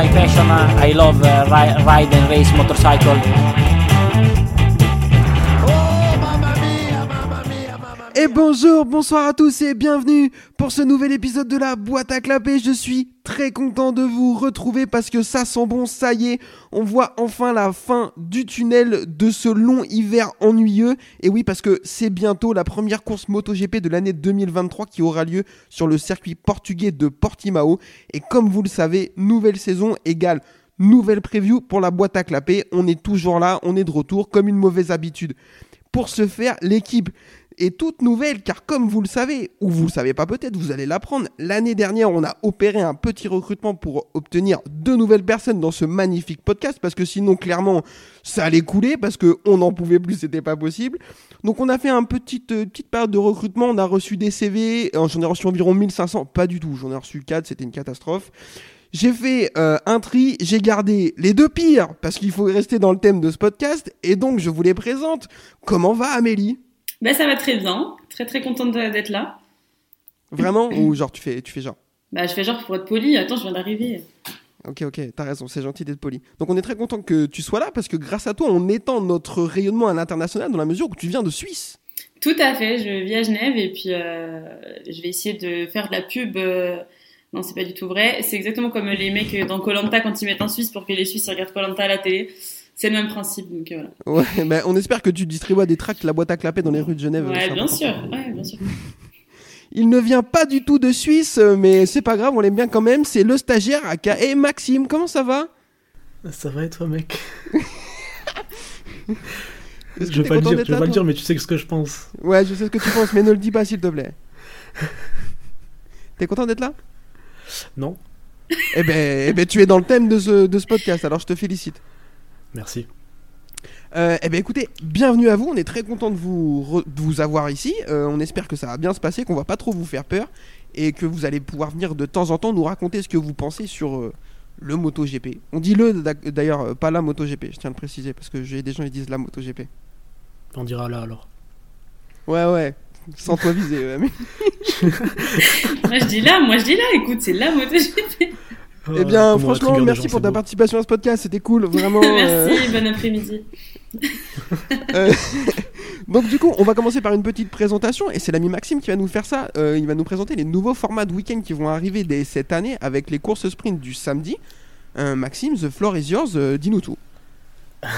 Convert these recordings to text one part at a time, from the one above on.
my passion. I love uh, ri- ride and race motorcycle. Et bonjour, bonsoir à tous et bienvenue pour ce nouvel épisode de la boîte à clapper. Je suis très content de vous retrouver parce que ça sent bon, ça y est, on voit enfin la fin du tunnel de ce long hiver ennuyeux. Et oui, parce que c'est bientôt la première course MotoGP de l'année 2023 qui aura lieu sur le circuit portugais de Portimao. Et comme vous le savez, nouvelle saison égale nouvelle preview pour la boîte à clapper. On est toujours là, on est de retour comme une mauvaise habitude. Pour ce faire, l'équipe est toute nouvelle car comme vous le savez, ou vous le savez pas peut-être, vous allez l'apprendre, l'année dernière on a opéré un petit recrutement pour obtenir deux nouvelles personnes dans ce magnifique podcast parce que sinon clairement ça allait couler parce qu'on n'en pouvait plus, c'était pas possible. Donc on a fait une petite, euh, petite période de recrutement, on a reçu des CV, euh, j'en ai reçu environ 1500, pas du tout, j'en ai reçu 4, c'était une catastrophe. J'ai fait euh, un tri, j'ai gardé les deux pires parce qu'il faut rester dans le thème de ce podcast et donc je vous les présente. Comment va Amélie? Ben, ça va très bien. Très, très contente d'être là. Vraiment Ou genre tu fais, tu fais genre? Bah, je fais genre pour être poli. Attends, je viens d'arriver. Ok, ok, t'as raison, c'est gentil d'être poli. Donc on est très content que tu sois là parce que grâce à toi, on étend notre rayonnement à l'international dans la mesure où tu viens de Suisse. Tout à fait. Je vis à Genève et puis euh, je vais essayer de faire de la pub. euh, Non, c'est pas du tout vrai. C'est exactement comme les mecs dans Colanta quand ils mettent en Suisse pour que les Suisses regardent Colanta à la télé. C'est le même principe. Donc euh, voilà. Ouais, ben on espère que tu distribues des tracts la boîte à clapper dans les rues de Genève. Ouais, bien sûr. Ouais, bien sûr. Il ne vient pas du tout de Suisse, mais c'est pas grave, on l'aime bien quand même. C'est le stagiaire aka et Maxime. Comment ça va? Ça va et toi, mec? Je vais pas le dire, je vais pas le dire, mais tu sais ce que je pense. Ouais, je sais ce que tu penses, mais ne le dis pas s'il te plaît. T'es content d'être là? Non eh ben, eh ben, tu es dans le thème de ce, de ce podcast, alors je te félicite. Merci. Euh, eh ben écoutez, bienvenue à vous. On est très content de vous, re- de vous avoir ici. Euh, on espère que ça va bien se passer, qu'on va pas trop vous faire peur et que vous allez pouvoir venir de temps en temps nous raconter ce que vous pensez sur euh, le MotoGP. On dit le d'ailleurs, euh, pas la MotoGP. Je tiens à le préciser parce que j'ai des gens qui disent la MotoGP. On dira là alors. Ouais ouais. Sans toi viser. mais- moi, je dis là. Moi, je dis là. Écoute, c'est la moto. Eh bien, Comment franchement, merci gens, pour ta beau. participation à ce podcast. C'était cool, vraiment. euh, Merci. Bon après-midi. Euh, Donc du coup, on va commencer par une petite présentation et c'est l'ami Maxime qui va nous faire ça. Euh, il va nous présenter les nouveaux formats de week-end qui vont arriver dès cette année avec les courses sprint du samedi. Euh, Maxime, the floor is yours. euh, Dis-nous tout.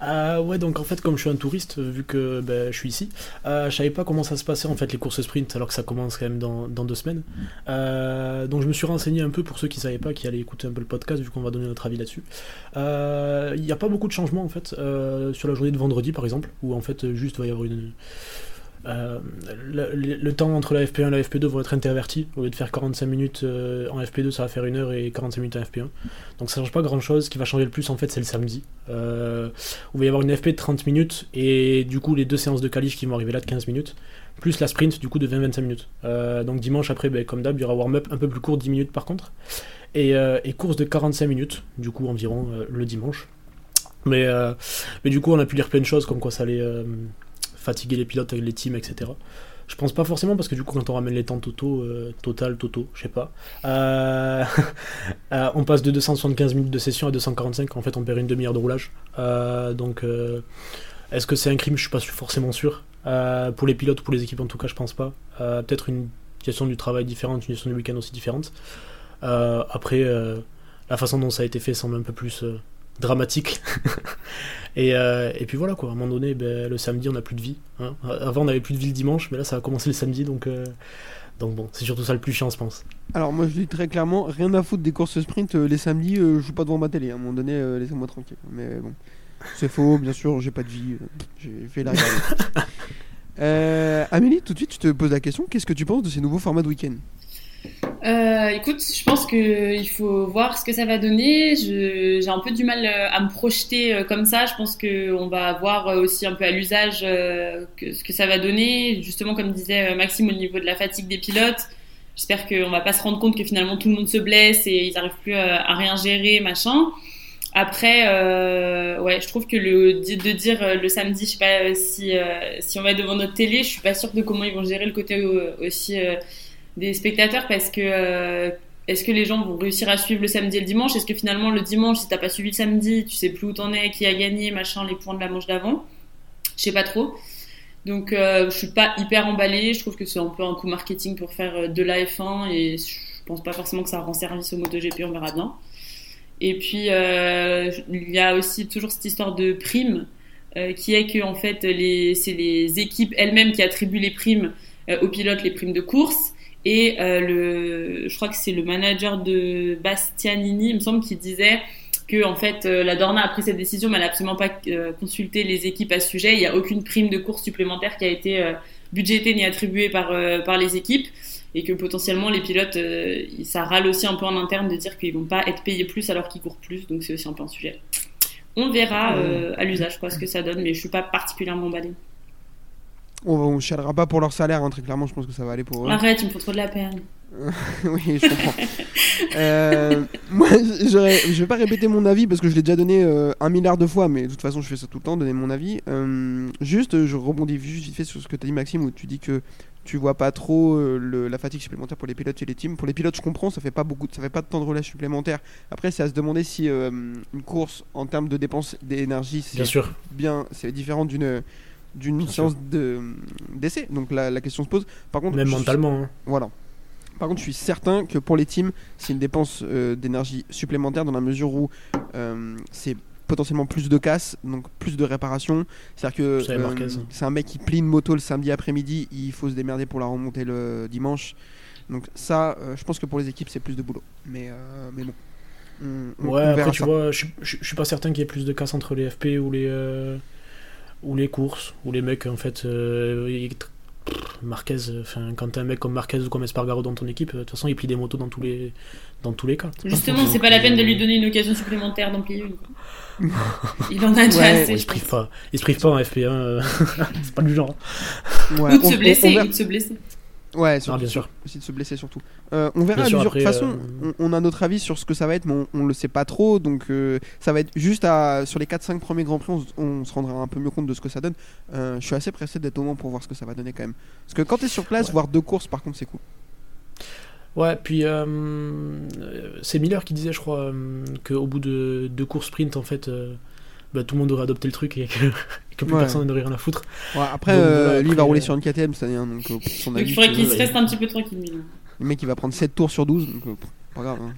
Euh, ouais, donc en fait, comme je suis un touriste, euh, vu que ben, je suis ici, euh, je savais pas comment ça se passait en fait les courses sprint alors que ça commence quand même dans, deux semaines. Donc je me suis renseigné un peu pour ceux qui savaient pas, qui allaient écouter un peu le podcast, vu qu'on va donner notre avis là-dessus. Il n'y a pas beaucoup de changements en fait sur la journée de vendredi par exemple, où en fait juste va y avoir une. Euh, le, temps entre la FP1 et la FP2 vont être intervertis. Au lieu de faire 45 minutes euh, en FP2, ça va faire 1 heure et 45 minutes en FP1. Donc ça change pas grand chose. Ce qui va changer le plus en fait, c'est le samedi. Euh, où il va y avoir une FP de 30 minutes et du coup les deux séances de qualif qui vont arriver là de 15 minutes. Plus la sprint du coup de 20-25 minutes. Euh, donc dimanche après, ben, comme d'hab, il y aura warm-up un peu plus court, 10 minutes par contre. Et, course de 45 minutes, du coup environ le dimanche. Mais, mais du coup on a pu lire plein de choses comme quoi ça allait fatiguer les pilotes, les teams, etc. Je pense pas forcément parce que du coup quand on ramène les temps totaux, euh, total, totaux, je sais pas, euh, euh, on passe de 275 minutes de session à 245, en fait on perd une demi-heure de roulage. Donc est-ce que c'est un crime? Je suis pas forcément sûr. Pour les pilotes ou pour les équipes en tout cas je pense pas. Peut-être une gestion du travail différente, une gestion du week-end aussi différente. Après, la façon dont ça a été fait semble un peu plus dramatique. et, euh, et puis voilà quoi, à un moment donné, ben, le samedi on n'a plus de vie. hein. Avant on avait plus de vie le dimanche, mais là ça a commencé le samedi donc, euh, donc bon, c'est surtout ça le plus chiant je pense. Alors moi je dis très clairement, rien à foutre des courses sprint euh, les samedis. euh, je joue pas devant ma télé. À un moment donné, euh, laissez-moi tranquille. Mais bon, c'est faux. Bien sûr, j'ai pas de vie. j'ai fait la Amélie, tout de suite, je te pose la question. Qu'est-ce que tu penses de ces nouveaux formats de week-end? Euh, écoute, je pense qu'il faut voir ce que ça va donner. J'ai un peu du mal euh, à me projeter euh, comme ça. Je pense qu'on va voir aussi un peu à l'usage ce que ça va donner. Justement, comme disait Maxime, au niveau de la fatigue des pilotes. J'espère qu'on va pas se rendre compte que finalement tout le monde se blesse et ils n'arrivent plus à, rien gérer, machin. Après, ouais, je trouve que de dire le samedi, je sais pas si si on va être devant notre télé, je suis pas sûre de comment ils vont gérer le côté aussi des spectateurs parce que euh, est-ce que les gens vont réussir à suivre le samedi et le dimanche? Est-ce que finalement le dimanche, si t'as pas suivi le samedi, tu sais plus où t'en es, qui a gagné, machin, les points de la manche d'avant? Je sais pas trop. Donc euh, je suis pas hyper emballée. Je trouve que c'est un peu un coup marketing pour faire euh, de la F1 et je pense pas forcément que ça rend service au MotoGP. On verra bien. Et puis il y a aussi toujours cette histoire de primes qui est que en fait c'est les équipes elles-mêmes qui attribuent les primes aux pilotes, les primes de course. Et euh, le, je crois que c'est le manager de Bastianini, il me semble, qui disait que en fait euh, la Dorna a pris cette décision, mais elle n'a absolument pas euh, consulté les équipes à ce sujet. Il n'y a aucune prime de course supplémentaire qui a été budgétée ni attribuée par par les équipes, et que potentiellement les pilotes, euh, ça râle aussi un peu en interne de dire qu'ils vont pas être payés plus alors qu'ils courent plus. Donc c'est aussi un peu un sujet. On verra euh, à l'usage quoi ce que ça donne, mais je suis pas particulièrement emballée. On, on chialera pas pour leur salaire, hein, très clairement, je pense que ça va aller pour eux. Arrête, tu me fais trop de la peine. oui, je comprends. Euh, moi, je vais pas répéter mon avis parce que je l'ai déjà donné euh, un milliard de fois, mais de toute façon, je fais ça tout le temps, donner mon avis. Euh, juste, je rebondis juste vite fait sur ce que tu as dit, Maxime, où tu dis que tu vois pas trop euh, le- la fatigue supplémentaire pour les pilotes et les teams. Pour les pilotes, je comprends, ça fait pas beaucoup, ça fait pas de temps de relais supplémentaire. Après, c'est à se demander si euh, une course en termes de dépenses d'énergie, c'est Bien sûr. bien, c'est différent d'une d'une séance de d'essai. Donc la, la question se pose. Par contre, Même je- mentalement. hein. voilà. Par contre, je suis certain que pour les teams, c'est une dépense euh, d'énergie supplémentaire dans la mesure où euh, c'est potentiellement plus de casse, donc plus de réparation. C'est-à-dire que savez, Marquez. c'est un mec qui plie une moto le samedi après-midi, il faut se démerder pour la remonter le dimanche. Donc ça, euh, je pense que pour les équipes, c'est plus de boulot. Mais, euh, mais bon. On- on- Ouais, on après, tu ça. vois, je, je, je suis pas certain qu'il y ait plus de casse entre les FP ou les, euh, ou les courses, ou les mecs, en fait. euh, Marquez, enfin, quand t'as un mec comme Marquez ou comme Espargaro dans ton équipe, de toute façon, il plie des motos dans tous les, dans tous les cas. Justement, c'est pas la peine de lui donner une occasion supplémentaire d'en plier une. Il en a déjà Ouais, assez. il se prive pas, il se prive pas en FP1, euh, c'est pas du genre. Ouais, Ou de on- se blesser, on ou de se blesser. Ouais, surtout, bien sûr. aussi de se blesser surtout. Euh, on verra Bien à l'usure. De toute façon, euh, on, on a notre avis sur ce que ça va être, mais on, on le sait pas trop. Donc euh, ça va être juste à, sur les 4-5 premiers Grands Prix, on, se rendra un peu mieux compte de ce que ça donne. Je suis assez pressé d'être au moment pour voir ce que ça va donner quand même. Parce que quand tu es sur place, Ouais. voir deux courses, par contre, c'est cool. Ouais, puis c'est Miller qui disait, je crois, qu'au bout de deux courses sprint, en fait, bah, tout le monde aurait adopté le truc et que, que plus Ouais. personne n'aurait rien à foutre. Ouais, après, Donc, euh, lui, il va rouler euh, sur une KTM cette année. hein, donc, euh, pour son Donc avis, il faudrait qu'il se reste un petit peu tranquille, le mec, il va prendre 7 tours sur 12. Donc, euh, pas grave. hein.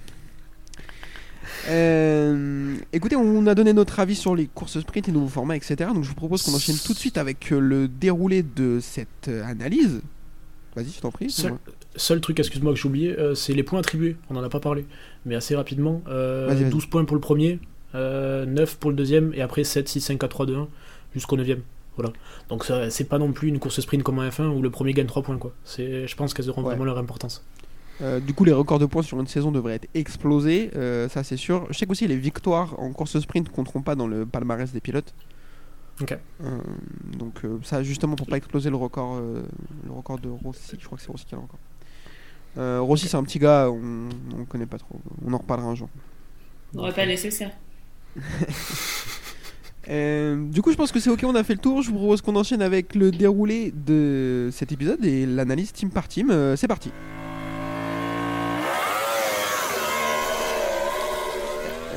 Euh, écoutez, on a donné notre avis sur les courses sprint, les nouveaux formats, etc. Donc je vous propose qu'on enchaîne tout de suite avec le déroulé de cette analyse. Vas-y, je t'en prie. Seul, truc, excuse-moi, que j'ai oublié, euh, c'est les points attribués. On en a pas parlé, mais assez rapidement. Euh, Vas-y, vas-y. 12 points pour le premier, euh, 9 pour le deuxième, et après 7, 6, 5, 4, 3, 2, 1, jusqu'au 9 Voilà. Donc ça, c'est pas non plus une course sprint comme en F1 où le premier gagne 3 points. Quoi. C'est, je pense qu'elles auront Ouais. vraiment leur importance. Euh, du coup, les records de points sur une saison devraient être explosés, euh, ça c'est sûr. Je sais qu'aussi les victoires en course sprint compteront pas dans le palmarès des pilotes. Ok. Euh, donc euh, ça justement pour pas exploser le record, euh, le record de Rossi. Je crois que c'est Rossi qui a le record. Euh, Rossi c'est un petit gars, on, on connaît pas trop. On en reparlera un jour. On n'aurait pas nécessaire. Euh, du coup, je pense que c'est ok, on a fait le tour. Je vous propose qu'on enchaîne avec le déroulé de cet épisode et l'analyse team par team. Euh, c'est parti.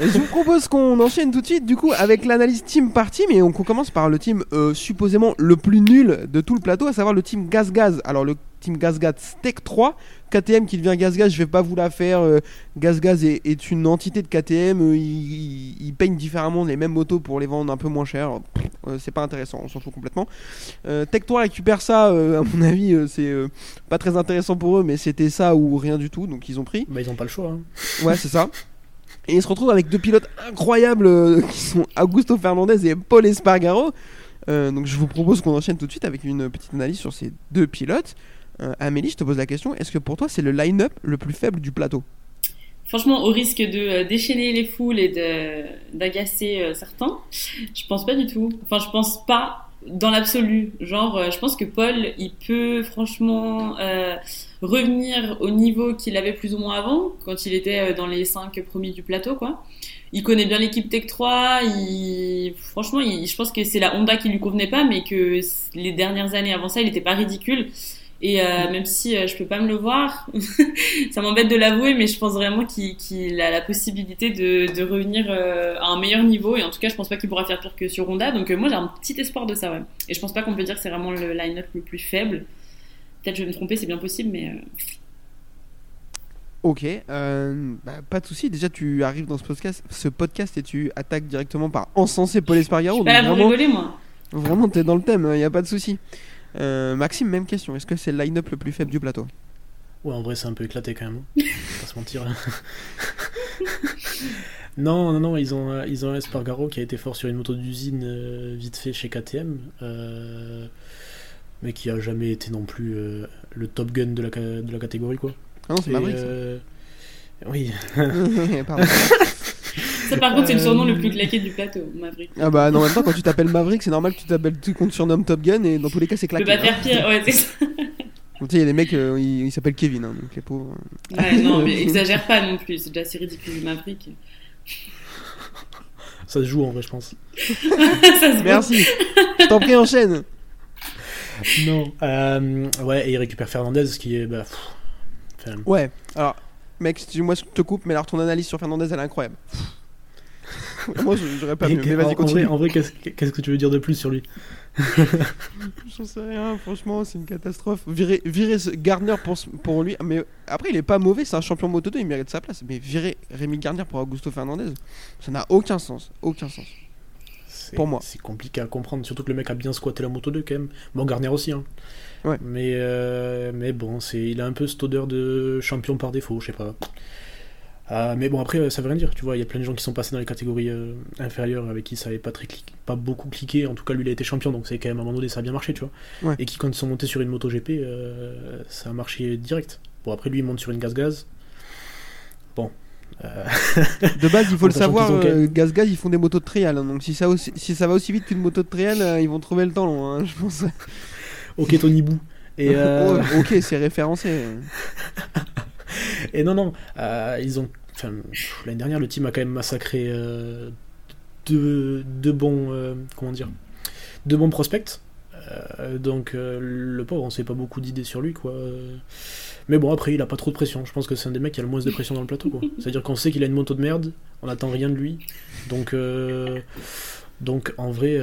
Et je vous propose qu'on enchaîne tout de suite du coup avec l'analyse team par team et on commence par le team euh, supposément le plus nul de tout le plateau, à savoir le team Gaz Gaz. Alors le team Gaz Gaz Tech 3, KTM qui devient Gaz Gaz, je vais pas vous la faire. euh, Gaz Gaz est, est une entité de KTM, euh, ils, ils peignent différemment les mêmes motos pour les vendre un peu moins cher. Euh, c'est pas intéressant, on s'en fout complètement. Euh, Tech 3 récupère ça, euh, à mon avis, euh, c'est pas très intéressant pour eux, mais c'était ça ou rien du tout, donc ils ont pris. Bah, ils ont pas le choix. hein. Ouais, c'est ça. Et ils se retrouvent avec deux pilotes incroyables qui sont Augusto Fernandez et Paul Espargaro. Euh, donc je vous propose qu'on enchaîne tout de suite avec une petite analyse sur ces deux pilotes. Euh, Amélie, je te pose la question, est-ce que pour toi c'est le line-up le plus faible du plateau Franchement, au risque de euh, déchaîner les foules et d'agacer euh, certains, je pense pas du tout. Enfin, je pense pas dans l'absolu. Genre, je pense que Paul, il peut franchement revenir au niveau qu'il avait plus ou moins avant, quand il était dans les cinq premiers du plateau, quoi. Il connaît bien l'équipe Tech 3. Il... Franchement, je pense que c'est la Honda qui lui convenait pas, mais que les dernières années avant ça, il était pas ridicule. Et euh, même si euh, je peux pas me le voir, ça m'embête de l'avouer, mais je pense vraiment qu'il a la possibilité de, de revenir euh, à un meilleur niveau. Et en tout cas, je pense pas qu'il pourra faire pire que sur Honda. Donc euh, moi, j'ai un petit espoir de ça, ouais. Et je pense pas qu'on peut dire que c'est vraiment le line-up le plus faible. Peut-être je vais me tromper, c'est bien possible, mais Ok, bah, pas de souci. Déjà, tu arrives dans ce podcast, ce podcast et tu attaques directement par encenser Paul je Espargaro. suis pas là donc pour vraiment, rigoler, moi. vraiment, t'es dans le thème, il y a pas de souci. Euh, Maxime, même question. Est-ce que c'est le line-up le plus faible du plateau? Ouais, en vrai, c'est un peu éclaté quand même. hein. Pas se mentir. non, non, non, ils ont, euh, ils ont un Espargaro qui a été fort sur une moto d'usine euh, vite fait chez KTM, euh, mais qui a jamais été non plus euh, le top gun de la, ca- de la catégorie, quoi. Ah non, c'est Maverick. euh, Oui, Pardon. Ça, par contre, c'est le surnom le Euh, plus claqué du plateau, Maverick. Ah bah non, en même temps, quand tu t'appelles Maverick, c'est normal que tu t'appelles, tu comptes surnomme Top Gun et dans tous les cas, c'est Je peux claqué. pas hein. faire pire, ouais, c'est ça. Tu il y a des mecs, euh, ils ils s'appellent Kevin, hein, donc les pauvres. Ouais, non, mais exagère pas non plus, c'est déjà assez ridicule, Maverick. ça se joue en vrai, je pense. ça se. Merci. Je t'en prie, enchaîne. Non. Euh, ouais, et il récupère Fernandez, ce qui est. Bah, pff, Ouais. Alors, mec, excuse-moi, je te coupe, mais alors ton analyse sur Fernandez, elle est incroyable. Moi, je- j'aurais pas mieux. Mais en, vas-y, vrai, continue. en vrai, qu'est-ce qu'est-ce que tu veux dire de plus sur lui? J'en sais rien, franchement, c'est une catastrophe. Virer, virer ce Gardner pour, pour lui. Mais après, il est pas mauvais, c'est un champion Moto 2, il mérite sa place. Mais virer Rémi Gardner pour Augusto Fernandez, ça n'a aucun sens. Aucun sens. Pour moi. C'est compliqué à comprendre, surtout que le mec a bien squatté la moto 2 quand même. Bon, Garnier aussi, hein. Ouais. Mais, euh, mais bon, c'est, il a un peu cette odeur de champion par défaut, je sais pas. Ah, mais bon, après, ça veut rien dire, tu vois. Il y a plein de gens qui sont passés dans les catégories euh, inférieures avec qui ça avait pas, très pas beaucoup cliqué. En tout cas, lui, il a été champion, donc c'est quand même à un moment donné, ça a bien marché, tu vois. Ouais. Et qui, quand ils sont montés sur une moto GP, euh, ça a marché direct. Bon, après, lui, il monte sur une gaz-gaz. Bon. Euh, De base, il faut le savoir, qu'ils ont euh, Gaz Gaz, ils font des motos de trial. hein, donc si ça, aussi- si ça va aussi vite qu'une moto de trial, ils vont trouver le temps long, hein, je pense. ok, Tony Bou. Et, Oh, ok, c'est référencé. Et non, non, euh, ils ont. Enfin, l'année dernière, le team a quand même massacré euh, deux, deux bons. euh, comment dire Deux bons prospects. Donc, le pauvre, on sait pas beaucoup d'idées sur lui, quoi. Mais bon, après, il a pas trop de pression. Je pense que c'est un des mecs qui a le moins de pression dans le plateau, quoi. C'est-à-dire qu'on sait qu'il a une moto de merde, on attend rien de lui. Donc, euh, donc en vrai,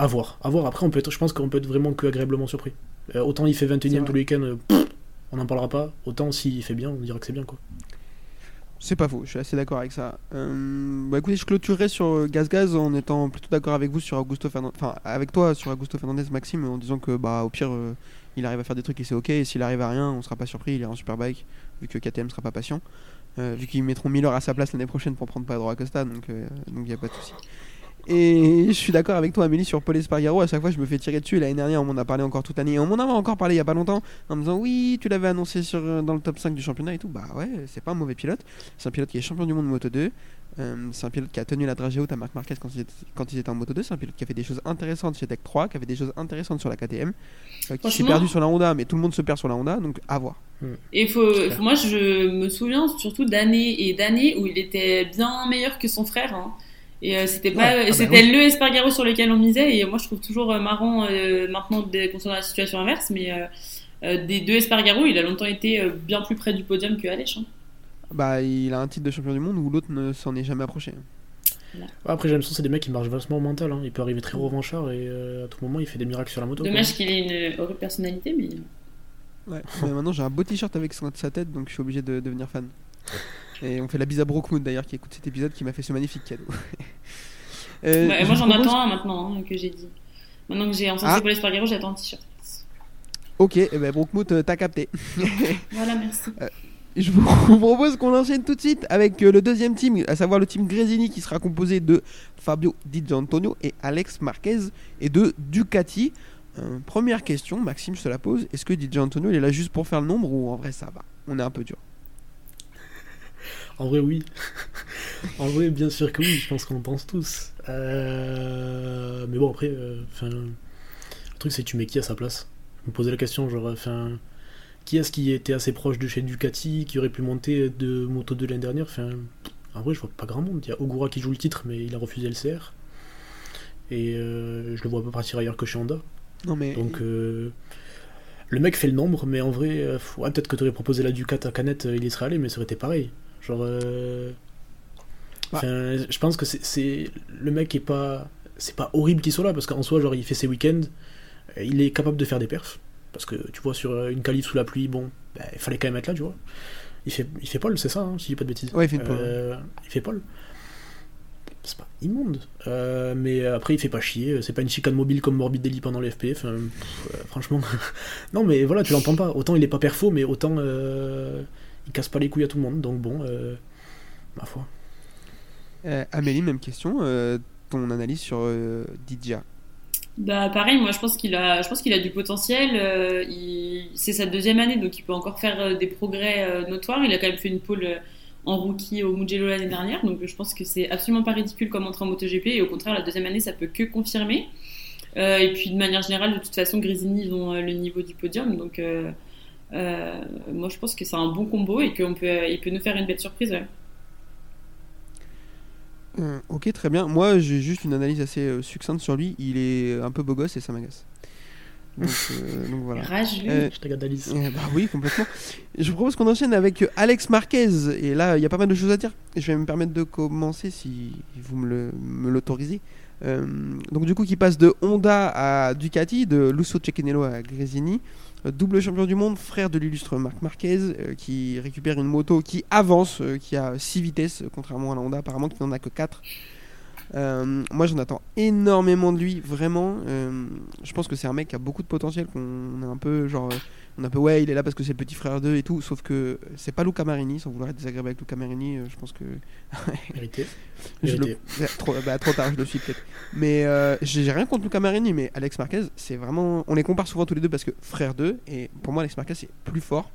à voir. À voir. Après, on peut être, je pense qu'on peut être vraiment que agréablement surpris. Autant il fait 21ème vrai. tous les week-ends, euh, pff, on n'en parlera pas. Autant s'il fait bien, on dira que c'est bien, quoi. C'est pas faux, je suis assez d'accord avec ça. Euh, bah écoutez, je clôturerai sur euh, Gaz Gaz en étant plutôt d'accord avec vous sur Augusto Fernandez, enfin avec toi sur Augusto Fernandez, Maxime, en disant que bah au pire euh, il arrive à faire des trucs et c'est ok, et s'il arrive à rien, on sera pas surpris, il est en superbike, vu que KTM sera pas patient, Euh, vu qu'ils mettront Miller à sa place l'année prochaine pour prendre Pedro Acosta, donc il donc y a pas de souci. Et je suis d'accord avec toi, Amélie, sur Paul Espargaro. À chaque fois, je me fais tirer dessus. L'année dernière, on m'en a parlé encore toute l'année. On m'en avait encore parlé il y a pas longtemps en me disant Oui, tu l'avais annoncé sur, euh, dans le top 5 du championnat et tout. Bah ouais, c'est pas un mauvais pilote. C'est un pilote qui est champion du monde Moto 2. Euh, c'est un pilote qui a tenu la dragée haute à Marc Marquez quand il, était, quand il était en Moto 2. C'est un pilote qui a fait des choses intéressantes chez Tech 3, qui a fait des choses intéressantes sur la KTM, euh, qui s'est perdu sur la Honda, mais tout le monde se perd sur la Honda, donc à voir. Et faut, faut- moi, je me souviens surtout d'années et d'années où il était bien meilleur que son frère. hein. Et euh, c'était pas, Ouais, ah bah c'était oui. le Espargaro sur lequel on misait. Et moi, je trouve toujours euh, marrant euh, maintenant qu'on soit dans la situation inverse. Mais euh, euh, des deux Espargaro, il a longtemps été euh, bien plus près du podium que Aleix. hein. Bah, il a un titre de champion du monde où l'autre ne s'en est jamais approché. Après, j'ai l'impression que c'est des mecs qui marchent vachement au mental. Hein. Il peut arriver très revanchard et euh, à tout moment, il fait des miracles sur la moto. Dommage qu'il ait une horrible personnalité, mais Ouais. mais maintenant, j'ai un beau t-shirt avec son- sa tête, donc je suis obligé de devenir fan. Et on fait la bise à Brookmood d'ailleurs, qui écoute cet épisode, qui m'a fait ce magnifique cadeau. Euh, moi j'en propose- attends un maintenant hein, que j'ai dit. Maintenant que j'ai encensé Ah. pour l'Espargaro, j'attends un t-shirt. Ok, et ben euh, t'as capté. Voilà, merci. Je vous propose qu'on enchaîne tout de suite avec euh, le deuxième team, à savoir le team Grésini qui sera composé de Fabio Di Gianantonio et Alex Marquez et de Ducati. Euh, première question, Maxime, je te la pose. Est-ce que Di Gianantonio il est là juste pour faire le nombre ou en vrai ça va? On est un peu dur. En vrai, oui. en vrai, bien sûr que oui, je pense qu'on pense tous. Euh, Mais bon, après, euh, le truc, c'est que tu mets qui à sa place? Je me posais la question, genre, enfin, qui est-ce qui était assez proche de chez Ducati, qui aurait pu monter de Moto 2 l'année dernière? Enfin, En vrai, je vois pas grand monde. Il y a Ogura qui joue le titre, mais il a refusé le CR. Et euh, je le vois pas partir ailleurs que chez Honda. Non mais Donc, le mec fait le nombre, mais en vrai, ouais, peut-être que tu aurais proposé la Ducat à Canette, il y serait allé, mais ça aurait été pareil. Genre. Enfin, je pense que c'est le mec est pas c'est pas horrible qu'il soit là parce qu'en soi genre il fait ses week-ends il est capable de faire des perfs. Parce que tu vois sur une qualif sous la pluie bon bah, il fallait quand même être là tu vois. Il fait il fait Paul c'est ça hein, si je dis pas de bêtises. Ouais il fait Paul. Euh, il fait Paul. C'est pas immonde. Euh, mais après il fait pas chier c'est pas une chicane mobile comme Morbid Daily pendant les FPF euh, franchement. Non mais voilà tu l'entends pas. Autant il est pas perfo mais autant il casse pas les couilles à tout le monde donc bon ma foi euh, Amélie, même question. Euh, ton analyse sur euh, Didia bah pareil, moi je pense qu'il a, je pense qu'il a du potentiel. c'est sa deuxième année, donc il peut encore faire des progrès notoires. Il a quand même fait une pole en rookie au Mugello l'année dernière, donc je pense que c'est absolument pas ridicule comme entrée en MotoGP. Et au contraire, la deuxième année, ça peut que confirmer. et puis de manière générale, de toute façon, Grésini ils ont le niveau du podium, donc moi je pense que c'est un bon combo et qu'il peut, il peut nous faire une belle surprise. Euh, ok, très bien. Moi, j'ai juste une analyse assez euh, succincte sur lui. Il est un peu beau gosse et ça m'agace. Donc, euh, voilà. je t'analyse. bah oui, complètement. Je vous propose qu'on enchaîne avec Alex Marquez. Et là, il y a pas mal de choses à dire. Je vais me permettre de commencer si vous me l'autorisez. donc, du coup, qui passe de Honda à Ducati, de Lusso Cecchinello à Gresini. Euh, double champion du monde, frère de l'illustre Marc Marquez, euh, qui récupère une moto qui avance, euh, qui a 6 vitesses, contrairement à la Honda apparemment qui n'en a que 4. moi j'en attends énormément de lui, vraiment. je pense que c'est un mec qui a beaucoup de potentiel, qu'on a un peu genre on a un peu ouais, il est là parce que c'est le petit frère d'eux et tout, sauf que c'est pas Luca Marini, sans vouloir être désagréable avec Luca Marini, euh, je pense que. Vérité. trop, bah, trop, tard, je le suis peut-être. Mais euh, j'ai rien contre Luca Marini, mais Alex Marquez, c'est vraiment. On les compare souvent tous les deux parce que frère d'eux, et pour moi, Alex Marquez, c'est plus fort.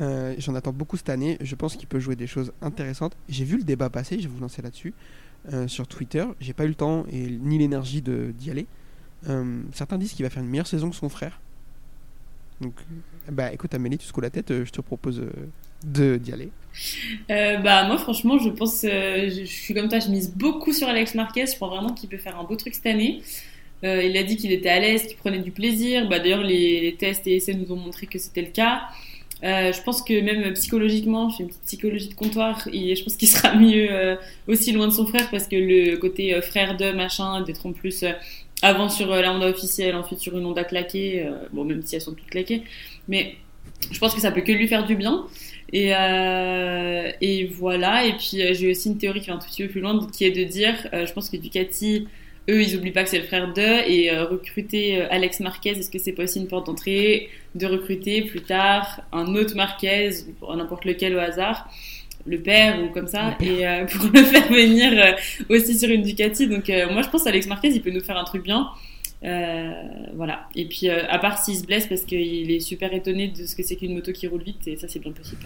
Euh, j'en attends beaucoup cette année. Je pense qu'il peut jouer des choses intéressantes. J'ai vu le débat passer, je vais vous lancer là-dessus. sur Twitter, j'ai pas eu le temps et ni l'énergie d'y aller. certains disent qu'il va faire une meilleure saison que son frère. Donc, bah écoute Amélie, tu secoues la tête, euh, je te propose euh, d'y aller. Euh, bah moi franchement, je pense, je, suis comme toi, je mise beaucoup sur Alex Marquez. Je pense vraiment qu'il peut faire un beau truc cette année. il a dit qu'il était à l'aise, qu'il prenait du plaisir. Bah, D'ailleurs, les, tests et essais nous ont montré que c'était le cas. je pense que même psychologiquement, je fais une petite psychologie de comptoir et je pense qu'il sera mieux aussi loin de son frère parce que le côté frère de machin, d'être en plus avant sur euh, la Honda officielle, ensuite sur une Honda claquée, euh, bon même si elles sont toutes claquées, mais je pense que ça peut que lui faire du bien. Et, euh, et voilà, et puis j'ai aussi une théorie qui va un tout petit peu plus loin, qui est de dire, je pense que Ducati, eux, ils oublient pas que c'est le frère d'eux, et recruter Alex Marquez, est-ce que c'est pas aussi une porte d'entrée de recruter plus tard un autre Marquez, n'importe lequel au hasard? Le père ou comme ça, et euh, pour le faire venir euh, aussi sur une Ducati. Donc euh, moi je pense Alex Marquez, il peut nous faire un truc bien. voilà. Et puis à part s'il se blesse parce qu'il est super étonné de ce que c'est qu'une moto qui roule vite, et ça c'est bien possible.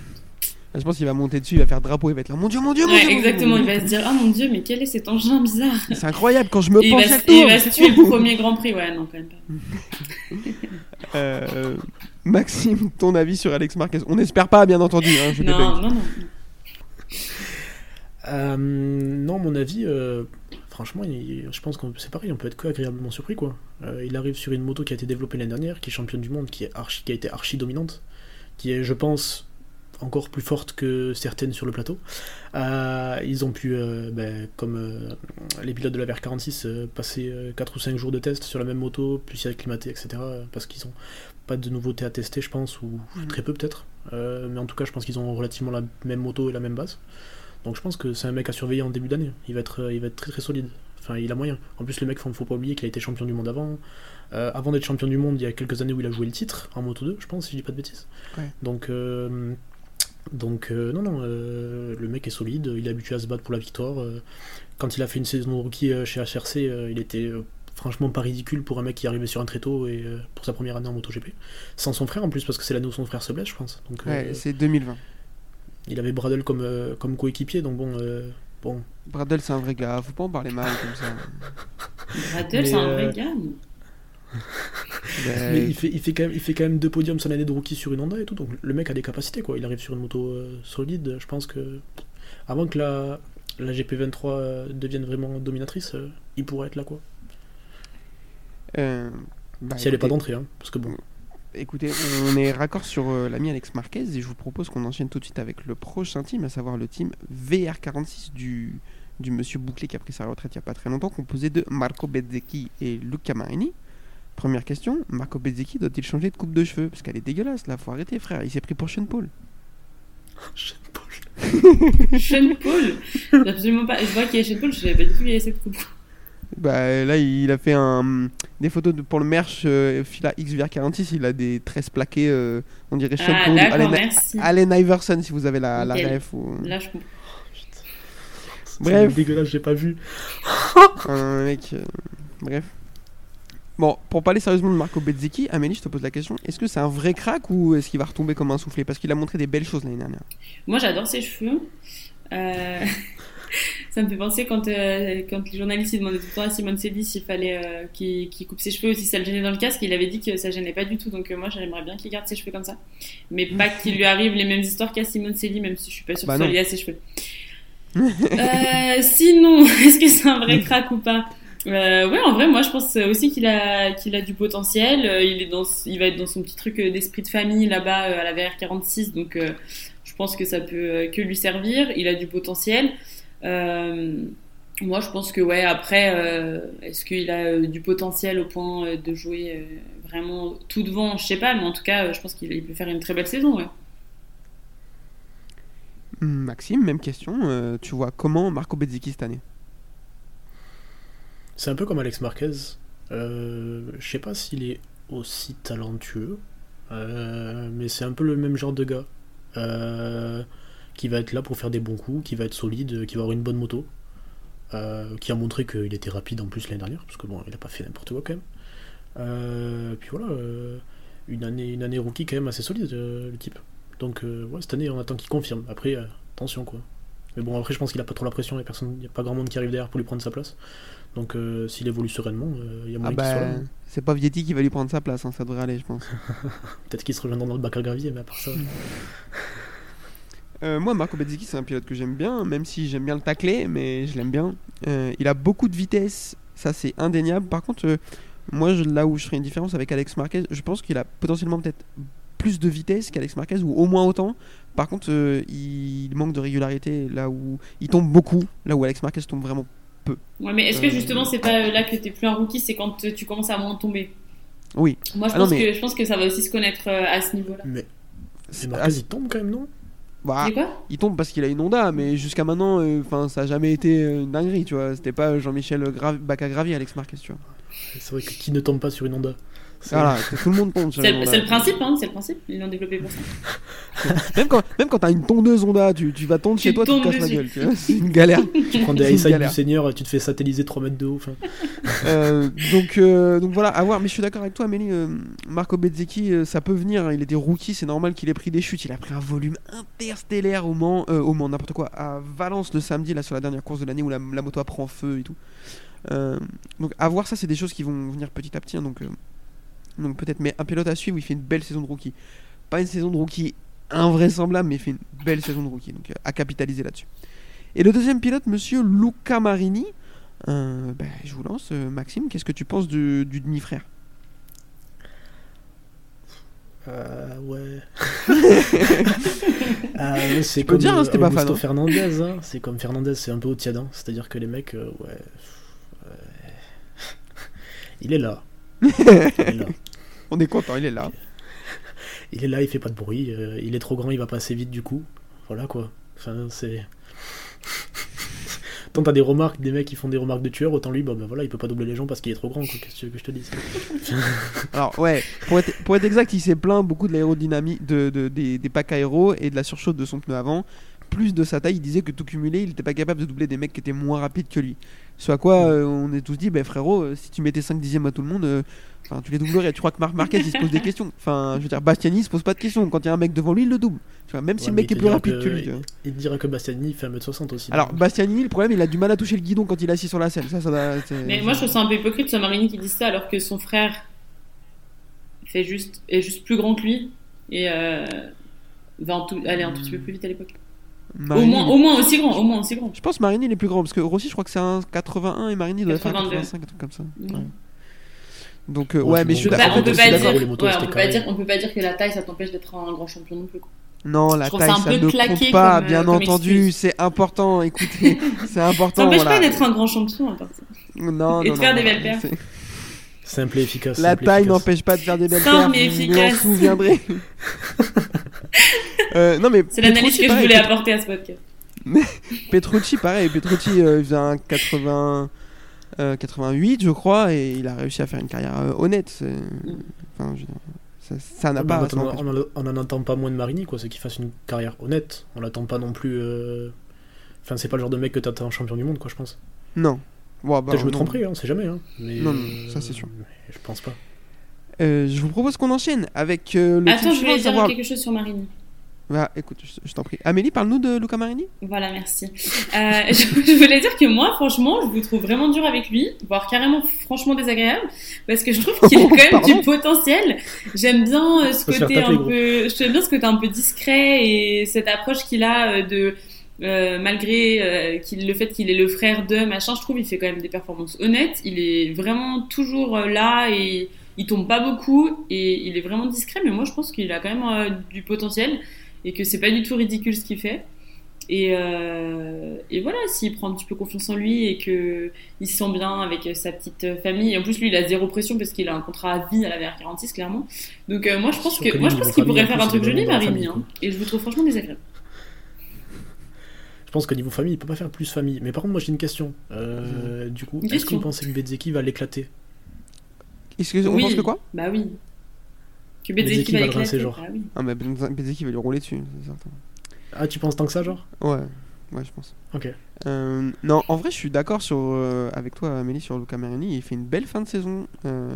Ah, je pense qu'il va monter dessus, il va faire drapeau, il va être là, mon dieu, mon dieu, mon dieu. exactement, il va se dire, ah mon dieu, mais quel est cet engin bizarre C'est incroyable quand je me penche à Il va se tuer le premier Grand Prix, ouais, non, quand même pas. Maxime, ton avis sur Alex Marquez On n'espère pas, bien entendu. Hein, je non, non, non. Euh, non, mon avis, euh, franchement, je pense que c'est pareil, on peut être que agréablement surpris. quoi. Euh, il arrive sur une moto qui a été développée l'année dernière, qui est championne du monde, qui, est archi, qui a été archi dominante, qui est, je pense, encore plus forte que certaines sur le plateau. ils ont pu, ben, comme les pilotes de la VR46, passer 4 ou 5 jours de test sur la même moto, plus y acclimater, etc. Parce qu'ils n'ont pas de nouveautés à tester, je pense, ou mm. très peu peut-être. mais en tout cas, je pense qu'ils ont relativement la même moto et la même base. Donc je pense que c'est un mec à surveiller en début d'année. Il va être, il va être très très solide. Enfin, il a moyen. En plus, le mec, il ne faut pas oublier qu'il a été champion du monde avant. Euh, avant d'être champion du monde, il y a quelques années où il a joué le titre en Moto 2, je pense, si je dis pas de bêtises. Donc, euh, donc euh, non, non, le mec est solide. Il est habitué à se battre pour la victoire. quand il a fait une saison de rookie chez HRC, il était franchement pas ridicule pour un mec qui arrivait sur un tréteau et pour sa première année en MotoGP. Sans son frère en plus, parce que c'est l'année où son frère se blesse, je pense. Donc, ouais, c'est 2020 il avait Bradle comme, euh, comme coéquipier, donc bon. Euh, bon. Bradle, c'est un vrai gars, faut pas en parler mal comme ça. Bradle, c'est un vrai euh, gars. Mais il fait, il, fait quand même, il fait quand même deux podiums son année de rookie sur une Honda et tout, donc le mec a des capacités quoi. Il arrive sur une moto solide, je pense que avant que la, la GP23 devienne vraiment dominatrice, il pourrait être là quoi. Bah, si elle est pas d'entrée, hein, parce que bon. Écoutez, on est raccord sur euh, l'ami Alex Marquez et je vous propose qu'on enchaîne tout de suite avec le prochain team, à savoir le team VR46 du, du monsieur Bouclé qui a pris sa retraite il n'y a pas très longtemps, composé de Marco Bezzecchi et Luca Marini. Première question, Marco Bezzecchi doit-il changer de coupe de cheveux? Parce qu'elle est dégueulasse là, faut arrêter frère, il s'est pris pour Sean Paul. Sean Paul. Sean Paul? Absolument pas. Je vois qu'il y a Sean Paul, je savais pas du tout qu'il y avait cette coupe. Bah là, il a fait un, des photos de, pour le merch euh, Fila XVR46. Il a des tresses plaquées, euh, on dirait Sean Ah, d'accord, Allen. Allen Iverson si vous avez la, la ref. Ou... Là, je comprends. Bref. C'est dégueulasse, j'ai pas vu. Un mec. euh, Bref. Bon, pour parler sérieusement de Marco Bezzecchi, Amélie, je te pose la question est-ce que c'est un vrai crack ou est-ce qu'il va retomber comme un soufflé Parce qu'il a montré des belles choses l'année dernière. Moi, j'adore ses cheveux. Euh, ça me fait penser quand, euh, quand les journalistes demandaient tout le temps à Simone Sédis s'il fallait euh, qu'il coupe ses cheveux ou si ça le gênait dans le casque. Il avait dit que ça gênait pas du tout. Donc, euh, moi, j'aimerais bien qu'il garde ses cheveux comme ça. Mais pas qu'il lui arrive les mêmes histoires qu'à Simone Sédis, même si je suis pas sûre Bah que soit non. lié à ses cheveux. Euh, sinon, est-ce que c'est un vrai crack ou pas? Euh, ouais, en vrai, moi, je pense aussi qu'il a qu'il a du potentiel. Euh, il est dans, il va être dans son petit truc euh, d'esprit de famille là-bas euh, à la VR 46, donc euh, je pense que ça peut euh, que lui servir. Il a du potentiel. Euh, moi, je pense que ouais. Après, euh, est-ce qu'il a euh, du potentiel au point euh, de jouer euh, vraiment tout devant? Je sais pas, mais en tout cas, euh, je pense qu'il il peut faire une très belle saison. Ouais. Hum, Maxime, même question. euh, tu vois comment Marco Bezzecchi cette année? C'est un peu comme Alex Marquez. Euh, je sais pas s'il est aussi talentueux, euh, mais c'est un peu le même genre de gars. Euh, qui va être là pour faire des bons coups, qui va être solide, qui va avoir une bonne moto. euh, qui a montré qu'il était rapide en plus l'année dernière, parce que bon, il a pas fait n'importe quoi quand même. Euh, puis voilà, euh, une, année, une année rookie quand même assez solide, le type. Donc ouais, cette année, on attend qu'il confirme. Après, attention quoi. Mais bon, après, je pense qu'il a pas trop la pression, il n'y a pas grand monde qui arrive derrière pour lui prendre sa place. Donc s'il évolue sereinement, il y a Ah moyen qu'il soit bah, c'est pas Vietti qui va lui prendre sa place, hein, ça devrait aller, je pense. Peut-être qu'il se rejoindra dans le bac à gravier, mais à part ça. Euh, moi, Marco Bezzecchi, c'est un pilote que j'aime bien, même si j'aime bien le tacler, mais je l'aime bien. Euh, il a beaucoup de vitesse, ça c'est indéniable. Par contre, euh, moi, je- là où je ferai une différence avec Alex Marquez, je pense qu'il a potentiellement peut-être plus de vitesse qu'Alex Marquez, ou au moins autant. Par contre, euh, il manque de régularité, là où il tombe beaucoup, là où Alex Marquez tombe vraiment. Ouais, mais est-ce que justement c'est pas là que t'es plus un rookie, c'est quand tu commences à moins tomber? Oui. Moi, je Ah non, pense mais- que je pense que ça va aussi se connaître à ce niveau-là. Mais, C'est- mais Marquez, il tombe quand même, non? Bah, il tombe parce qu'il a une Honda, mais jusqu'à maintenant, euh, enfin, ça a jamais été une dinguerie, tu vois. C'était pas Jean-Michel Gra Bacagravi, Alex Marquez, tu vois. C'est vrai que qui ne tombe pas sur une Honda? Voilà, tout le monde tombe. sur C'est le, Honda. c'est le principe, hein, c'est le principe. Ils l'ont développé pour ça. Même quand, même quand t'as une tondeuse Honda, tu, tu vas tondre Tu chez toi, tu te casses la gueule. tu vois, C'est une galère. Tu prends des high du Seigneur, tu te fais satelliser 3 mètres de haut. Euh, donc, euh, donc voilà, à voir. Mais je suis d'accord avec toi, Amélie. euh, Marco Bezzecchi, euh, ça peut venir. hein, Il était rookie, c'est normal qu'il ait pris des chutes. Il a pris un volume interstellaire au Mans, euh, au Mans, n'importe quoi, à Valence le samedi, là sur la dernière course de l'année où la, la moto apprend feu et tout. Euh, donc à voir ça, c'est des choses qui vont venir petit à petit. hein, donc, euh, donc peut-être, mais un pilote à suivre, il fait une belle saison de rookie. Pas une saison de rookie invraisemblable, mais il fait une belle saison de rookie. Donc euh, à capitaliser là-dessus. Et le deuxième pilote, monsieur Luca Marini. Euh, ben, je vous lance, euh, Maxime, qu'est-ce que tu penses du, du demi-frère? Euh, ouais. Ah, ouais, c'est peux comme dire, hein, euh, pas fan, hein. Fernandez. hein. C'est comme Fernandez, c'est un peu au tiadin. C'est-à-dire que les mecs, euh, ouais. ouais. Il est là. Est. On est content, il est là. Il est là, il fait pas de bruit. euh, il est trop grand, il va pas assez vite du coup. Voilà quoi. Enfin, c'est. Tant t'as des remarques, des mecs qui font des remarques de tueur, autant lui, bah, bah voilà, il peut pas doubler les gens parce qu'il est trop grand, quoi. Qu'est-ce que tu veux que je te dise? Alors, ouais, pour être, pour être exact, il s'est plaint beaucoup de l'aérodynamie, de, de- des, des packs aéro et de la surchauffe de son pneu avant. Plus de sa taille, il disait que tout cumulé, il était pas capable de doubler des mecs qui étaient moins rapides que lui. Ce à quoi euh, on est tous dit, bah frérot, euh, si tu mettais 5 dixièmes à tout le monde, euh, tu les doublerais. Tu crois que Marc Marquez il se pose des questions Enfin, je veux dire, Bastiani il se pose pas de questions. Quand il y a un mec devant lui, il le double. Tu vois, même si le mec il est plus dira rapide que- que lui. tu vois. Il dira que Bastiani fait 1m60 aussi. Alors, donc. Bastianini, le problème, il a du mal à toucher le guidon quand il est assis sur la selle. Ça, ça Mais moi, je trouve ça un peu hypocrite, ce Marini qui dit ça, alors que son frère fait juste, est juste plus grand que lui et euh, va en tout, aller un tout petit peu plus vite à l'époque. Au moins, au moins aussi grand, au moins aussi grand. Je pense Marini il est plus grand parce que Rossi je crois que c'est un 81 et Marini doit faire un 82. 85 un truc comme ça. Ouais. Donc, euh, Ouais, mais je suis d'accord. on peut pas dire, ouais, on peut pas dire, on peut pas dire que la taille ça t'empêche d'être un grand champion non plus. Quoi. Non, la taille, ça un ça peu ne claqué compte pas, comme, euh, bien comme entendu, c'est important, écoutez, c'est Ça important. n'empêche voilà. pas d'être un grand champion à part ça. Non, et non, de faire non, des belles perfs. Simple et efficace. La taille efficace. n'empêche pas de faire des belles Simple mais vous vous efficace. souviendrez. euh, non, mais C'est l'analyse Petrucci, que je pareil, voulais apporter à ce podcast. Petrucci, pareil, Petrucci euh, il faisait un 80, euh, 88, je crois, et il a réussi à faire une carrière euh, honnête. c'est- Enfin, je ça- ça n'a pas. on, en- on en- on en attend pas moins de Marini, quoi. C'est qu'il fasse une carrière honnête. On l'attend pas non plus. euh, Enfin, c'est pas le genre de mec que t'attends champion du monde, quoi, je pense. Non. Bon, bah, je me non. tromperai, hein, on sait jamais. Hein. Mais, Non, non, euh, ça, c'est sûr. Je pense pas. Euh, je vous propose qu'on enchaîne avec euh, le Attends, team je suivant, voulais dire savoir- quelque chose sur Marini. Bah, écoute, je, je t'en prie. Amélie, parle-nous de Luca Marini. Voilà, merci. Euh, je, je voulais dire que moi, franchement, je vous trouve vraiment dur avec lui, voire carrément franchement désagréable, parce que je trouve qu'il a quand même Pardon du potentiel. J'aime bien euh, ce côté un peu, bien ce côté un peu discret et cette approche qu'il a euh, de euh, malgré euh, qu'il, le fait qu'il est le frère de machin, je trouve il fait quand même des performances honnêtes. Il est vraiment toujours euh, là et il tombe pas beaucoup et il est vraiment discret. Mais moi, je pense qu'il a quand même du potentiel et que c'est pas du tout ridicule ce qu'il fait. Et, et voilà, s'il prend un petit peu confiance en lui et que il se sent bien avec sa petite famille. Et en plus, lui, il a zéro pression parce qu'il a un contrat à vie à la VR46, clairement. Donc, moi, je pense que, moi, je pense qu'il pourrait faire un truc joli, famille, hein. Et je vous trouve franchement désagréable. Je pense qu'au niveau famille, il peut pas faire plus famille. Mais par contre, moi j'ai une question. Euh, Du coup, est-ce que vous pensez que Bezeki va l'éclater? Est-ce que on oui. pense que quoi? Bah oui. Que Bezeki va va le éclater. rincer, genre. Bah oui. Ah, mais Bezeki va lui rouler dessus, c'est certain. Ah, tu penses tant que ça, genre? Ouais, ouais, je pense. Ok. Euh, non, en vrai, je suis d'accord sur, euh, avec toi, Amélie, sur Luca Marini. Il fait une belle fin de saison. Euh,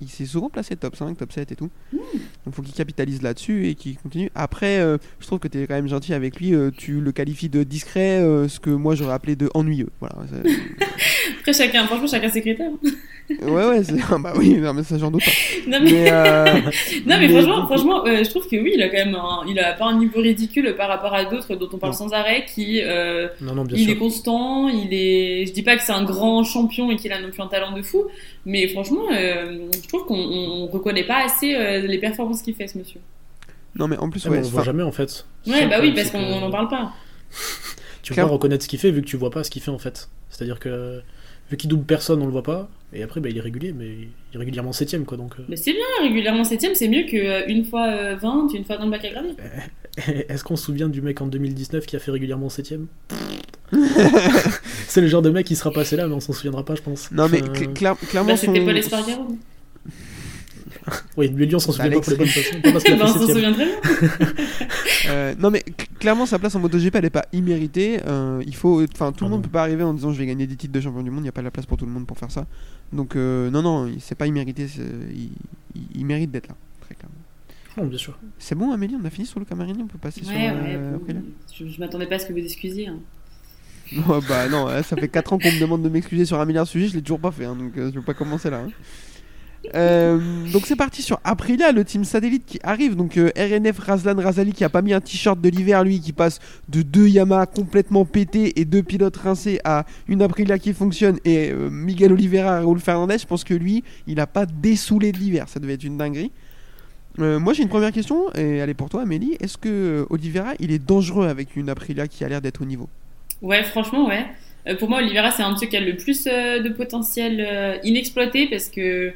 il s'est souvent placé top 5, top 7 et tout. Donc, il faut qu'il capitalise là-dessus et qu'il continue. Après, euh, je trouve que tu es quand même gentil avec lui. euh, tu le qualifies de discret, euh, ce que moi j'aurais appelé de ennuyeux. Voilà. Après, chacun, franchement, chacun ses critères. ouais, ouais, c'est... ah bah oui, non, mais ça, j'en doute pas. Non, mais, Mais, euh, non, mais, mais franchement, donc- franchement euh, je trouve que oui, il a quand même un, il a pas un niveau ridicule par rapport à d'autres dont on parle Non. sans arrêt, qui, euh, Non, non, bien il sûr. est constant, il est, je dis pas que c'est un grand champion et qu'il a non plus un talent de fou, mais franchement, euh, je trouve qu'on on, on reconnaît pas assez euh, les performances qu'il fait, ce monsieur. non, mais en plus, Ah, ouais. on le voit jamais en fait. Ouais, bah oui, parce qu'on que n'en parle pas. Tu peux pas reconnaître ce qu'il fait vu que tu vois pas ce qu'il fait en fait. C'est-à-dire que vu qu'il double personne, on le voit pas. Et après, bah, il est régulier, mais il est régulièrement septième quoi. Donc, euh. Mais c'est bien, régulièrement septième, c'est mieux qu'une fois euh, 20, une fois dans le bac à graver. Est-ce qu'on se souvient du mec en 2019 qui a fait régulièrement septième? C'est le genre de mec qui sera passé là, mais on s'en souviendra pas, je pense. Non, mais Enfin, cl- clair- clairement, Bah, c'était son- Espargaro. Oui, lui, lui, on s'en souvient pas pour les bonnes façons. Pas parce Bah, on s'en souvient très bien. Euh, non mais cl- clairement sa place en MotoGP elle est pas imméritée. Euh, il faut, enfin tout le Ah monde non. peut pas arriver en disant je vais gagner des titres de champion du monde. Il y a pas la place pour tout le monde pour faire ça. Donc euh, non non il- c'est pas immérité. Il, il- il mérite d'être là très clairement. Non, bien sûr. C'est bon Amélie on a fini sur le Camarini on peut passer sur. Ouais, euh, bon, Aprilia je, je m'attendais pas à ce que vous excusiez. hein. Ouais, bah non ça fait 4 ans qu'on me demande de m'excuser sur un milliard de sujets je l'ai toujours pas fait hein, donc euh, je vais pas commencer là. hein. Euh, donc c'est parti sur Aprilia, le team satellite qui arrive. Donc euh, RNF Razlan Razali qui a pas mis un t-shirt de l'hiver, lui qui passe de deux Yamaha complètement pétés et deux pilotes rincés à une Aprilia qui fonctionne et Miguel Oliveira Raúl Fernandez. Je pense que lui, il a pas dessoulé de l'hiver, ça devait être une dinguerie. Moi j'ai une première question et elle est pour toi Amélie. Est-ce que Oliveira il est dangereux avec une Aprilia qui a l'air d'être au niveau? Ouais, franchement, ouais. Euh, pour moi, Oliveira, c'est un de ceux qui a le plus euh, de potentiel euh, inexploité parce que,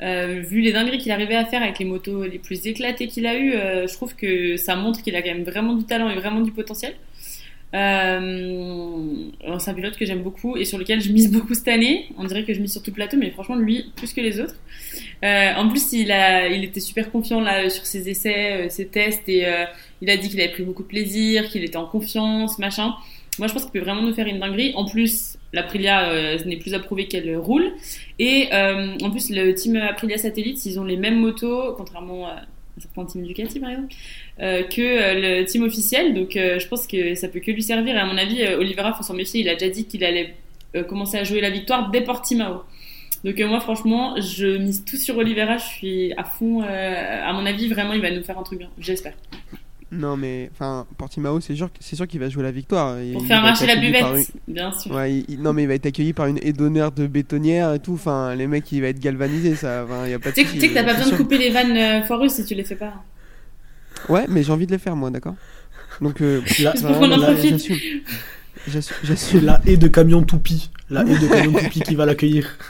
vu les dingueries qu'il arrivait à faire avec les motos les plus éclatées qu'il a eu, euh, je trouve que ça montre qu'il a quand même vraiment du talent et vraiment du potentiel. C'est un pilote que j'aime beaucoup et sur lequel je mise beaucoup cette année. On dirait que je mise sur tout plateau, mais franchement, lui, plus que les autres. En plus, il, a, il était super confiant là sur ses essais, ses tests et il a dit qu'il avait pris beaucoup de plaisir, qu'il était en confiance, machin. Moi, je pense qu'il peut vraiment nous faire une dinguerie. En plus, l'Aprilia euh, n'est plus à prouver qu'elle roule. Et euh, en plus, le team Aprilia Satellite, ils ont les mêmes motos, contrairement à certains teams Ducati par exemple, euh, que euh, le team officiel. Donc, je pense que ça peut que lui servir. Et à mon avis, Oliveira, faut s'en méfier. Il a déjà dit qu'il allait commencer à jouer la victoire dès Portimao. Donc moi, franchement, je mise tout sur Oliveira. Je suis à fond. à mon avis, vraiment, il va nous faire un truc bien. J'espère. Non, mais enfin, Portimao, c'est sûr, c'est sûr qu'il va jouer la victoire. Pour Il faire va marcher la buvette, bien sûr. une- Ouais, il- non, mais il va être accueilli par une haie d'honneur de bétonnière et tout. Enfin, les mecs, il va être galvanisé, ça. Enfin, y a pas de Tu sais que t'as pas besoin de couper les vannes euh, foireuses si tu les fais pas. Ouais, mais j'ai envie de les faire, moi, d'accord? Donc, euh, pour là, profite. j'assume. J'assume. j'assume. la haie de camion toupie. La haie de camion toupie qui va l'accueillir.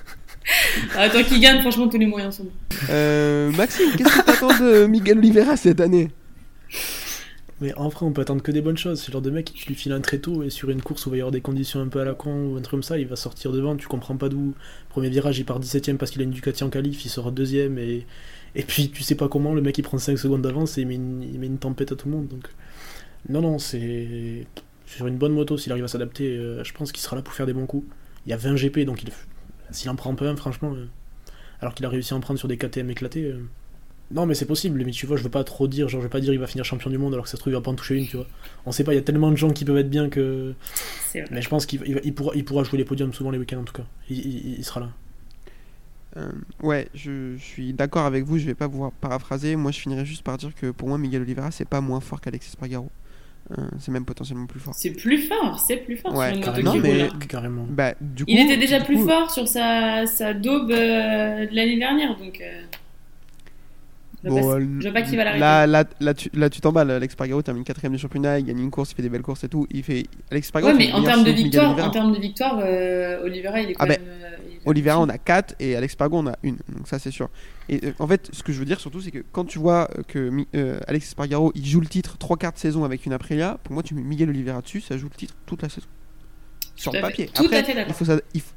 Ah, toi qui gagne, franchement, tous les moyens sont bons. Euh, Maxime, qu'est-ce que t'attends de Miguel Oliveira cette année? Mais en on peut attendre que des bonnes choses. C'est le genre de mec, tu lui files un tréteau et sur une course où il va y avoir des conditions un peu à la con ou un truc comme ça, il va sortir devant, tu comprends pas d'où. Premier virage, il part 17ème parce qu'il a une Ducati en qualif, il sera deuxième et, et puis tu sais pas comment, le mec il prend 5 secondes d'avance et il met, une, tempête à tout le monde. Donc, non, non, c'est. Sur une bonne moto, s'il arrive à s'adapter, euh, je pense qu'il sera là pour faire des bons coups. Il y a 20 GP, donc il... s'il en prend pas un, franchement, euh, alors qu'il a réussi à en prendre sur des KTM éclatés. euh, non, mais c'est possible, mais tu vois, je veux pas trop dire, genre, je veux pas dire il va finir champion du monde alors que ça se trouve, il va pas en toucher une, tu vois. On sait pas, il y a tellement de gens qui peuvent être bien que. C'est vrai. Mais je pense qu'il il va- il pourra, il pourra jouer les podiums souvent les week-ends en tout cas. Il, il- il sera là. Euh, ouais, je, je suis d'accord avec vous, je vais pas vous paraphraser. Moi, je finirai juste par dire que pour moi, Miguel Oliveira, c'est pas moins fort qu'Alexis Spargaro. Euh, c'est même potentiellement plus fort. C'est plus fort, c'est plus fort Ouais, sur une moto carrément, qui mais-. Carrément. Bah, du coup, Il était déjà du plus coup, fort sur sa, sa daube euh, de l'année dernière, donc. Je Bon, pas- je vois pas qui va l'arrêter. Là, là, là, tu là, tu t'emballes. Alex Spargaro termine quatrième du championnat, il gagne une course, il fait des belles courses et tout. Il fait Alex Spargaro. Ouais, mais en termes de victoire, en termes de victoire, euh, Oliveira, il est quand Ah ben, même. il est Oliveira, on a 4 et Alex Spargo, on a une. Donc ça, c'est sûr. Et euh, en fait, ce que je veux dire surtout, c'est que quand tu vois euh, que euh, Alex Spargaro, il joue le titre 3 quarts de saison avec une Aprilia, pour moi, tu mets Miguel Oliveira dessus, ça joue le titre toute la saison. Sur le papier. Après, il faut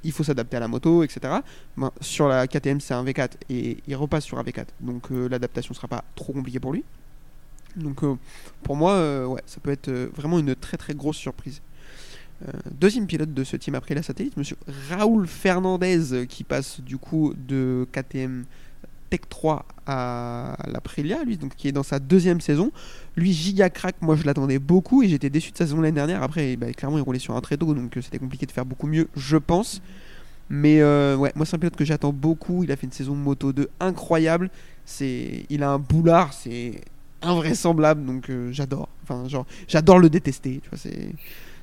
il, faut s'adapter à la moto, etc. Ben, sur la KTM, c'est un V4 et il repasse sur un V4. Donc euh, l'adaptation sera pas trop compliquée pour lui. Donc euh, pour moi, euh, ouais, ça peut être euh, vraiment une très très grosse surprise. Deuxième pilote de ce team après la satellite, monsieur Raoul Fernandez, qui passe du coup de KTM Tech 3 à l'Aprilia, lui, donc qui est dans sa deuxième saison. Lui, giga crack, moi je l'attendais beaucoup et j'étais déçu de sa saison l'année dernière. Après, bah, clairement, il roulait sur un tréteau, donc euh, c'était compliqué de faire beaucoup mieux, je pense. Mais euh, ouais, moi c'est un pilote que j'attends beaucoup. Il a fait une saison Moto 2 incroyable. Il a un boulard, c'est invraisemblable, donc euh, j'adore. Enfin, genre, j'adore le détester. Tu vois,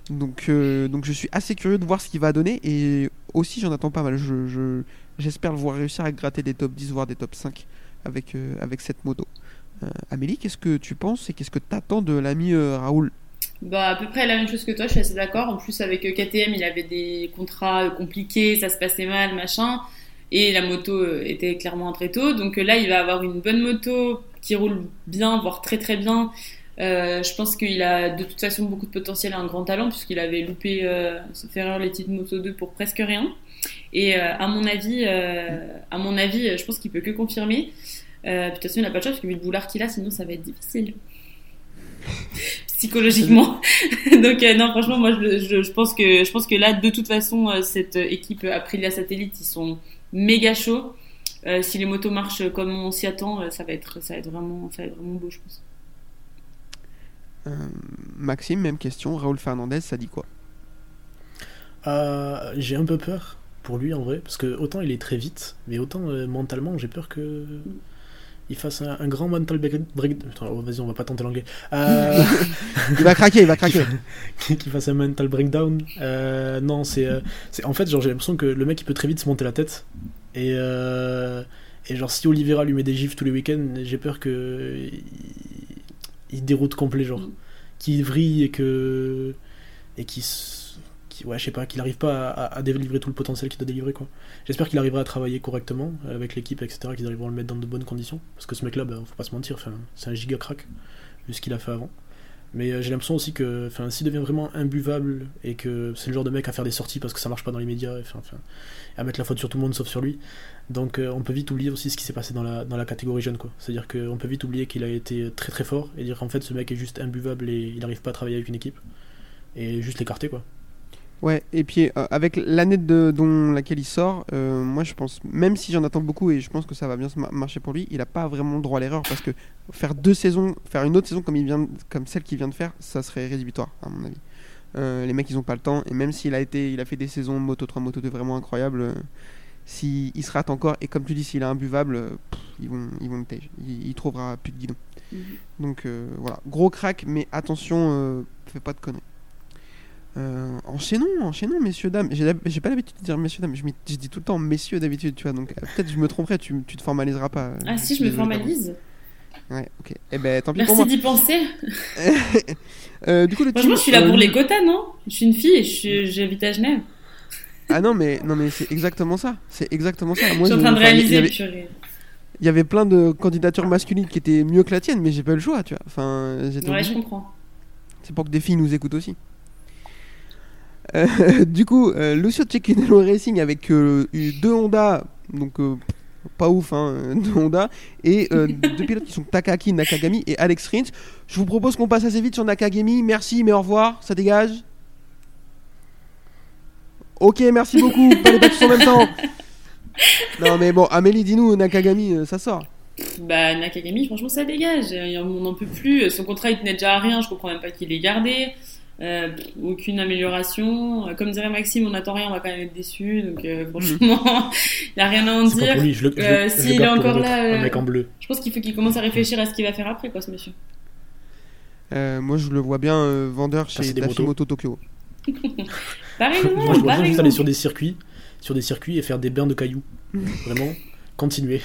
donc, je suis assez curieux de voir ce qu'il va donner et aussi j'en attends pas mal. Je- j'espère le voir réussir à gratter des top 10 voire des top 5 avec, euh, avec cette moto. Euh, Amélie, qu'est-ce que tu penses et qu'est-ce que tu attends de l'ami euh, Raoul? Bah, à peu près la même chose que toi, je suis assez d'accord. En plus, avec KTM, il avait des contrats compliqués, ça se passait mal, machin. Et la moto était clairement un tréteau. Donc là, il va avoir une bonne moto qui roule bien, voire très très bien. Je pense qu'il a de toute façon beaucoup de potentiel et un grand talent, puisqu'il avait loupé, euh, sauf erreur, les titres Moto 2 pour presque rien. Et euh, à mon avis, euh, à mon avis, je pense qu'il peut que confirmer. Euh, de toute façon, il n'a pas de choix, parce que vu le boulard qu'il a, sinon ça va être difficile. Psychologiquement. Donc euh, non, franchement, moi je, je, je pense que je pense que là, de toute façon, euh, cette équipe Aprilia Satellite, ils sont méga chauds. Euh, si les motos marchent comme on s'y attend, ça va être ça va être vraiment ça va être vraiment beau, je pense. Euh, Maxime, même question. Raoul Fernandez, ça dit quoi? Euh, j'ai un peu peur pour lui en vrai, parce que autant il est très vite, mais autant euh, mentalement j'ai peur que il fasse un, un grand mental break. break- Attends, oh, vas-y, on va pas tenter l'anglais. Euh, Il va craquer, il va craquer. qu'il fasse un mental breakdown. Euh, non, c'est, euh, c'est en fait genre j'ai l'impression que le mec il peut très vite se monter la tête et euh, et genre si Oliveira lui met des gifs tous les week-ends, j'ai peur que il, il déroute complet genre, Mm. qu'il vrille et que et qu'il s- ouais je sais pas qu'il arrive pas à, délivrer tout le potentiel qu'il doit délivrer quoi. J'espère qu'il arrivera à travailler correctement avec l'équipe etc qu'ils arriveront à le mettre dans de bonnes conditions parce que ce mec là bah, faut pas se mentir, c'est un giga crack vu ce qu'il a fait avant. Mais euh, j'ai l'impression aussi que s'il devient vraiment imbuvable et que c'est le genre de mec à faire des sorties parce que ça marche pas dans les médias, enfin, à mettre la faute sur tout le monde sauf sur lui. Donc euh, on peut vite oublier aussi ce qui s'est passé dans la, dans la catégorie jeune. quoi. C'est-à-dire qu'on peut vite oublier qu'il a été très très fort et dire qu'en fait ce mec est juste imbuvable et il n'arrive pas à travailler avec une équipe. Et juste l'écarter quoi. Ouais, et puis euh, avec l'année de, dont laquelle il sort, euh, moi je pense, même si j'en attends beaucoup et je pense que ça va bien se ma- marcher pour lui, il a pas vraiment le droit à l'erreur parce que faire deux saisons, faire une autre saison comme, il vient, comme celle qu'il vient de faire, ça serait rédhibitoire à mon avis. Euh, les mecs ils ont pas le temps et même s'il a été, il a fait des saisons Moto 3, Moto 2 vraiment incroyables, euh, s'il il se rate encore, et comme tu dis, s'il est imbuvable, pff, ils vont, ils vont le tège. Il, il trouvera plus de guidon. Mhm. Donc voilà, gros crack, mais attention, euh, fais pas de conneries. Euh, enchaînons, enchaînons, messieurs, dames. J'ai pas l'habitude de dire messieurs, dames, je, dis tout le temps messieurs d'habitude, tu vois, donc euh, peut-être je me tromperai, tu, tu te formaliseras pas. euh, Ah si, je me formalise. Ouais, ok. Eh ben, tant pis pour Merci d'y penser. Euh, du coup, le Franchement, team, je suis là euh, pour les quotas, non? Je suis une fille et j'habite à Genève. Ah non, mais, non, mais c'est exactement ça. C'est exactement ça. Moi, je suis en train de réaliser, avait- purée. Il y avait plein de candidatures masculines qui étaient mieux que la tienne, mais j'ai pas eu le choix, tu vois. Enfin, Ouais, je comprends. C'est pour que des filles nous écoutent aussi. Euh, du coup, euh, Lucio Cecchinello Racing avec euh, eu deux Honda, donc pas ouf, hein, deux Honda, et euh, deux pilotes qui sont Takaki Nakagami et Alex Rins. Je vous propose qu'on passe assez vite sur Nakagami. Merci, mais au revoir, ça dégage. Ok, merci beaucoup. pas les pas tous en même temps. Non, mais bon, Amélie, dis-nous, Nakagami, ça sort. Bah, Nakagami, franchement, ça dégage. On n'en peut plus. Son contrat, il tenait déjà à rien. Je comprends même pas qu'il l'ait gardé. Euh, aucune amélioration. Euh, Comme dirait Maxime, on n'attend rien, on va quand même être déçus. Donc, euh, franchement, il n'y a rien à en dire. pour lui, je le, je le- Euh, s'il est encore là, Un mec en bleu. Je pense qu'il faut qu'il commence à réfléchir à ce qu'il va faire après, quoi, ce monsieur. Euh, moi, je le vois bien euh, vendeur chez Dafimoto Tokyo. Pareil, non, Moi, je vois bien juste aller sur des circuits, sur des circuits et faire des bains de cailloux. Vraiment, continuer.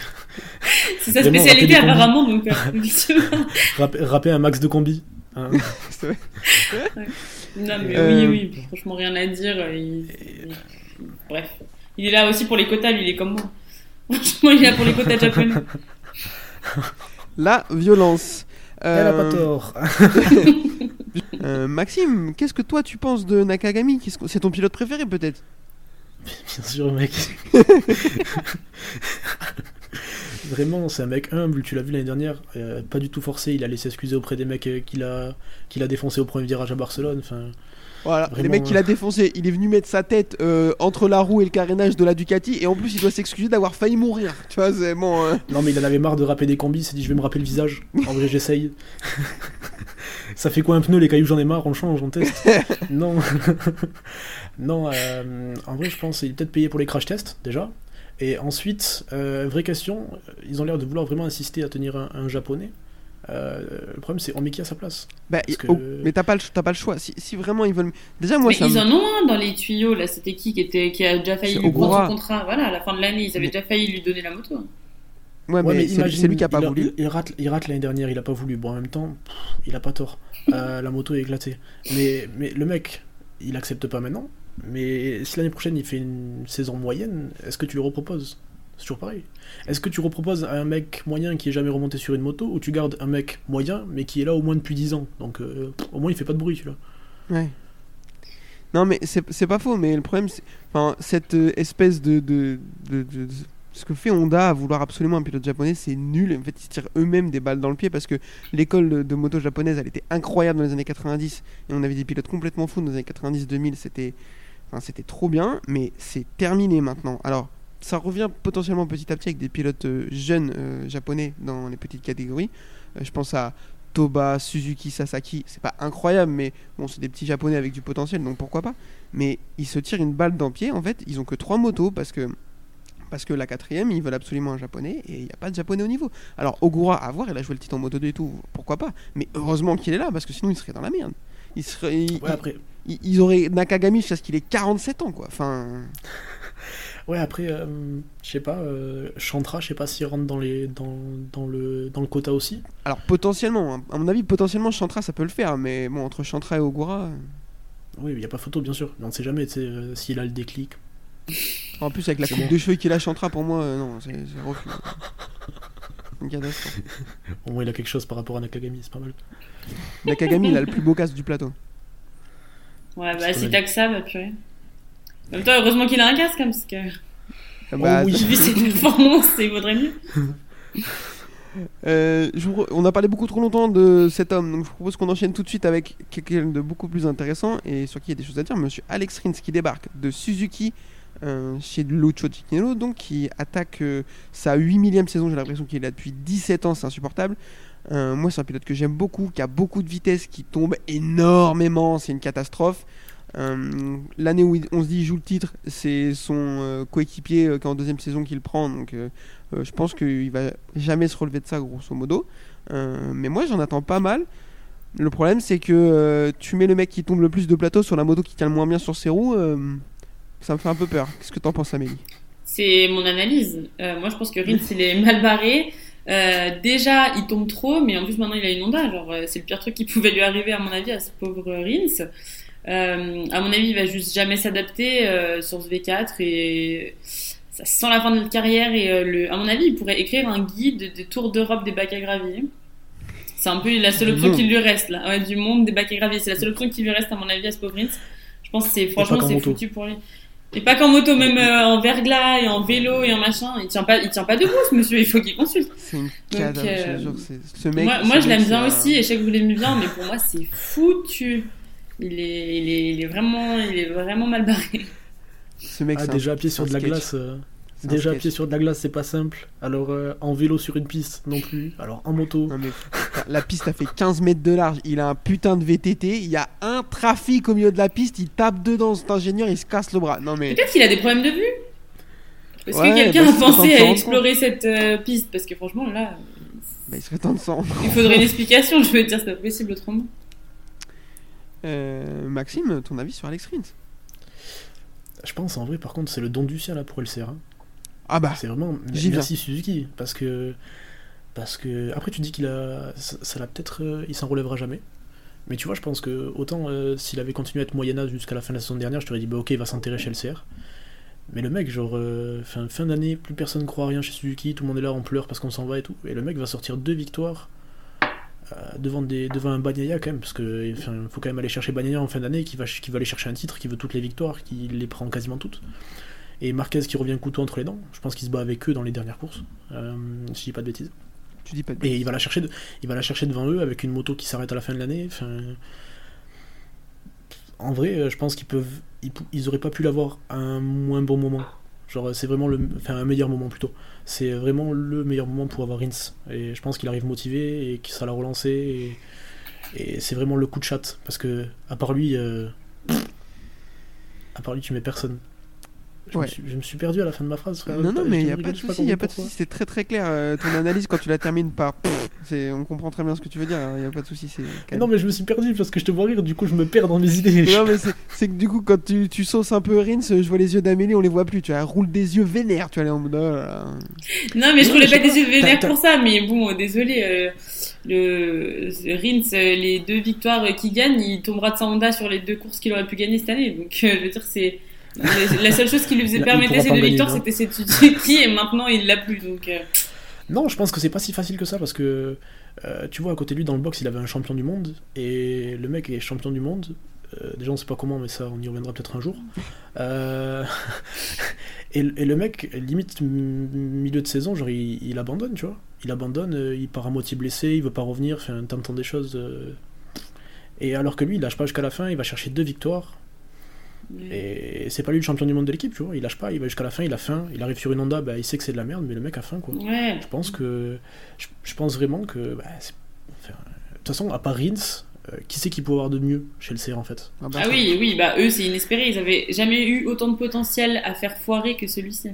C'est sa spécialité, apparemment. Donc, euh, rapper un max de combi. Hein. C'est vrai. non, mais Euh, oui, oui. Franchement, rien à dire. euh, il- il- Bref. Il est là aussi pour les quotas, lui, il est comme moi. Franchement, il est là pour les quotas japonais. La violence. Elle a pas Euh, tort. euh, Maxime, qu'est-ce que toi tu penses de Nakagami C'est ton pilote préféré peut-être? Bien sûr, mec. Vraiment, c'est un mec humble, tu l'as vu l'année dernière, euh, pas du tout forcé, il a laissé excuser auprès des mecs euh, qu'il a, qu'il a défoncé au premier virage à Barcelone. Enfin, Voilà, Vraiment, les mecs qu'il a défoncé, il est venu mettre sa tête euh, entre la roue et le carénage de la Ducati et en plus il doit s'excuser d'avoir failli mourir. Tu vois, c'est bon. euh, non, mais il en avait marre de rapper des combis, il s'est dit je vais me rapper le visage. En vrai, j'essaye. Ça fait quoi un pneu, les cailloux, j'en ai marre, on change, on teste. non. non, euh, en vrai, je pense qu'il est peut-être payé pour les crash tests, déjà. Et ensuite, euh, vraie question, ils ont l'air de vouloir vraiment insister à tenir un, un japonais. Euh, le problème, c'est on met qui à sa place Bah, oh, mais t'as pas, le- t'as pas le choix. Si, si vraiment ils veulent. Déjà, moi mais ça ils me- en ont un dans les tuyaux, là. C'était qui qui, était, qui a déjà failli lui prendre son contrat? Voilà, à la fin de l'année, ils avaient Mais- déjà failli lui donner la moto. Ouais, mais, c'est- imagine, c'est lui qui a pas il voulu. Il, il rate, il rate l'année dernière, il a pas voulu. Bon, en même temps, pff, il a pas tort. Euh, la moto est éclatée. Mais, mais le mec, il accepte pas maintenant. Mais si l'année prochaine il fait une saison moyenne, est-ce que tu lui reproposes C'est toujours pareil. Est-ce que tu reproposes à un mec moyen qui est jamais remonté sur une moto ou tu gardes un mec moyen mais qui est là au moins depuis 10 ans Donc euh, au moins il fait pas de bruit celui-là. Ouais. Non, mais c'est pas faux, mais le problème, c'est. Cette euh, espèce de, de, de- Ce que fait Honda à vouloir absolument un pilote japonais, c'est nul. En fait, ils tirent eux-mêmes des balles dans le pied parce que l'école de, de moto japonaise, elle était incroyable dans les années 90 et on avait des pilotes complètement fous dans les années 90-2000. C'était. Enfin, c'était trop bien, mais c'est terminé maintenant. Alors, ça revient potentiellement petit à petit avec des pilotes euh, jeunes euh, japonais dans les petites catégories. Euh, je pense à Toba, Suzuki, Sasaki. C'est pas incroyable, mais bon, c'est des petits japonais avec du potentiel, donc pourquoi pas. Mais ils se tirent une balle dans le pied. En fait, ils ont que trois motos parce que. Parce que la quatrième, ils veulent absolument un japonais et il n'y a pas de japonais au niveau. Alors, Ogura, à voir, il a joué le titre en moto 2 et tout, pourquoi pas. Mais heureusement qu'il est là parce que sinon il serait dans la merde. Il serait, il- Ouais, après, il- ils auraient Nakagami jusqu'à ce qu'il ait 47 ans, quoi. Enfin. ouais, après euh, je sais pas, euh, Chantra, je sais pas s'il rentre dans, les, dans, dans, le, dans le quota aussi. Alors, potentiellement, hein. à mon avis, potentiellement, Chantra, ça peut le faire, mais bon, entre Chantra et Ogura. euh, Oui, il n'y a pas photo, bien sûr. Mais on sait jamais euh, s'il a le déclic. En plus, avec la coupe bon. de cheveux qu'il a Chantra, pour moi, euh, non, c'est c'est refus. Une catastrophe. Au moins, il a quelque chose par rapport à Nakagami, c'est pas mal. Nakagami, il a le plus beau casque du plateau. Ouais, bah, C'est si t'as que ça, bah, purée. En même temps, heureusement qu'il a un casque, hein, parce que. Ah bah, Oh oui. Vu ses performances, il vaudrait mieux. Euh, je vous re- on a parlé beaucoup trop longtemps de cet homme, donc je vous propose qu'on enchaîne tout de suite avec quelqu'un de beaucoup plus intéressant et sur qui il y a des choses à dire. Monsieur Alex Rins qui débarque de Suzuki euh, chez Lucio Cicchinello, donc qui attaque euh, sa 8 millième saison. J'ai l'impression qu'il est là depuis 17 ans, c'est insupportable. Euh, moi, c'est un pilote que j'aime beaucoup, qui a beaucoup de vitesse, qui tombe énormément, c'est une catastrophe. Euh, L'année où on se dit il joue le titre, c'est son euh, coéquipier qui est en deuxième saison qui le prend. Donc je pense qu'il va jamais se relever de ça, grosso modo. Mais moi, j'en attends pas mal. Le problème, c'est que tu mets le mec qui tombe le plus de plateau sur la moto qui tient le moins bien sur ses roues. ça me fait un peu peur. Qu'est-ce que t'en penses, Amélie? C'est mon analyse. Moi, je pense que Rins, il est mal barré. Euh, déjà, il tombe trop, mais en plus, maintenant, il a une Honda. Genre, euh, c'est le pire truc qui pouvait lui arriver, à mon avis, à ce pauvre Rins. Euh, à mon avis, il va juste jamais s'adapter euh, sur ce V4 et ça sent la fin de notre carrière. Et le, à mon avis, il pourrait écrire un guide des tours d'Europe des bacs à gravier. C'est un peu la seule option qui lui reste là. Ouais, du monde des bacs à gravier. C'est la seule option qui lui reste, à mon avis, à ce pauvre Rins. Je pense que c'est franchement c'est foutu pour lui. Et pas qu'en moto, même euh, en verglas et en vélo et en machin. Il tient pas, il tient pas debout, ce monsieur. Il faut qu'il consulte. C'est une Donc, cata, je te jure, c'est- Ce mec. moi, ce je l'aime bien un- aussi, et je sais que vous l'aimez bien, mais pour moi, c'est foutu. Il est, il est, il est vraiment, il est vraiment mal barré. Ce mec, Ah, déjà à pied sur de la sketch. glace. euh, Déjà pied sur de la glace, c'est pas simple. Alors euh, en vélo sur une piste non plus. Alors en moto. Non, mais, la piste a fait 15 mètres de large. Il a un putain de VTT. Il y a un trafic au milieu de la piste. Il tape dedans. Cet ingénieur, il se casse le bras. Non, mais. Peut-être qu'il a des problèmes de vue. Est-ce Ouais, que quelqu'un bah, a pensé à explorer cette euh, piste? Parce que franchement, là, bah, il serait temps de s'en. il faudrait une explication. Je veux dire, c'est pas possible autrement. Euh, Maxime, ton avis sur Alex Rins? Je pense en vrai, par contre, c'est le don du ciel là, pour LCR. hein. Ah bah, C'est vraiment. J'y Merci Suzuki. Parce que. Parce que. Après, tu dis qu'il a. Ça, l'a peut-être. euh, il s'en relèvera jamais. Mais tu vois, je pense que autant euh, s'il avait continué à être moyen âge jusqu'à la fin de la saison dernière, je t'aurais dit, bah ok, il va s'enterrer chez LCR. Mais le mec, genre, euh, fin, fin d'année, plus personne croit à rien chez Suzuki, tout le monde est là, on pleure parce qu'on s'en va et tout. Et le mec va sortir deux victoires devant, des, devant un Bagnaia quand même, parce que enfin, faut quand même aller chercher Bagnaia en fin d'année, qui va, qui va aller chercher un titre, qui veut toutes les victoires, qui les prend quasiment toutes. Et Marquez qui revient couteau entre les dents, je pense qu'il se bat avec eux dans les dernières courses, euh, si je dis pas de bêtises. tu dis pas de Et il va la chercher, de- il va la chercher devant eux avec une moto qui s'arrête à la fin de l'année. Enfin, en vrai, euh, je pense qu'ils peuvent, ils, auraient pas pu l'avoir à un moins bon moment. Genre, c'est vraiment le, enfin un meilleur moment plutôt. C'est vraiment le meilleur moment pour avoir Rins. Et je pense qu'il arrive motivé et que ça l'a relancé. Et, et c'est vraiment le coup de chat parce que à part lui, euh, à part lui, tu mets personne. Je, Ouais. me suis, je me suis perdu à la fin de ma phrase. frère. Non, non, mais il n'y a pas de souci, il y a pas de souci, c'est très très clair. euh, ton analyse, quand tu la termines par. c'est- On comprend très bien ce que tu veux dire, il n'y a pas de souci. Non mais je me suis perdu parce que je te vois rire, du coup je me perds dans mes idées. Non, mais c'est- que du coup, quand tu, tu sauces un peu Rins, je vois les yeux d'Amélie, on les voit plus. Tu vois, elle roule des yeux vénères, tu vois, est en mode. oh. Non, mais je Non, voulais je pas des yeux vénères pour ça, mais bon, euh, désolé. euh, le Rins, euh, les deux victoires euh, qu'il gagne, il tombera de sa Honda sur les deux courses qu'il aurait pu gagner cette année. Donc, euh, je veux dire, c'est la- la seule chose qui lui faisait permettre ces deux victoires, c'était cette Suzuki, et maintenant il l'a plus. Donc, euh, Non, je pense que c'est pas si facile que ça parce que euh, tu vois à côté de lui dans le box il avait un champion du monde et le mec est champion du monde. Euh, déjà on sait pas comment mais ça on y reviendra peut-être un jour. Et, le- et le mec limite milieu de saison genre il, il abandonne tu vois. Il abandonne, il part à moitié blessé, il veut pas revenir, enfin t'entends des choses. Et alors que lui il lâche pas jusqu'à la fin, il va chercher deux victoires. Et c'est pas lui le champion du monde de l'équipe, tu vois. Il lâche pas, il va jusqu'à la fin, il a faim. Il arrive sur une Honda, bah, il sait que c'est de la merde, mais le mec a faim, quoi. ouais. Je pense que. Je, je pense vraiment que. bah, enfin, de toute façon, à part Rins, euh, qui c'est qui peut avoir de mieux chez le CR en fait? Bah, Ah oui, oui, bah eux c'est inespéré. Ils avaient jamais eu autant de potentiel à faire foirer que celui-ci.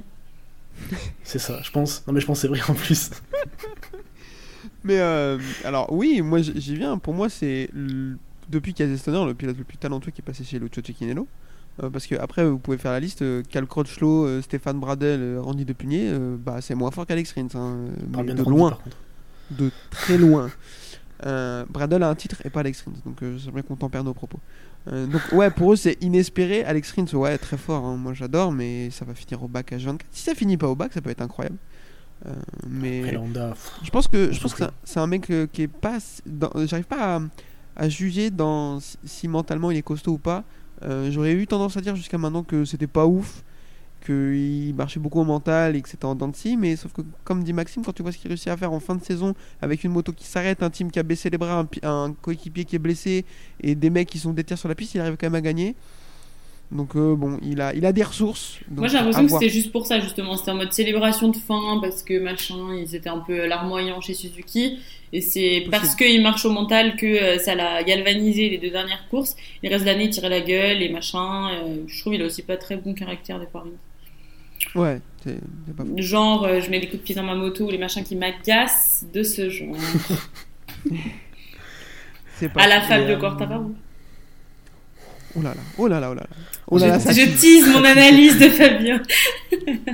C'est ça, je pense. Non, mais je pense que c'est vrai en plus. Mais euh, alors, oui, moi j'y viens. Pour moi, c'est depuis Kazestoner, le pilote le plus talentueux qui est passé chez Lucio Cecchinello. Euh, parce que après, vous pouvez faire la liste euh, Cal Crutchlow, euh, Stéphane Bradel, euh, Randy Depugné, euh, bah, c'est moins fort qu'Alex Rins. hein, euh, mais de Randy, loin, de très loin. Euh, Bradel a un titre et pas Alex Rins, donc euh, j'aimerais qu'on t'en perde nos propos. Euh, donc ouais, pour eux c'est inespéré. Alex Rins, ouais, très fort, hein, moi j'adore, mais ça va finir au bac H24. Si ça finit pas au bac, ça peut être incroyable. Euh, mais Après pff, je pense que je pense que c'est un- mec euh, qui est pas j'arrive pas à, à juger dans si mentalement il est costaud ou pas. Euh, J'aurais eu tendance à dire jusqu'à maintenant que c'était pas ouf, qu'il marchait beaucoup au mental et que c'était en dents de scie, mais sauf que comme dit Maxime, quand tu vois ce qu'il réussit à faire en fin de saison avec une moto qui s'arrête, un team qui a baissé les bras, un, pi- un coéquipier qui est blessé et des mecs qui sont déter sur la piste, il arrive quand même à gagner. Donc euh, bon, il a, il a des ressources. donc Moi j'ai l'impression que c'était juste pour ça justement, c'était en mode célébration de fin parce que machin, ils étaient un peu larmoyants chez Suzuki et c'est parce qu'il marche au mental que euh, ça l'a galvanisé les deux dernières courses. Le reste l'année il tirait la gueule et machin. euh, je trouve il a aussi pas très bon caractère des fois. Ouais, c'est pas faux. Genre je mets des coups de pied dans ma moto ou les machins qui m'agacent de ce genre. C'est pas à la de euh, Quartararo. Oh là là, oh là là, oh là là. Oh là là, je, ça je tue. tease mon analyse de Fabien.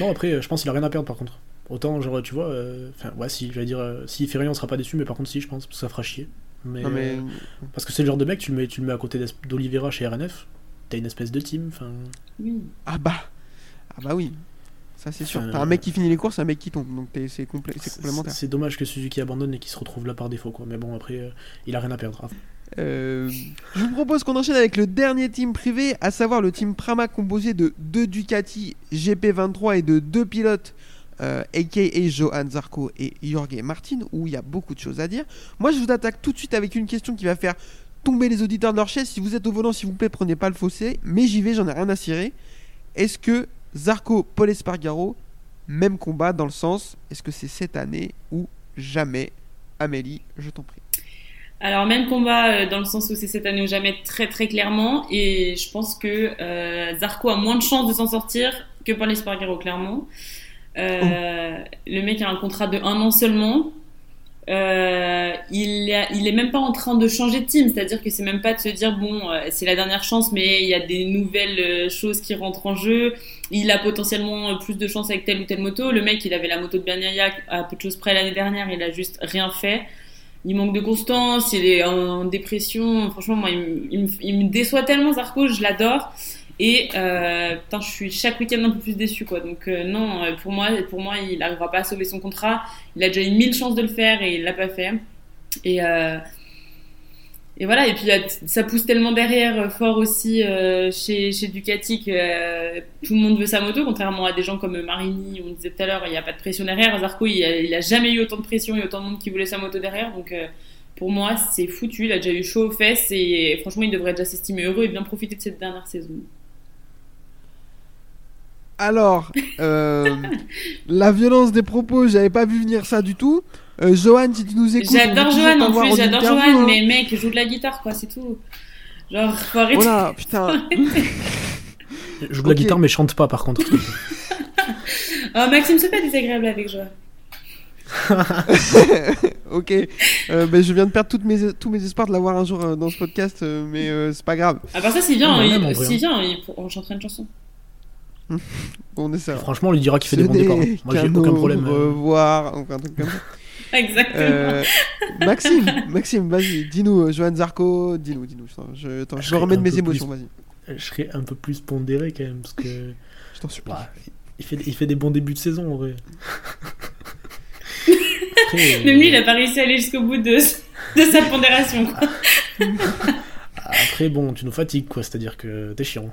Non, après, euh, je pense qu'il a rien à perdre par contre. Autant, genre, tu vois, euh, enfin, ouais, si, j'allais dire, euh, s'il fait rien, on sera pas déçu, mais par contre, si, je pense, parce que ça fera chier. Mais, Non, mais... euh, parce que c'est le genre de mec, tu le mets, tu le mets à côté d'Olivera chez RNF, t'as une espèce de team, enfin. Oui. Ah bah Ah bah oui Ça c'est sûr. T'as un mec qui finit les courses, un mec qui tombe. Donc c'est complé- c'est C'est complémentaire. c'est dommage que Suzuki abandonne et qu'il se retrouve là par défaut, quoi. Mais bon, après, euh, il a rien à perdre. Euh, je vous propose qu'on enchaîne avec le dernier team privé, à savoir le team Prama composé de deux Ducati GP23 et de deux pilotes, euh, aka Johan Zarco et Jorge Martin, où il y a beaucoup de choses à dire. Moi, je vous attaque tout de suite avec une question qui va faire tomber les auditeurs de leur chaise. Si vous êtes au volant, s'il vous plaît, prenez pas le fossé. Mais j'y vais, j'en ai rien à cirer. Est-ce que Zarco, Paul Espargaro, même combat dans le sens, est-ce que c'est cette année ou jamais? Amélie, je t'en prie. Alors même combat euh, dans le sens où c'est cette année ou jamais très très clairement et je pense que euh, Zarco a moins de chances de s'en sortir que Paul Espargaro clairement. Euh, Le mec a un contrat de un an seulement. Euh, il, est, il est même pas en train de changer de team, c'est-à-dire que c'est même pas de se dire bon euh, c'est la dernière chance mais il y a des nouvelles choses qui rentrent en jeu. Il a potentiellement plus de chance avec telle ou telle moto. Le mec il avait la moto de Bagnaia à peu de choses près l'année dernière, il a juste rien fait il manque de constance, il est en dépression. Franchement, moi, il, il il me déçoit tellement, Zarco, je l'adore. Et euh, putain, je suis chaque week-end un peu plus déçu, quoi. Donc euh, non, euh, pour moi, pour moi, il n'arrivera pas à sauver son contrat. Il a déjà eu mille chances de le faire et il l'a pas fait. Et euh, et voilà. Et puis ça pousse tellement derrière, euh, fort aussi euh, chez chez Ducati que euh, tout le monde veut sa moto, contrairement à des gens comme Marini, on disait tout à l'heure, il n'y a pas de pression derrière. Zarco, il a, il a jamais eu autant de pression et autant de monde qui voulait sa moto derrière. Donc euh, pour moi, c'est foutu. Il a déjà eu chaud aux fesses et franchement, il devrait déjà s'estimer heureux et bien profiter de cette dernière saison. Alors, la violence des propos, j'avais pas vu venir ça du tout. Euh, Johan, si tu nous écoutes, on J'adore Johan en plus, j'adore Johan, hein. mais mec, joue de la guitare quoi, c'est tout. Genre, faut arrêter. Oh là, putain. Je joue de la guitare, mais chante pas par contre. Oh, Maxime, c'est pas désagréable avec Johan. ok. Euh, ben, je viens de perdre toutes mes, tous mes espoirs de l'avoir un jour euh, dans ce podcast, euh, mais euh, c'est pas grave. À part ça, s'il vient, Ouais, il, même, en vrai, s'il hein. vient, il, on chantera une chanson. On est ça. Franchement, on lui dira qu'il fait des bons départs. hein. Moi, j'ai aucun au problème. euh. revoir, enfin, un truc comme ça. Exactement. Euh, Maxime, Maxime, vas-y, dis-nous, euh, Johan Zarco, dis-nous, dis-nous. Attends, Je, attends, je me remets de mes émotions, plus- vas-y. Je serais un peu plus pondéré quand même, parce que. Je t'en supplie. bah, il, fait, il fait des bons débuts de saison en vrai. Après, euh, Même lui, il a pas réussi à aller jusqu'au bout de, de sa pondération. Quoi. Après, bon, tu nous fatigues, quoi, c'est-à-dire que t'es chiant.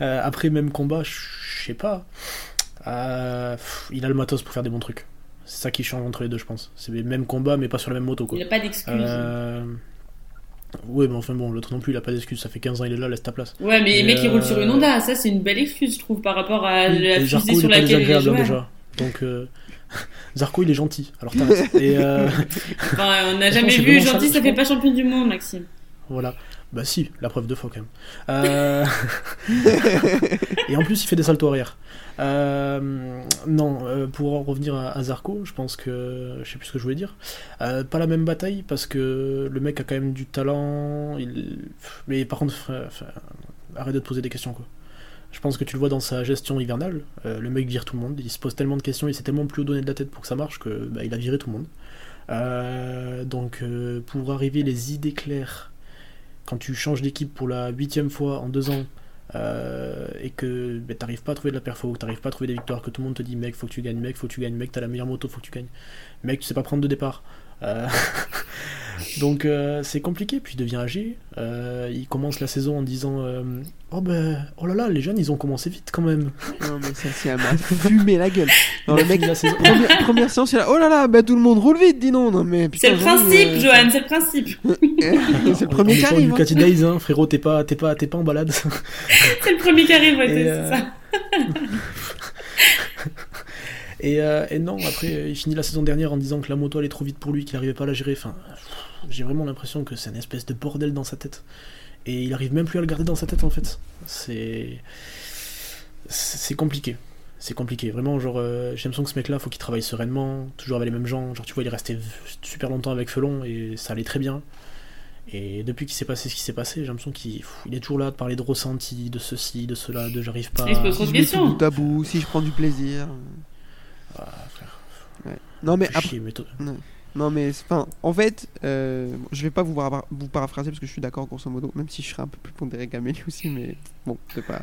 Euh, après, même combat, je je sais pas. Euh, pff, il a le matos pour faire des bons trucs. C'est ça qui change entre les deux, je pense. C'est les mêmes combats, mais pas sur la même moto, quoi. Il a pas d'excuses. Euh... Ouais, mais enfin bon, l'autre non plus, il a pas d'excuse. Ça fait 15 ans, il est là, laisse ta place. Ouais, mais Et le mec, il roule sur une euh, Honda. Ça, c'est une belle excuse, je trouve, par rapport à Oui, la fusée sur laquelle il est hein, déjà. Donc, euh, Zarco, il est gentil. Alors. Et Enfin, on n'a jamais vu gentil, ça, ça fait pas champion du monde, Maxime. voilà. Bah si, la preuve deux fois quand même. Euh, et en plus, il fait des saltos arrière. Euh, non, euh, pour en revenir à, à Zarco, je pense que je sais plus ce que je voulais dire. Pas la même bataille parce que le mec a quand même du talent. Il... Mais par contre, enfin, arrête de te poser des questions quoi. Je pense que tu le vois dans sa gestion hivernale. Le mec vire tout le monde. Il se pose tellement de questions, il s'est tellement plus donné de la tête pour que ça marche que bah, il a viré tout le monde. Donc pour arriver les idées claires, quand tu changes d'équipe pour la huitième fois en deux ans euh, et que bah, t'arrives pas à trouver de la perfo, que t'arrives pas à trouver des victoires, que tout le monde te dit mec faut que tu gagnes, mec faut que tu gagnes, mec t'as la meilleure moto, faut que tu gagnes, mec tu sais pas prendre de départ. Euh, Donc euh, c'est compliqué, puis il devient âgé. Euh, il commence la saison en disant euh, Oh ben, oh là là, les jeunes ils ont commencé vite quand même. Non, mais ça, c'est à m'a fumé la gueule. Non, le a mec, la saison. première, première séance, il là, oh là là, bah tout le monde roule vite, dis non. Non, mais putain, C'est le principe, Johan, c'est le principe. c'est le premier qui arrive. hein. Days, hein, frérot, t'es pas, t'es pas, t'es pas en balade. C'est le premier qui arrive, ouais, c'est euh, ça. Et, euh, et non, après, il finit la saison dernière en disant que la moto allait trop vite pour lui, qu'il arrivait pas à la gérer. Enfin, j'ai vraiment l'impression que c'est une espèce de bordel dans sa tête. Et il arrive même plus à le garder dans sa tête en fait. C'est. C'est compliqué. C'est compliqué. Vraiment, genre, euh, j'ai l'impression que ce mec-là, faut qu'il travaille sereinement, toujours avec les mêmes gens. Genre, tu vois, il est resté super longtemps avec Felon et ça allait très bien. Et depuis qu'il s'est passé ce qui s'est passé, j'ai l'impression qu'il il est toujours là de parler de ressenti, de ceci, de cela, de j'arrive pas. Il se pose Si je mets tout questions. bout à bout, si je prends du plaisir. Frère, Non, mais après. chier, mais toi- Non mais enfin, en fait, euh, je vais pas vous, vous paraphraser parce que je suis d'accord grosso modo, même si je serais un peu plus pondéré qu'Amélie aussi, mais bon, c'est pas,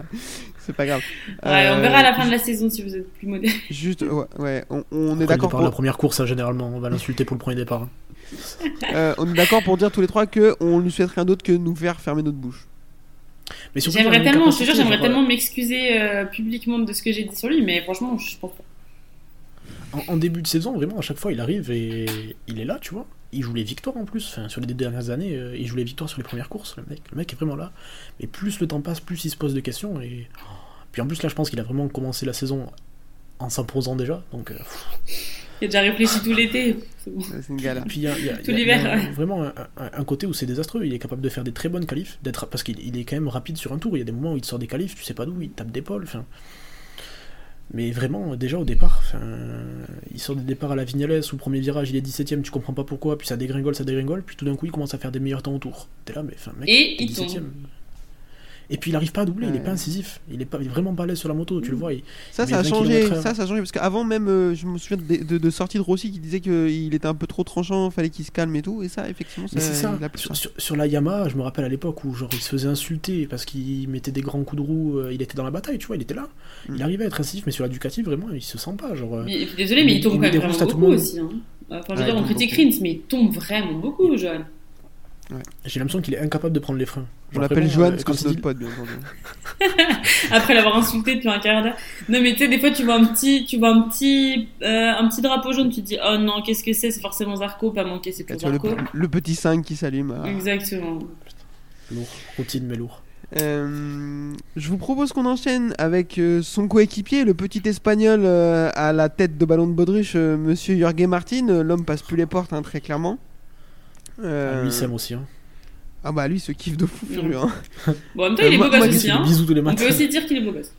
c'est pas grave. Ouais, on Euh, verra à la fin de la saison si vous êtes plus modéré. Juste, ouais, ouais, on, on est d'accord de la pour, première course, hein, généralement, on va l'insulter pour le premier départ. hein. euh, on est d'accord pour dire tous les trois que on lui souhaite rien d'autre que nous faire fermer notre bouche. Mais J'aimerais tellement, je te jure, capacité, j'aimerais tellement m'excuser euh, publiquement de ce que j'ai dit sur lui, mais franchement, je pense pas. En, en début de saison, vraiment, à chaque fois, il arrive et il est là, tu vois. Il joue les victoires en plus. Enfin, sur les deux dernières années, euh, il joue les victoires sur les premières courses. Le mec, le mec est vraiment là. Mais plus le temps passe, plus il se pose de questions. Et puis en plus, là, je pense qu'il a vraiment commencé la saison en s'imposant déjà. Donc, euh. Il a déjà réfléchi tout l'été. c'est bon. Ouais, C'est une galère. puis il y a, y a- Tout il y a- l'hiver, il y a ouais. vraiment un, un- un côté où c'est désastreux. Il est capable de faire des très bonnes qualifs, d'être parce qu'il il est quand même rapide sur un tour. Il y a des moments où il te sort des qualifs, tu sais pas d'où, il tape d'épaule. Enfin, mais vraiment, déjà au départ, il sort des départs à la Vignales, au premier virage, il est 17ème, tu comprends pas pourquoi, puis ça dégringole, ça dégringole, puis tout d'un coup, il commence à faire des meilleurs temps au tour. T'es là, mais enfin, mec, Et il tombe. 17ème. Et puis il arrive pas à doubler, il est Ouais. pas incisif, il est, pas, il est vraiment l'aise sur la moto, tu le vois. il- Ça, ça a 20 changé. Ça, ça a changé parce qu'avant même, euh, je me souviens de, de, de sorties de Rossi qui disait qu'il était un peu trop tranchant, fallait qu'il se calme et tout. Et ça, effectivement, ça, c'est ça, il a plus sur, ça. sur- sur la Yamaha, je me rappelle à l'époque où genre il se faisait insulter parce qu'il mettait des grands coups de roue, euh, il était dans la bataille, tu vois, il était là. Mm. Il arrivait à être incisif, mais sur la Ducati, vraiment, il se sent pas. Genre, euh, Mais- désolé, mais il Il- tombe quand même vraiment beaucoup aussi. Hein. Enfin, je veux Ouais, dire, on critique. Rins, mais il tombe vraiment beaucoup, Johan. J'ai l'impression qu'il est incapable de prendre les freins. On Genre, l'appelle vraiment, Johan euh, parce que c'est notre pote, bien entendu. Après l'avoir insulté depuis un quart d'heure. Non, mais tu sais, des fois, tu vois un petit, tu vois un petit, euh, un petit drapeau jaune, tu te dis, oh non, qu'est-ce que c'est C'est forcément Zarco, pas manqué, c'est le, Zarco. le petit 5 qui s'allume. ah. Exactement. Lourd, routine, mais lourd. Euh, je vous propose qu'on enchaîne avec euh, son coéquipier, le petit espagnol euh, à la tête de ballon de baudruche, euh, monsieur Jorge Martin. L'homme passe plus les portes, hein, très clairement. Euh, Ah, lui, Sam aussi. Hein. ah bah lui se kiffe de fou furieux. Hein. Bon, en même temps, Euh, il est beau gosse aussi, hein. bisous tous les On matins. peut aussi dire qu'il est beau gosse.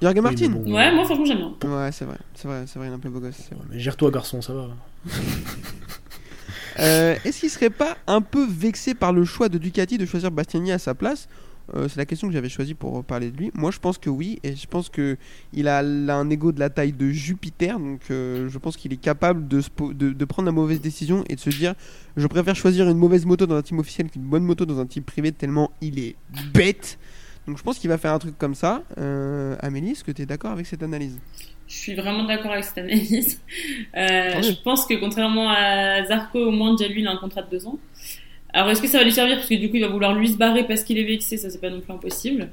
Jorge Oui, Martin bon, Ouais, moi, franchement, j'aime bien. Ouais, c'est vrai, c'est vrai, c'est vrai, il est un peu beau gosse. ouais, mais gère-toi, garçon, ça va. Euh, Est-ce qu'il serait pas un peu vexé par le choix de Ducati de choisir Bastiani à sa place Euh, C'est la question que j'avais choisie pour parler de lui. Moi, je pense que oui, et je pense que il a, il a un ego de la taille de Jupiter, donc euh, je pense qu'il est capable de, prendre la mauvaise décision et de se dire je préfère choisir une mauvaise moto dans un team officiel qu'une bonne moto dans un team privé tellement il est bête. Donc je pense qu'il va faire un truc comme ça. Euh, Amélie, est-ce que tu es d'accord avec cette analyse? Je suis vraiment d'accord avec cette analyse. Euh, je pense que contrairement à Zarco, au moins déjà lui, il a un contrat de deux ans. Alors est-ce que ça va lui servir? Parce que du coup il va vouloir lui se barrer parce qu'il est vexé, ça c'est pas non plus impossible.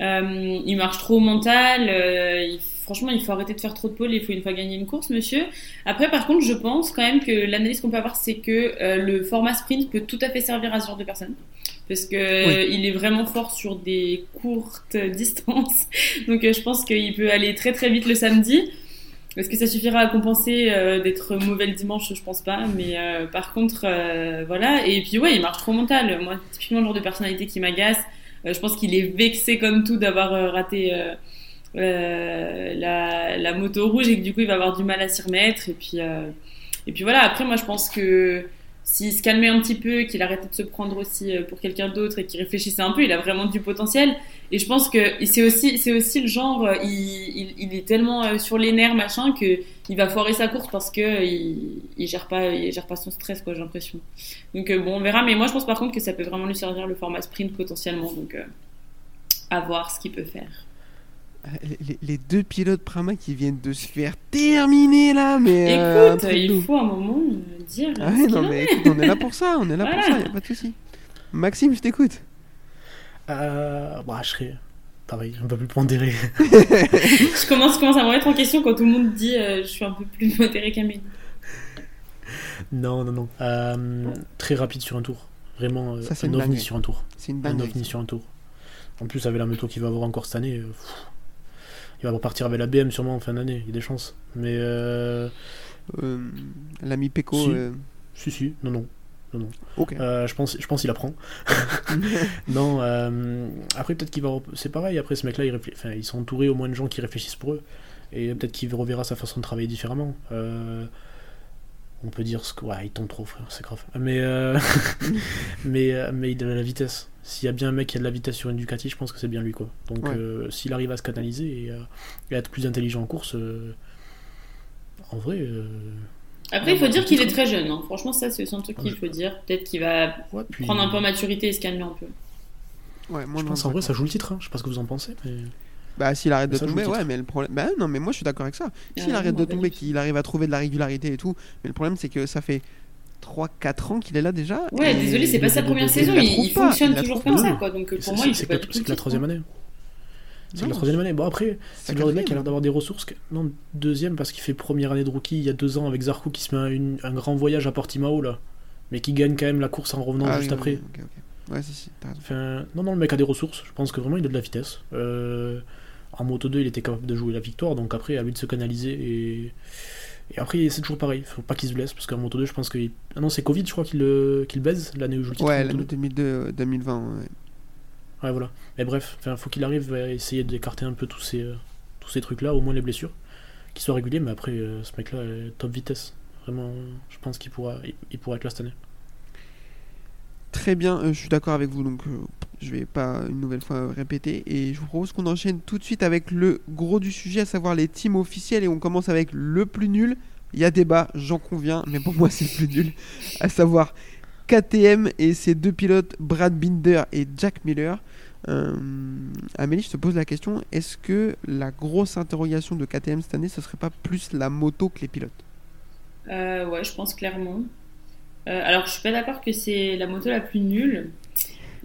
Euh, il marche trop au mental. euh, il- franchement, il faut arrêter de faire trop de pôles. Il faut une fois gagner une course, monsieur. Après, par contre, je pense quand même que l'analyse qu'on peut avoir, c'est que euh, le format sprint peut tout à fait servir à ce genre de personnes. Parce que euh, il est vraiment fort sur des courtes distances. Donc euh, je pense qu'il peut aller très très vite le samedi. Est-ce que ça suffira à compenser euh, d'être mauvais le dimanche? Je pense pas. Mais euh, par contre, euh, voilà. Et puis ouais, il marche trop mental. Moi, typiquement le genre de personnalité qui m'agace. Euh, je pense qu'il est vexé comme tout d'avoir euh, raté euh, la, la moto rouge et que du coup il va avoir du mal à s'y remettre. Et puis, et puis voilà. Après, moi, je pense que s'il se calmait un petit peu, qu'il arrêtait de se prendre aussi euh, pour quelqu'un d'autre et qu'il réfléchissait un peu, il a vraiment du potentiel. Et je pense que c'est aussi, c'est aussi le genre, euh, il, il, est tellement euh, sur les nerfs, machin, que il va foirer sa course parce que il, gère pas, gère pas son stress, quoi, j'ai l'impression. Donc bon, on verra. Mais moi, je pense par contre que ça peut vraiment lui servir le format sprint potentiellement. Donc à voir ce qu'il peut faire. Les, deux pilotes Prama qui viennent de se faire terminer là, mais. euh, un Écoute, truc de il faut un moment euh, dire. Ah ce ouais, non, mais est. écoute, on est là pour ça, on est là pour ça, y a pas de souci. Maxime, je t'écoute. Euh, bah, je serais pareil, un peu plus pondéré. Je commence, je commence à me remettre en question quand tout le monde dit euh, je suis un peu plus modéré qu'Amélie. non, non, non. Euh, très rapide sur un tour. Vraiment, euh, Ça, c'est un une ovni sur un tour. C'est une Un ovni sur un tour. En plus, avec la moto qu'il va avoir encore cette année, euh, pff, il va repartir avec la BM sûrement en fin d'année, il y a des chances. Mais euh, Euh, L'ami Peko. Si. euh, si, si, non, non. Ok. Euh, je pense, je pense qu'il apprend. non, euh, après peut-être qu'il va, c'est pareil. Après ce mec-là, il réfléch- enfin, ils sont entourés au moins de gens qui réfléchissent pour eux, et peut-être qu'il reverra sa façon de travailler différemment. Euh, on peut dire ce que, ouais, il tombe trop, frère, c'est grave. Mais, euh, mais, euh, mais il a la vitesse. S'il y a bien un mec qui a de la vitesse sur une Ducati, je pense que c'est bien lui, quoi. Donc, Ouais. euh, s'il arrive à se canaliser et, euh, et à être plus intelligent en course, euh, en vrai. euh, Après, il faut dire qu'il est très jeune. hein. Franchement, ça, c'est un truc qu'il faut dire. Peut-être qu'il va ouais, puis- prendre un peu en maturité et se calmer un peu. Ouais, moi, Je pense en vrai, ça joue le titre. hein. Je sais pas ce que vous en pensez. Mais... Bah, s'il arrête de Ça tomber, ouais, mais le problème. Bah, non, mais moi, je suis d'accord avec ça. S'il arrête de tomber, qu'il arrive à trouver de la régularité et tout. Mais le problème, c'est que ça fait 3-4 ans qu'il est là déjà. Ouais, et désolé, c'est pas sa première saison. Il, il fonctionne il toujours comme ça, quoi. Donc, euh, C'est- pour moi, il c'est que, c'est la troisième année. C'est Non, la troisième année. Bon, après, c'est c'est le genre de mec qui a l'air d'avoir des ressources. que- Non, deuxième, parce qu'il fait première année de rookie il y a deux ans avec Zarco qui se met un, une- un grand voyage à Portimao, là. Mais qui gagne quand même la course en revenant Ah, juste oui, après. oui, ok, ok. Ouais, si, si. Enfin, non, non, le mec a des ressources. Je pense que vraiment il a de la vitesse. Euh, en Moto 2, il était capable de jouer la victoire, donc après, à lui de se canaliser. Et, et après, c'est toujours pareil. Faut pas qu'il se blesse, parce qu'en Moto 2, je pense que. Ah non, c'est Covid, je crois qu'il le- qu'il baise l'année où joue le titre. Ouais, l'année 2. 2002, euh, 2020. ouais. Ouais, voilà. Mais bref, faut qu'il arrive à essayer d'écarter un peu tous ces, euh, tous ces trucs-là, au moins les blessures, qui soient réguliers, mais après, euh, ce mec-là est top vitesse. Vraiment, je pense qu'il pourra, il, il pourra être là cette année. Très bien, euh, je suis d'accord avec vous, donc euh, je vais pas une nouvelle fois répéter. Et je vous propose qu'on enchaîne tout de suite avec le gros du sujet, à savoir les teams officiels. Et on commence avec le plus nul. Il y a débat, j'en conviens, mais pour moi c'est le plus nul. À savoir KTM et ses deux pilotes, Brad Binder et Jack Miller. Euh, Amélie, je te pose la question est-ce que la grosse interrogation de KTM cette année, ce serait pas plus la moto que les pilotes? Euh, ouais, je pense clairement. Euh, alors, je suis pas d'accord que c'est la moto la plus nulle.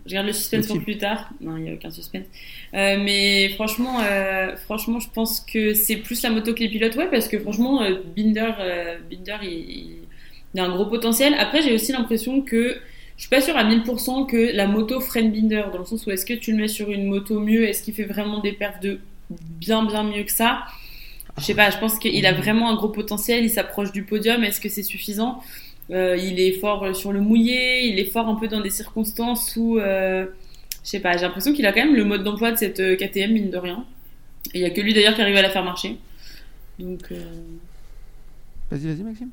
Je garde le suspense pour plus tard. Non, il n'y a aucun suspense. Euh, mais franchement, euh, franchement, je pense que c'est plus la moto que les pilotes. Ouais, parce que franchement, euh, Binder, Binder, il, il- il a un gros potentiel. Après, j'ai aussi l'impression que je suis pas sûre à 1000% que la moto freine Binder, dans le sens où est-ce que tu le mets sur une moto mieux, est-ce qu'il fait vraiment des perfs de bien bien mieux que ça? Je sais pas, je pense qu'il a vraiment un gros potentiel, il s'approche du podium, est-ce que c'est suffisant? Euh, Il est fort sur le mouillé, il est fort un peu dans des circonstances où, euh, je sais pas, j'ai l'impression qu'il a quand même le mode d'emploi de cette euh, KTM, mine de rien. Et il y a que lui d'ailleurs qui arrive à la faire marcher. Donc, euh, Vas-y, vas-y, Maxime.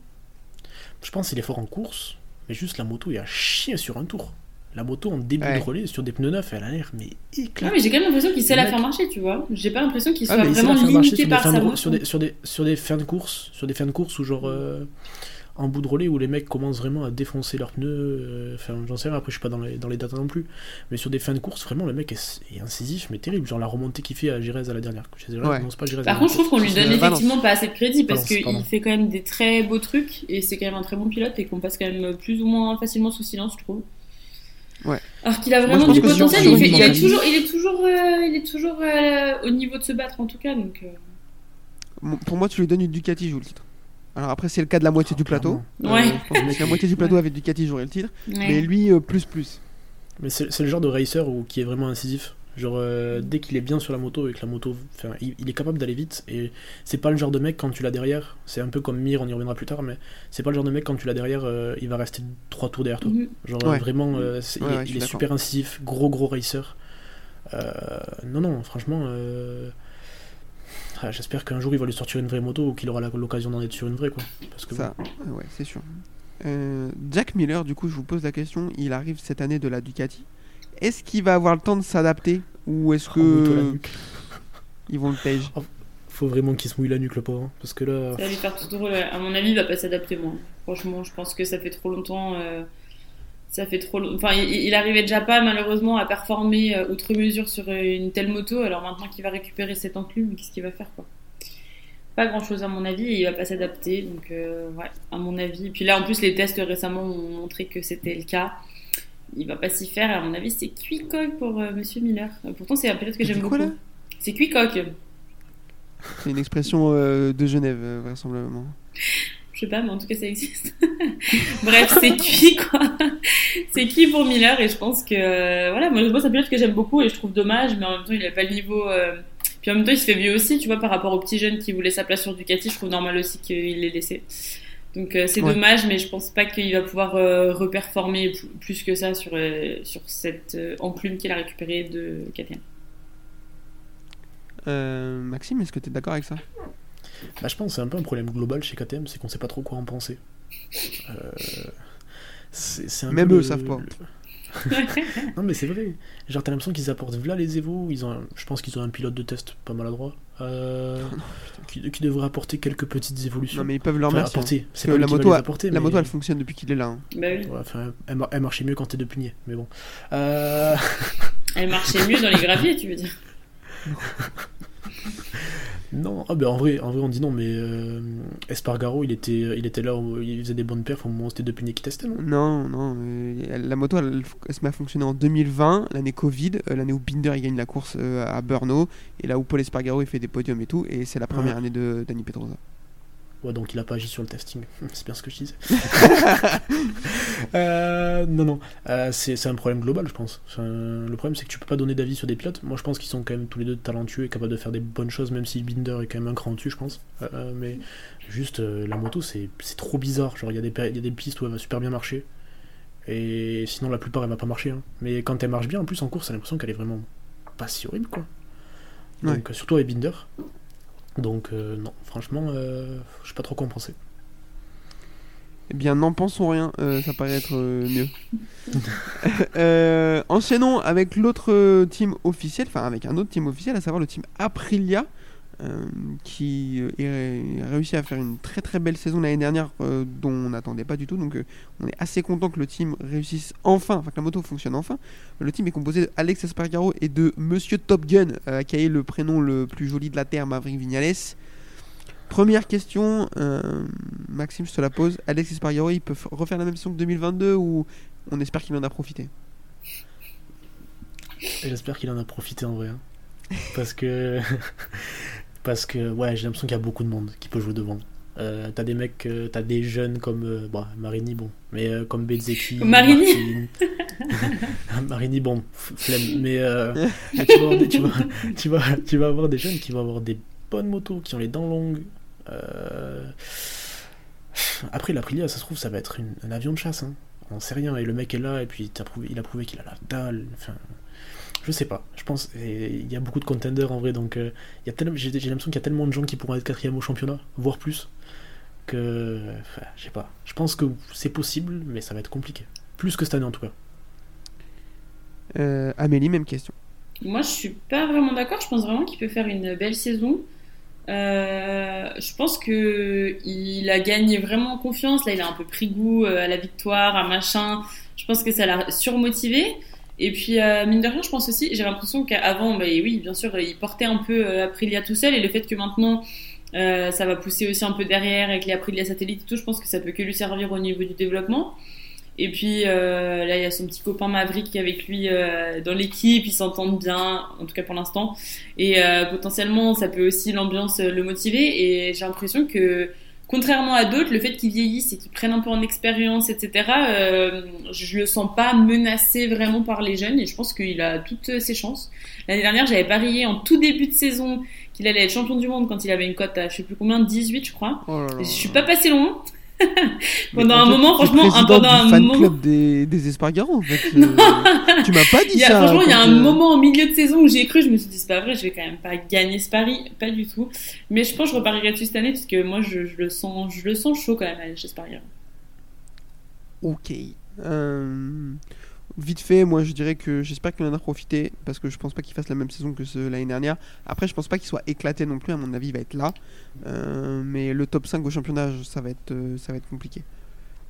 Je pense qu'il est fort en course, mais juste la moto, il a chier sur un tour. La moto en début Ouais. de relais, sur des pneus neufs, elle a l'air mais Ah, éclatée. mais j'ai quand même l'impression qu'il sait la faire marcher, tu vois. J'ai pas l'impression qu'il Ah, soit vraiment faire marcher limité par sa moto. sur, des, sur, des, sur des fins de course, sur des fins de course où genre euh, en bout de relais où les mecs commencent vraiment à défoncer leurs pneus. euh, Enfin, j'en sais rien. Après, je suis pas dans les, dans les datas non plus, mais sur des fins de course, vraiment le mec est, est incisif, mais terrible. Genre la remontée qu'il fait à Girez à la dernière. Girez, Ouais. Non, c'est pas Girez. Par contre, je trouve qu'on lui donne effectivement pas assez de crédit parce qu'il fait quand même des très beaux trucs et c'est quand même un très bon pilote et qu'on passe quand même plus ou moins facilement sous silence, je trouve. Ouais. Alors qu'il a vraiment je du potentiel, il, fait- il a toujours, il est toujours, euh, il est toujours euh, au niveau de se battre en tout cas. Donc, euh, Pour moi, tu lui donnes une Ducati, il joue le titre. Alors après, c'est le cas de la moitié Oh, du plateau. Ouais. je pense que la moitié du plateau avait Ducati, j'aurais le titre. ouais. Mais lui, euh, plus plus. Mais c'est le genre de racer où, qui est vraiment incisif. Genre, euh, dès qu'il est bien sur la moto et que la moto. Enfin, il, il est capable d'aller vite. Et c'est pas le genre de mec quand tu l'as derrière. C'est un peu comme Mir, on y reviendra plus tard. Mais c'est pas le genre de mec quand tu l'as derrière, euh, il va rester trois tours derrière toi. Mhm. Genre, Ouais. euh, vraiment, euh, il, est- il super incisif. Gros, gros racer. Euh, non, non, franchement. euh, J'espère qu'un jour il va lui sortir une vraie moto ou qu'il aura l'occasion d'en être sur une vraie. Quoi. Parce que Ça, ouais, c'est sûr. Euh, Jack Miller, du coup, je vous pose la question. Il arrive cette année de la Ducati. Est-ce qu'il va avoir le temps de s'adapter ou est-ce la que ils vont le page Faut vraiment qu'il se mouille la nuque, le pauvre. hein, Parce que là. Ça va lui faire tout drôle. ouais. À mon avis, il va pas s'adapter, moi. Franchement, je pense que ça fait trop longtemps. euh, ça fait trop long. Enfin, il, il arrivait déjà pas malheureusement à performer euh, outre mesure sur euh, une telle moto. Alors maintenant qu'il va récupérer cette enclume, qu'est-ce qu'il va faire quoi? Pas grand chose à mon avis et il va pas s'adapter. Donc euh, ouais, à mon avis. Puis là en plus les tests récemment ont montré que c'était le cas. Il va pas s'y faire. Et à mon avis c'est cuit pour euh, Monsieur Miller. Pourtant c'est un pilote que j'aime beaucoup. C'est cuit coq. C'est une expression de Genève, vraisemblablement. Je sais pas, mais en tout cas, ça existe. Bref, c'est cuit, quoi? c'est cuit pour Miller, et je pense que, euh, voilà, moi, moi c'est un pilote que j'aime beaucoup, et je trouve dommage, mais en même temps, il a pas le niveau, euh, puis en même temps, il se fait vieux aussi, tu vois, par rapport aux petits jeunes qui voulaient sa place sur Ducati, je trouve normal aussi qu'il l'ait laissé. Donc, euh, c'est Ouais. dommage, mais je pense pas qu'il va pouvoir euh, reperformer plus que ça sur, euh, sur cette enclume qu'il a récupérée de KTM. Maxime, est-ce que tu es d'accord avec ça? Bah, je pense que c'est un peu un problème global chez KTM, c'est qu'on sait pas trop quoi en penser. Euh, c'est c'est un Même peu eux le- savent pas. le- non mais c'est vrai. Genre t'as l'impression qu'ils apportent là les Evo. Ils ont, un- je pense qu'ils ont un pilote de test pas maladroit, euh, qui, qui devrait apporter quelques petites évolutions. Non, mais ils peuvent leur Enfin, remercier. hein. apporter. C'est pas la moto les a- apporter, La mais- moto, elle fonctionne depuis qu'il est là. hein. bah oui. Ouais, enfin, elle, mar- elle marchait mieux quand t'es de punier, mais bon. Euh, Elle marchait mieux dans les graviers, tu veux dire. Non, ah ben en vrai, en vrai on dit non, mais euh, Espargaro il était, il était là, où il faisait des bonnes perfs au moment où c'était Depugné qui testait, non? Non, euh, la moto, elle, elle se met à fonctionner en 2020, l'année Covid, euh, l'année où Binder il gagne la course euh, à Brno, et là où Paul Espargaro il fait des podiums et tout, et c'est la première Ouais. année de Dani Pedrosa. Ouais, donc il a pas agi sur le testing. c'est bien ce que je disais. Euh, non, non. Euh, c'est un problème global, je pense. Le problème, c'est que tu peux pas donner d'avis sur des pilotes. Moi, je pense qu'ils sont quand même tous les deux talentueux et capables de faire des bonnes choses, même si Binder est quand même un cran dessus, je pense. Euh, mais juste, la moto, c'est trop bizarre. Genre, il y, a des péri- il y a des pistes où elle va super bien marcher. Et sinon, la plupart, elle va pas marcher. hein. Mais quand elle marche bien, en plus, en course, t'as l'impression qu'elle est vraiment pas si horrible, quoi. Donc, surtout avec Binder. Donc, euh, non, franchement, euh, je sais pas trop penser. Eh bien, n'en pensons rien, euh, ça paraît être euh, mieux. Enchaînons avec l'autre team officiel, enfin avec un autre team officiel, à savoir le team Aprilia, euh, qui euh, est- a réussi à faire une très très belle saison l'année dernière, euh, dont on n'attendait pas du tout. Donc, on est assez content que le team réussisse enfin, enfin que la moto fonctionne enfin. Le team est composé d'Alex Espargaro et de Monsieur Top Gun, qui eu le prénom le plus joli de la terre, Maverick Vignales. Première question, Maxime, je te la pose. Alex Espargaro, il peut f- refaire la même saison que 2022 ou on espère qu'il en a profité? J'espère qu'il en a profité en vrai. hein. Parce que. Parce que, ouais, j'ai l'impression qu'il y a beaucoup de monde qui peut jouer devant. Euh, t'as des mecs, euh, t'as des jeunes comme euh, bah, Marini, bon, mais euh, comme Comme Marini. Martin. Marini, bon, flemme, mais, euh, mais tu, vas avoir des- tu, vas, tu, vas, tu vas avoir des jeunes qui vont avoir des bonnes motos, qui ont les dents longues. Euh, Après, l'Aprilia, ça se trouve, ça va être une- un avion de chasse, hein. on sait rien, et le mec est là, et puis prouvé- il a prouvé qu'il a la dalle, enfin. Je sais pas, je pense, il y a beaucoup de contenders en vrai, donc euh, il y a tellement- j'ai j'ai l'impression qu'il y a tellement de gens qui pourront être quatrième au championnat, voire plus, que, enfin, je sais pas, je pense que c'est possible, mais ça va être compliqué. Plus que cette année en tout cas. Euh, Amélie, même question. Moi, je suis pas vraiment d'accord. Je pense vraiment qu'il peut faire une belle saison. Euh, je pense que il a gagné vraiment en confiance. Là, il a un peu pris goût euh, à la victoire, à machin. Je pense que ça l'a surmotivé. Et puis, euh, mine de rien, je pense aussi, j'ai l'impression qu'avant, bah, oui, bien sûr, il portait un peu euh, Aprilia tout seul. Et le fait que maintenant, euh, ça va pousser aussi un peu derrière avec les Aprilia satellites et tout, je pense que ça peut que lui servir au niveau du développement. Et puis euh, là, il y a son petit copain Maverick qui est avec lui dans l'équipe, ils s'entendent bien, en tout cas pour l'instant. Et potentiellement, ça peut aussi l'ambiance le motiver. Et j'ai l'impression que, contrairement à d'autres, le fait qu'ils vieillissent et qu'ils prennent un peu en expérience, etc., euh, je le sens pas menacé vraiment par les jeunes. Et je pense qu'il a toutes ses chances. L'année dernière, j'avais parié en tout début de saison qu'il allait être champion du monde quand il avait une cote à je sais plus combien, 18 je crois. Oh là là. Et je suis pas passé loin. Pendant en un moment, franchement, un- pendant un fan moment- club des, des Espargaro, en fait. euh, tu m'as pas dit a, ça. franchement, il y a un euh, moment en milieu de saison où j'y ai cru, je me suis dit, c'est pas vrai, je vais quand même pas gagner ce pari, pas du tout. Mais je pense que je reparierai dessus cette année parce que moi, je, je le, sens, je le sens chaud quand même aller chez Sparrier. Ok. Euh, vite fait, moi je dirais que j'espère qu'il en a profité parce que je pense pas qu'il fasse la même saison que l'année dernière. Après, je pense pas qu'il soit éclaté non plus. À mon avis, il va être là. Euh, mais le top 5 au championnat, ça va être, euh, ça va être compliqué.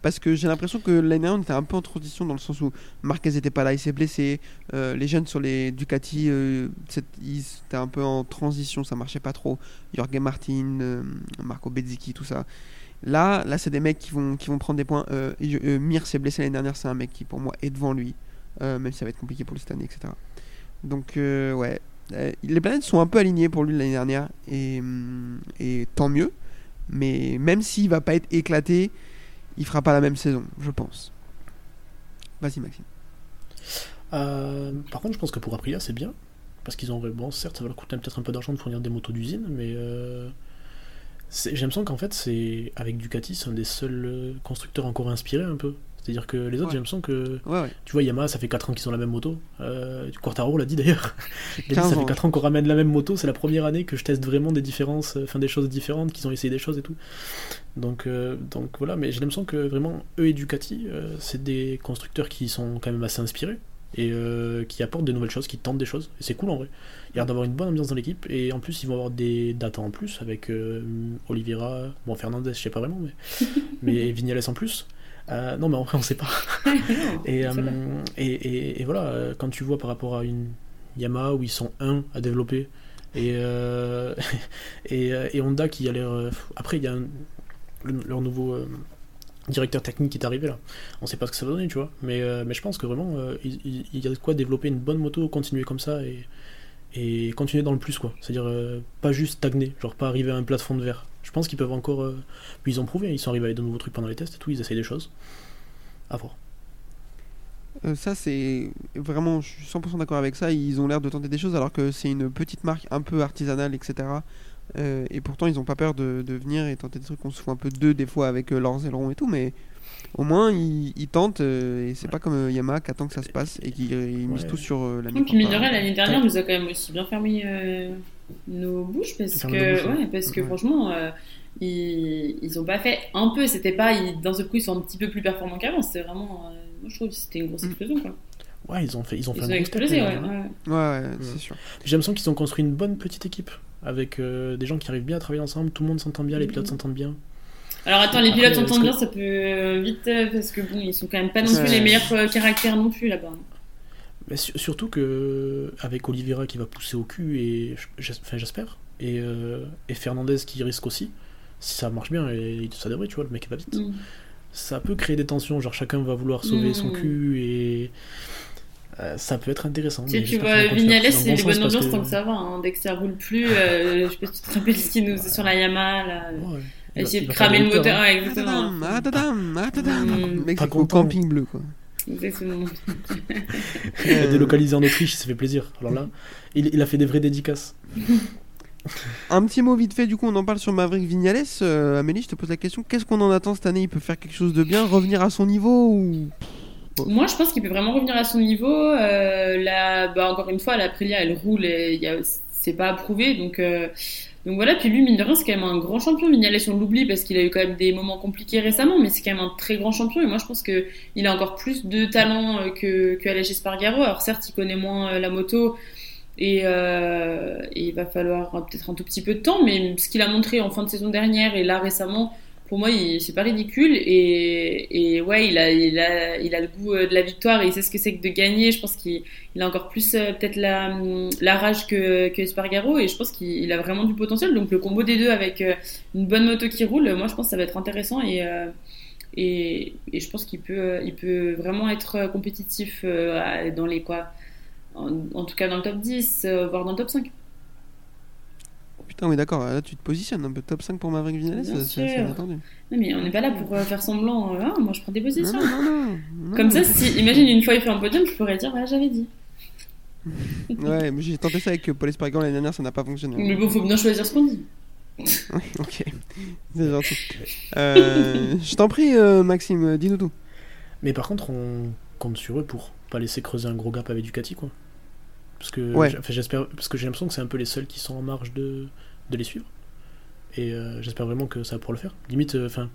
parce que j'ai l'impression que l'année dernière on était un peu en transition dans le sens où Marquez était pas là, il s'est blessé. euh, les jeunes sur les Ducati, ils étaient un peu en transition, ça marchait pas trop. Jorge Martin, Marco Bezzecchi, tout ça. Là, là c'est des mecs qui vont, qui vont prendre des points. Euh, euh, Mir s'est blessé l'année dernière, c'est un mec qui pour moi est devant lui, euh, même si ça va être compliqué pour lui cette année, etc. Donc euh, ouais, les planètes sont un peu alignées pour lui l'année dernière et, hum, et tant mieux. Mais même s'il va pas être éclaté, il fera pas la même saison, je pense. Vas-y Maxime. Par contre, je pense que pour Aprilia, c'est bien. Parce qu'ils ont. Bon, certes, ça va leur coûter peut-être un peu d'argent de fournir des motos d'usine, mais. J'ai l'impression qu'en fait, c'est avec Ducati, c'est un des seuls euh, constructeurs encore inspirés un peu. C'est-à-dire que les autres, Ouais. j'ai l'impression que. Ouais, ouais. Tu vois, Yamaha, ça fait 4 ans qu'ils ont la même moto. Euh, Quartaro l'a dit d'ailleurs. Il a dit, 15 ça fait 4 ans qu'on ramène la même moto. C'est la première année que je teste vraiment des différences, euh, enfin des choses différentes, qu'ils ont essayé des choses et tout. Donc, euh, donc voilà, mais j'ai l'impression que vraiment, eux et Ducati, euh, c'est des constructeurs qui sont quand même assez inspirés et qui apportent de nouvelles choses, qui tentent des choses. Et c'est cool en vrai. Il y a l'air d'avoir une bonne ambiance dans l'équipe. Et en plus, ils vont avoir des datas en plus avec euh, Oliveira, bon, Fernandez, je sais pas vraiment, mais, mais Vignales en plus. Euh, non, mais en vrai, on sait pas. Et, euh, et, et, et voilà, euh, quand tu vois par rapport à une Yamaha où ils sont un à développer et, et, Honda qui a l'air. Après, il y a un- leur nouveau directeur technique qui est arrivé là. On sait pas ce que ça va donner, tu vois. Mais, euh, mais je pense que vraiment, euh, il, il- il y a de quoi développer une bonne moto, continuer comme ça et, et continuer dans le plus, quoi. C'est-à-dire euh, pas juste stagner, genre pas arriver à un plafond de verre. Je pense qu'ils peuvent encore. euh, Puis ils ont prouvé, ils sont arrivés avec de nouveaux trucs pendant les tests et tout, ils essayent des choses. À voir. Euh, ça, c'est vraiment, je suis 100% d'accord avec ça. Ils ont l'air de tenter des choses alors que c'est une petite marque un peu artisanale, etc. Euh, et pourtant, ils ont pas peur de, de venir et tenter des trucs. On se fout un peu d'eux des fois avec euh, leurs ailerons et tout, mais au moins ils, ils tentent. euh, et c'est pas comme euh, Yamaha qui attend que ça se passe et qui euh, ils misent Ouais. tout sur euh, l'année Et puis mine de prochaine. rien, l'année dernière, nous a quand même aussi bien fermé euh, nos bouches parce que, ouais. parce que Ouais. franchement, euh, ils, ils ont pas fait un peu. C'était pas, ils- d'un seul coup, ils sont un petit peu plus performants qu'avant. C'était vraiment, euh, moi je trouve que c'était une grosse Mm. explosion quoi. Ouais, ils ont fait, ils ont Ils fait ont un step, explosé, ouais. ouais. Ouais, ouais, Ouais. c'est sûr. J'ai l'impression qu'ils ont construit une bonne petite équipe avec euh, des gens qui arrivent bien à travailler ensemble, tout le monde s'entend bien, les pilotes Mhm. s'entendent bien. Alors attends, les pilotes que- bien, ça peut euh, vite euh, parce que bon, ils sont quand même pas non plus les meilleurs euh, caractères non plus là-bas. Mais su- surtout que avec Oliveira qui va pousser au cul et enfin j'espère et, euh, et Fernandez qui risque aussi si ça marche bien et ça devrait tu vois le mec va vite Mm. ça peut créer des tensions genre chacun va vouloir sauver son Mm. cul et euh, ça peut être intéressant mais tu vois, pousser c'est des bonnes ambiances tant que ça va. hein. Dès que ça roule plus, euh, je sais pas si tu te rappelles ce qu'il nous faisait sur la Yamaha là. Ouais, Essayer de cramer le moteur. hein. Ouais, Ah, exactement. tadam, ah, tadam, ah, tadam. Mm. Le mec, Pas c'est au camping bleu, quoi. Exactement. Il a délocalisé en Autriche, ça fait plaisir. Alors là, il, il a fait des vraies dédicaces. Un petit mot vite fait, du coup, on en parle sur Maverick Vignales. Euh, Amélie, je te pose la question qu'est-ce qu'on en attend cette année? Il peut faire quelque chose de bien Revenir à son niveau ou... Moi, je pense qu'il peut vraiment revenir à son niveau. Euh, là, bah, encore une fois, la Aprilia, elle roule et c'est pas approuvé. Donc, euh, donc voilà. Puis lui, mine de rien, c'est quand même un grand champion. Vignales, on l'oublie parce qu'il a eu quand même des moments compliqués récemment, mais c'est quand même un très grand champion. Et moi, je pense que il a encore plus de talent euh, que, que Aleix Espargaro. Alors certes, il connaît moins euh, la moto. Et, euh, et il va falloir peut-être un tout petit peu de temps, mais ce qu'il a montré en fin de saison dernière et là récemment, pour moi, c'est pas ridicule. Et, et ouais, il a, il, a, il a le goût euh, de la victoire et il sait ce que c'est que de gagner. Je pense qu'il il a encore plus euh, peut-être la, la rage que, que Espargaro et je pense qu'il il a vraiment du potentiel. Donc le combo des deux avec euh, une bonne moto qui roule, moi je pense que ça va être intéressant et, et, et je pense qu'il peut, il peut vraiment être compétitif dans les quoi. En, en tout cas dans le top 10, euh, voire dans le top 5. Putain, oui, d'accord, là tu te positionnes un peu top 5 pour Maverick Vignales, Bien c'est inattendu. Non, mais on n'est pas là pour euh, faire semblant. euh, Ah, moi je prends des positions. non, non, non, non. Comme ça, si, imagine une fois il fait un podium, je pourrais dire, ouais, j'avais dit. Ouais, mais j'ai tenté ça avec euh, Paul Espargaro l'année dernière, ça n'a pas fonctionné. Mais bon, faut bien choisir ce qu'on dit. ok, c'est gentil. Euh, je t'en prie, euh, Maxime, dis-nous tout. Mais par contre, on compte sur eux pour pas laisser creuser un gros gap avec Ducati, quoi. Parce que Ouais. j'espère, parce que j'ai l'impression que c'est un peu les seuls qui sont en marge de, de les suivre. Et euh, j'espère vraiment que ça va pouvoir le faire. Limite, euh, enfin,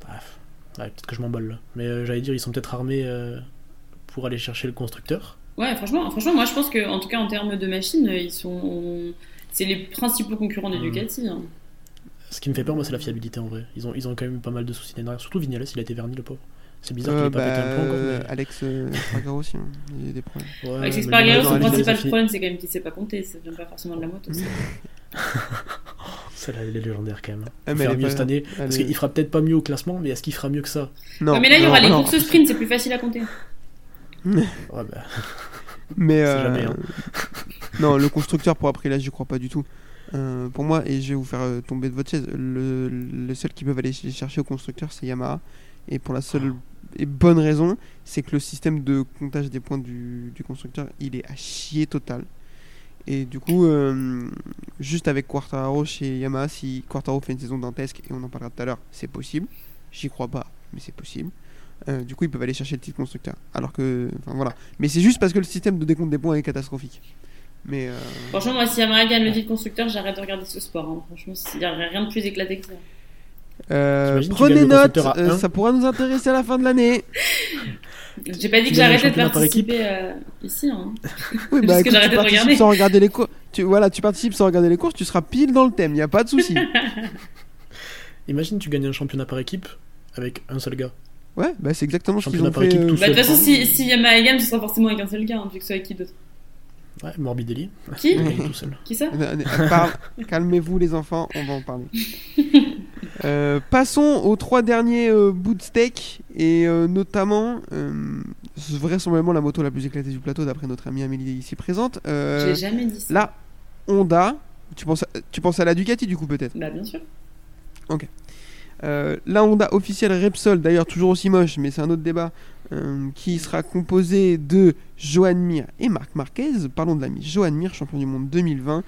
bref, ouais, peut-être que je m'emballe là. Mais euh, j'allais dire, ils sont peut-être armés euh, pour aller chercher le constructeur. Ouais, franchement, franchement, moi je pense que en tout cas en termes de machines, ils sont, c'est les principaux concurrents des Mm. Ducati. hein. Ce qui me fait peur, moi, c'est la fiabilité en vrai. Ils ont, ils ont quand même eu pas mal de soucis derrière. Surtout Vignales, il a été verni, le pauvre. C'est bizarre Euh, qu'il ait pas bah, pété un plomb encore. euh, Mais... Alex euh, Espargaro aussi, hein. il y a des problèmes. Ouais, le- non, son principal problème, c'est quand même qu'il sait pas compter. Ça vient pas forcément de la moto. Celle-là, elle est légendaire quand même. Ah, Faut mais elle faire mieux pas- cette année. elle Parce est- qu'il fera peut-être pas mieux au classement, mais est-ce qu'il fera mieux que ça? Non, mais là, il y non, aura les non. courses sprint, c'est plus facile à compter. Ouais, bah, Mais C'est euh, jamais, hein. non, le constructeur pour après là, j'y crois pas du tout. Euh, pour moi, et je vais vous faire euh, tomber de votre chaise, le, le seul qui peuvent aller les chercher au constructeur, c'est Yamaha. Et pour la seule et bonne raison, c'est que le système de comptage des points du, du constructeur, il est à chier total. Et du coup, euh, juste avec Quartararo chez Yamaha, si Quartararo fait une saison dantesque, et on en parlera tout à l'heure, c'est possible. J'y crois pas, mais c'est possible. Euh, du coup, ils peuvent aller chercher le titre constructeur. Alors que, enfin voilà. Mais c'est juste parce que le système de décompte des points est catastrophique. Mais euh, Franchement, moi, si Yamaha gagne le titre constructeur, j'arrête de regarder ce sport. hein. Franchement, il n'y a rien de plus éclaté que ça. euh, prenez note, euh, ça pourra nous intéresser à la fin de l'année. J'ai pas dit que j'arrêtais de participer euh, ici. Hein. Oui, bah que écoute, j'arrête tu de participes regarder. sans regarder les courses. Tu, voilà, tu participes sans regarder les courses, tu seras pile dans le thème, il n'y a pas de souci. imagine, tu gagnes un championnat par équipe avec un seul gars. ouais, bah c'est exactement ce qu'ils ont par fait. équipe, euh, tout Bah, de toute façon, si, si Yamaha gagne, ce sera forcément avec un seul gars, hein, vu que c'est avec qui d'autre. Ouais, Morbidelli. Qui? Tout seul. Qui ça? Calmez-vous les enfants, on va en parler. Euh, passons aux trois derniers euh, bouts de steak et euh, notamment euh, vraisemblablement la moto la plus éclatée du plateau d'après notre amie Amélie ici présente. J'ai jamais dit ça. la Honda. Tu penses, à, tu penses à la Ducati du coup peut-être? Bah, bien sûr. Euh, La Honda officielle Repsol, d'ailleurs toujours aussi moche, mais c'est un autre débat, qui sera composée de Johan Mir et Marc Marquez. Parlons de l'ami Johan Mir, champion du monde 2020,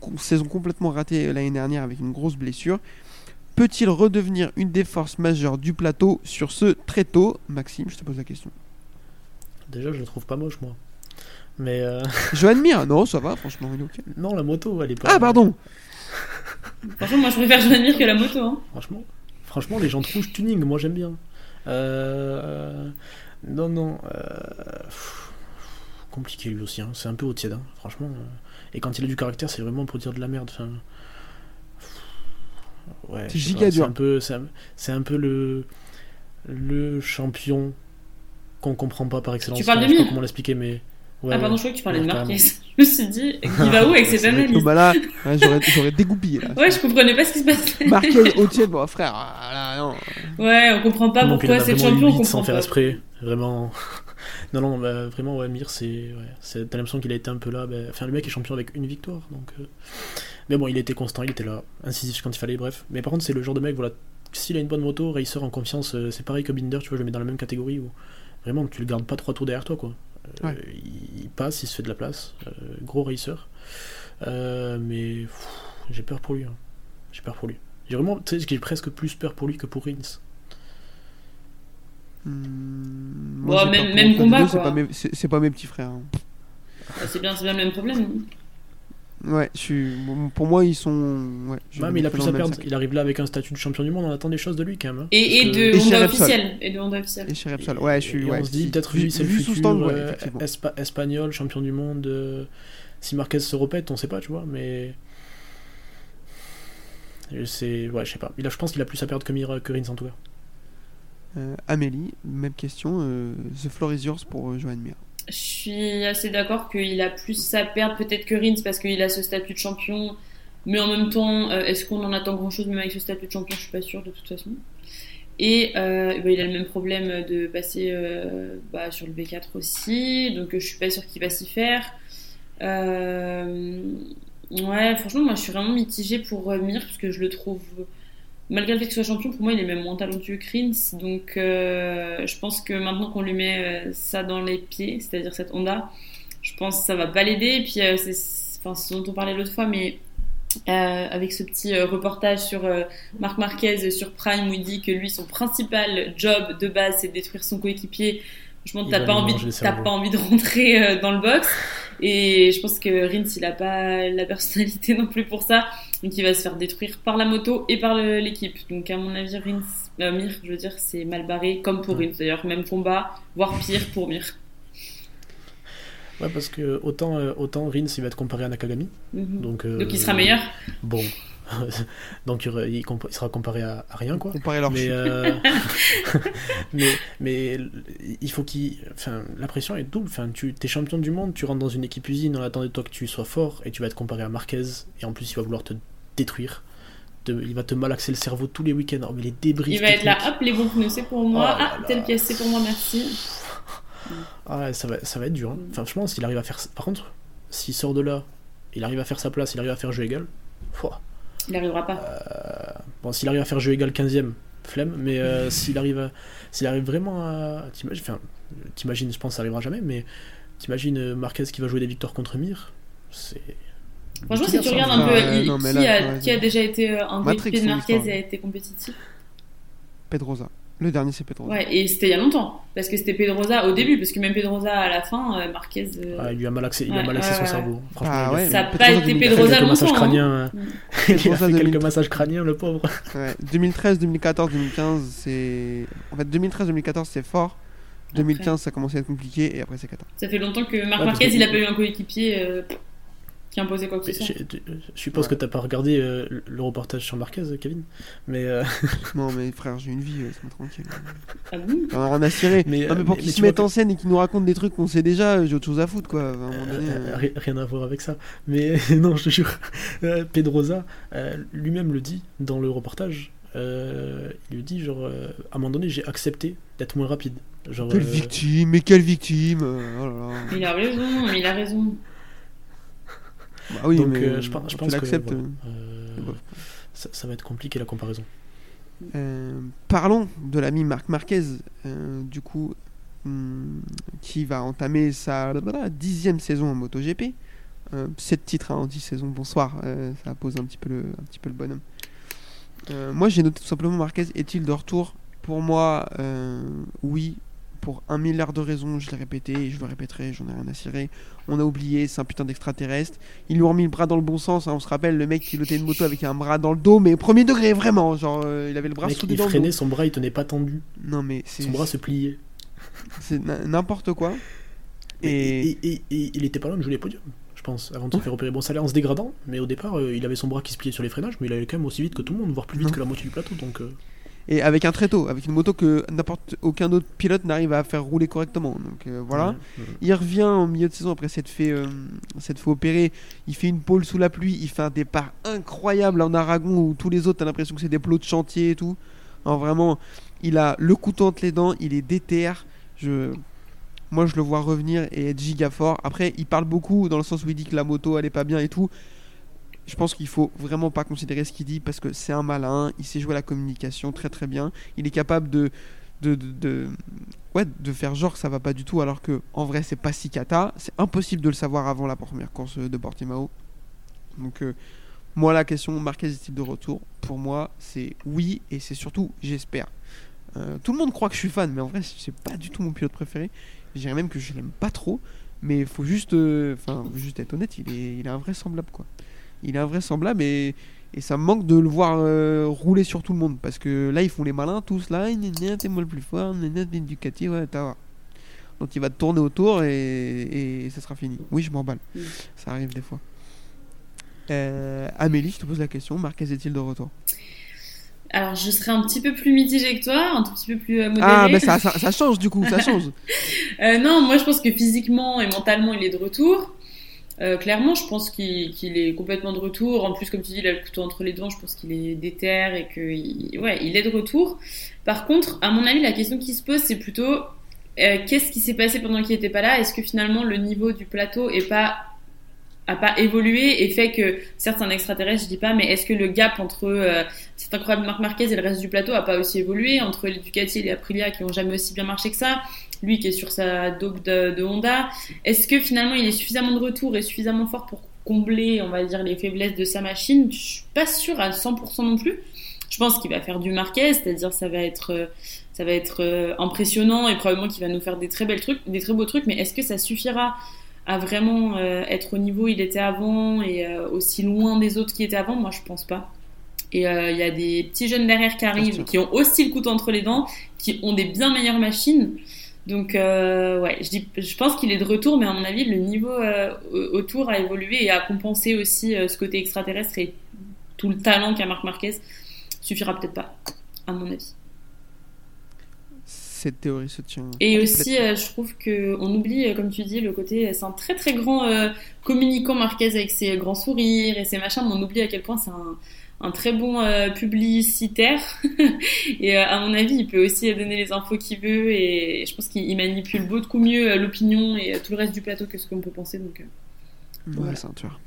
Gro- saison complètement ratée l'année dernière avec une grosse blessure. Peut-il redevenir une des forces majeures du plateau sur ce très tôt? Maxime, je te pose la question. Déjà, je le trouve pas moche, moi. Mais euh, Johan Mir, non, ça va, franchement, il est ok. non, la moto, elle est pas. Ah, pardon Franchement, moi, je préfère Joanne que la moto. Hein. Franchement, franchement, les gens rouges tuning, moi j'aime bien. Euh, Non, non. euh, pff, Compliqué lui aussi, hein. c'est un peu au tiède, hein, franchement. euh. Et quand il a du caractère, c'est vraiment pour dire de la merde. Enfin... Ouais, C'est giga pas, dur. C'est un peu, c'est un, c'est un peu le, le champion qu'on comprend pas par excellence. Tu parles de je sais pas Mir comment l'expliquer, mais. Ouais, ah, pardon, je croyais que tu parlais de Marquez. Je me suis dit, il va où avec vrai que- Oh, analyse bah là, j'aurais, dégoupillé là. Ouais, je comprenais pas ce qui se passait. Marquez au tiède, bon frère, ah, là, non. Ouais, on comprend pas pourquoi a c'est vraiment champion, on huit sans comprend faire pas. exprès, vraiment. non, non, bah, vraiment, ouais, Mir, c'est. Ouais, c'est- T'as l'impression qu'il a été un peu là. bah, Enfin, le mec est champion avec une victoire, donc. euh, Mais bon, il était constant, il était là, incisif quand il fallait, bref. Mais par contre, c'est le genre de mec, voilà, s'il a une bonne moto, racer en confiance, euh, c'est pareil que Binder, tu vois, je le mets dans la même catégorie où vraiment, tu le gardes pas trois tours derrière toi, quoi. Euh, Ouais. il, passe, il se fait de la place, euh, gros racer. Euh, mais j'ai peur pour lui, hein. j'ai peur pour lui. J'ai vraiment, tu sais, j'ai presque plus peur pour lui que pour Rins. Hmm, Ouais, j'ai même- combat, c'est pas mes- pas petits frères. hein. Ah, C'est bien, c'est bien le même problème. Ouais, je suis. bon, Pour moi, ils sont. Ouais, mais il a plus à perdre. sac. Il arrive là avec un statut de champion du monde, on attend des choses de lui quand même. hein. Et, de Et chez Honda officiel. Et de Honda officiel. Et chez Repsol, ouais, je suis. Et ouais, on se dit peut-être vu- lui c'est le futur euh, espa- espagnol, champion du monde. euh, si Marquez se répète, on sait pas, tu vois, mais. C'est. Ouais, je sais pas. Il a, je pense qu'il a plus à perdre que, Mir, que Rins en tout cas. Euh, Amélie, même question. euh, the floor is yours pour euh, Johan Mir. Je suis assez d'accord qu'il a plus à perdre peut-être que Rins parce qu'il a ce statut de champion. Mais en même temps, euh, est-ce qu'on en attend grand-chose même avec ce statut de champion? Je suis pas sûre de toute façon. Et euh, bah, il a le même problème de passer euh, bah, sur le B4 aussi, donc je suis pas sûre qu'il va s'y faire. Ouais, franchement, moi je suis vraiment mitigée pour Mir parce que je le trouve, malgré le fait qu'il soit champion, pour moi il est même moins talentueux que Rins. Donc euh, je pense que maintenant qu'on lui met euh, ça dans les pieds, c'est-à-dire cette Honda, je pense que ça va pas l'aider. Et puis euh, c'est enfin, ce dont on parlait l'autre fois, mais avec ce petit reportage sur Marc Marquez sur Prime où il dit que lui son principal job de base c'est de détruire son coéquipier. Franchement, Il t'as va pas envie, t'as cerveau. pas envie de rentrer dans le box. Et je pense que Rins il a pas la personnalité non plus pour ça, donc il va se faire détruire par la moto et par l'équipe. Donc à mon avis, Rins, euh, Mir, je veux dire, c'est mal barré comme pour Rins d'ailleurs, même combat, voire pire pour Mir. Ouais, parce que autant, euh, autant Rins il va être comparé à Nakagami. Mhm. Donc, euh, Donc il sera meilleur. Bon, Donc il, sera comparé à, à rien, quoi. Comparé à leur mais, euh... mais, mais il faut qu'il. Enfin, la pression est double. Enfin, tu es champion du monde, tu rentres dans une équipe usine, on attend de toi que tu sois fort et tu vas être comparé à Marquez. Et en plus, il va vouloir te détruire. Te, il va te malaxer le cerveau tous les week-ends. Oh, mais les débris. Il va être là, hop, les bons pneus, c'est pour moi. Oh ah, telle pièce, c'est pour moi, merci. Ah ouais, ça va, ça va être dur. Hein. Enfin, franchement, s'il arrive à faire. Par contre, s'il sort de là, il arrive à faire sa place, il arrive à faire jeu égal. Pouah. Il n'arrivera pas. Euh... Bon, s'il arrive à faire jeu égal 15ème, flemme, mais euh, s'il arrive, à... s'il arrive vraiment à. T'imagines, enfin, t'imagines, je pense que ça arrivera jamais, mais t'imagines Marquez qui va jouer des victoires contre Mir, c'est. Franchement, si tu regardes un peu il, non, qui, là, a, qui, a, déjà été euh, un coéquipier de Marquez et a été compétitif? Pedrosa. Le dernier, c'est Pedrosa. Ouais, et c'était il y a longtemps. Parce que c'était Pedrosa au début, parce que même Pedrosa à la fin, euh, Marquez. Euh... Ah, il lui a malaxé, il ouais, a malaxé son cerveau. Franchement, ah, ouais, ça n'a pas été Pedrosa longtemps. Crânien, hein. il a fait quelques massages crâniens, le pauvre. Ouais, 2013, 2014, 2015, c'est. En fait, 2013, 2014, c'est fort. 2015, après. ça a commencé à être compliqué, et après, c'est 14. Ça fait longtemps que Marc Marquez, il a pas eu un coéquipier. Euh qui imposait quoi que ce soit. Je, je suppose ouais. que t'as pas regardé euh, le reportage sur Marquez, Kevin. Mais euh... non, mais frère, j'ai une vie, laisse-moi tranquille. Ah bon On a ciré. Mais, non, mais pour qu'il se mette en scène et qu'il nous raconte des trucs qu'on sait déjà, j'ai autre chose à foutre, quoi. À un moment donné, euh... Rien à voir avec ça. Mais non, je te jure, euh, Pedrosa lui-même le dit dans le reportage. il lui dit genre à un moment donné j'ai accepté d'être moins rapide. Genre, quelle victime, mais quelle victime oh là là. Il a raison, il a raison. Bah oui, Donc, mais euh, je, pense, je pense que voilà, euh, ça, ça, va être compliqué la comparaison. Euh, parlons de l'ami Marc Marquez, du coup, hum, qui va entamer sa dixième saison en MotoGP. Euh, 7 titres hein, en 10 saisons, bonsoir, ça pose un petit peu le, un petit peu le bonhomme. moi j'ai noté tout simplement Marquez est-il de retour? Pour moi, oui, pour un milliard de raisons, je l'ai répété et je le répéterai, j'en ai rien à cirer. On a oublié, c'est un putain d'extraterrestre. Ils lui ont remis le bras dans le bon sens, hein, on se rappelle, le mec qui pilotait une moto avec un bras dans le dos, mais au premier degré, vraiment. Genre, euh, il avait le bras mec, soudé il dans freinait, le dos. son bras il tenait pas tendu. Non, mais. Son bras se pliait. C'est n'importe quoi. Et... Et, et, et, il était pas loin de jouer les podiums, je pense, avant de se faire opérer. Bon, ça allait en se dégradant, mais au départ, euh, il avait son bras qui se pliait sur les freinages, mais il allait quand même aussi vite que tout le monde, voire plus vite Non. que la moitié du plateau. Donc, euh, Et avec un tréteau, avec une moto que n'importe aucun autre pilote n'arrive à faire rouler correctement. Donc euh, voilà. Il revient en milieu de saison après s'être fait, euh, fait opérer. Il fait une pole sous la pluie. Il fait un départ incroyable en Aragon où tous les autres, t'as l'impression que c'est des plots de chantier et tout. Alors vraiment, il a le couteau entre les dents. Il est déter. Je... Moi, je le vois revenir et être giga fort. Après, il parle beaucoup dans le sens où il dit que la moto, elle est pas bien et tout. Je pense qu'il faut vraiment pas considérer ce qu'il dit parce que c'est un malin. Il sait jouer à la communication très très bien. Il est capable de de, ouais, de faire genre que ça va pas du tout alors que en vrai c'est pas si cata. C'est impossible de le savoir avant la première course de Portimao. Donc euh, moi la question Marquez est-il de retour Pour moi c'est oui et c'est surtout j'espère. Euh, tout le monde croit que je suis fan mais en vrai c'est pas du tout mon pilote préféré. Je dirais même que je l'aime pas trop. Mais faut juste, euh, juste être honnête, il est, il est invraisemblable quoi. Il est invraisemblable et, et ça me manque de le voir euh, rouler sur tout le monde parce que là ils font les malins tous là, t'es moi le plus fort, t'es Ducati, ouais, t'as. Donc il va te tourner autour et, et ça sera fini. Oui, je m'emballe. Mm. Ça arrive des fois. Euh, Amélie, je te pose la question. Marquez est-il de retour? Alors, je serais un petit peu plus mitigée que toi, un tout petit peu plus euh, modérée. Ah, mais ça, ça, ça change du coup, ça change. Euh, non, moi je pense que physiquement et mentalement il est de retour. Euh, clairement, je pense qu'il qu'il est complètement de retour. En plus, comme tu dis, il a le couteau entre les dents. Je pense qu'il est déter et que, il- ouais, il est de retour. Par contre, à mon avis, la question qui se pose, c'est plutôt euh, qu'est-ce qui s'est passé pendant qu'il n'était pas là? Est-ce que finalement le niveau du plateau est pas évolué et fait que certes un extraterrestre, je dis pas, mais est-ce que le gap entre euh, cet incroyable Marc Marquez et le reste du plateau a pas aussi évolué entre les Ducati et les Aprilia qui ont jamais aussi bien marché que ça? Lui qui est sur sa dope de, de Honda, est-ce que finalement il est suffisamment de retour et suffisamment fort pour combler, on va dire, les faiblesses de sa machine? Je suis pas sûre à 100% non plus. Je pense qu'il va faire du Marquez, c'est-à-dire ça va être, ça va être euh, impressionnant et probablement qu'il va nous faire des très belles trucs, des très beaux trucs. Mais est-ce que ça suffira à vraiment euh, être au niveau où il était avant et euh, aussi loin des autres qui étaient avant? Moi, je pense pas. Et euh, il y a des petits jeunes derrière qui arrivent, qui ont aussi le couteau entre les dents, qui ont des bien meilleures machines. Donc euh, ouais, je, dis, je pense qu'il est de retour, mais à mon avis, le niveau euh, au- autour a évolué et a compensé aussi euh, ce côté extraterrestre et tout le talent qu'a Marc Marquez suffira peut-être pas, à mon avis. Cette théorie se tient. Et aussi, je trouve que on oublie, comme tu dis, le côté, c'est un très très grand communicant Marquez avec ses grands sourires et ses machins, mais on oublie à quel point c'est un, un très bon euh, publicitaire. et euh, à mon avis, il peut aussi donner les infos qu'il veut. Et je pense qu'il manipule beaucoup mieux euh, l'opinion et tout le reste du plateau que ce qu'on peut penser. Donc, Ouais, Voilà. ceinture.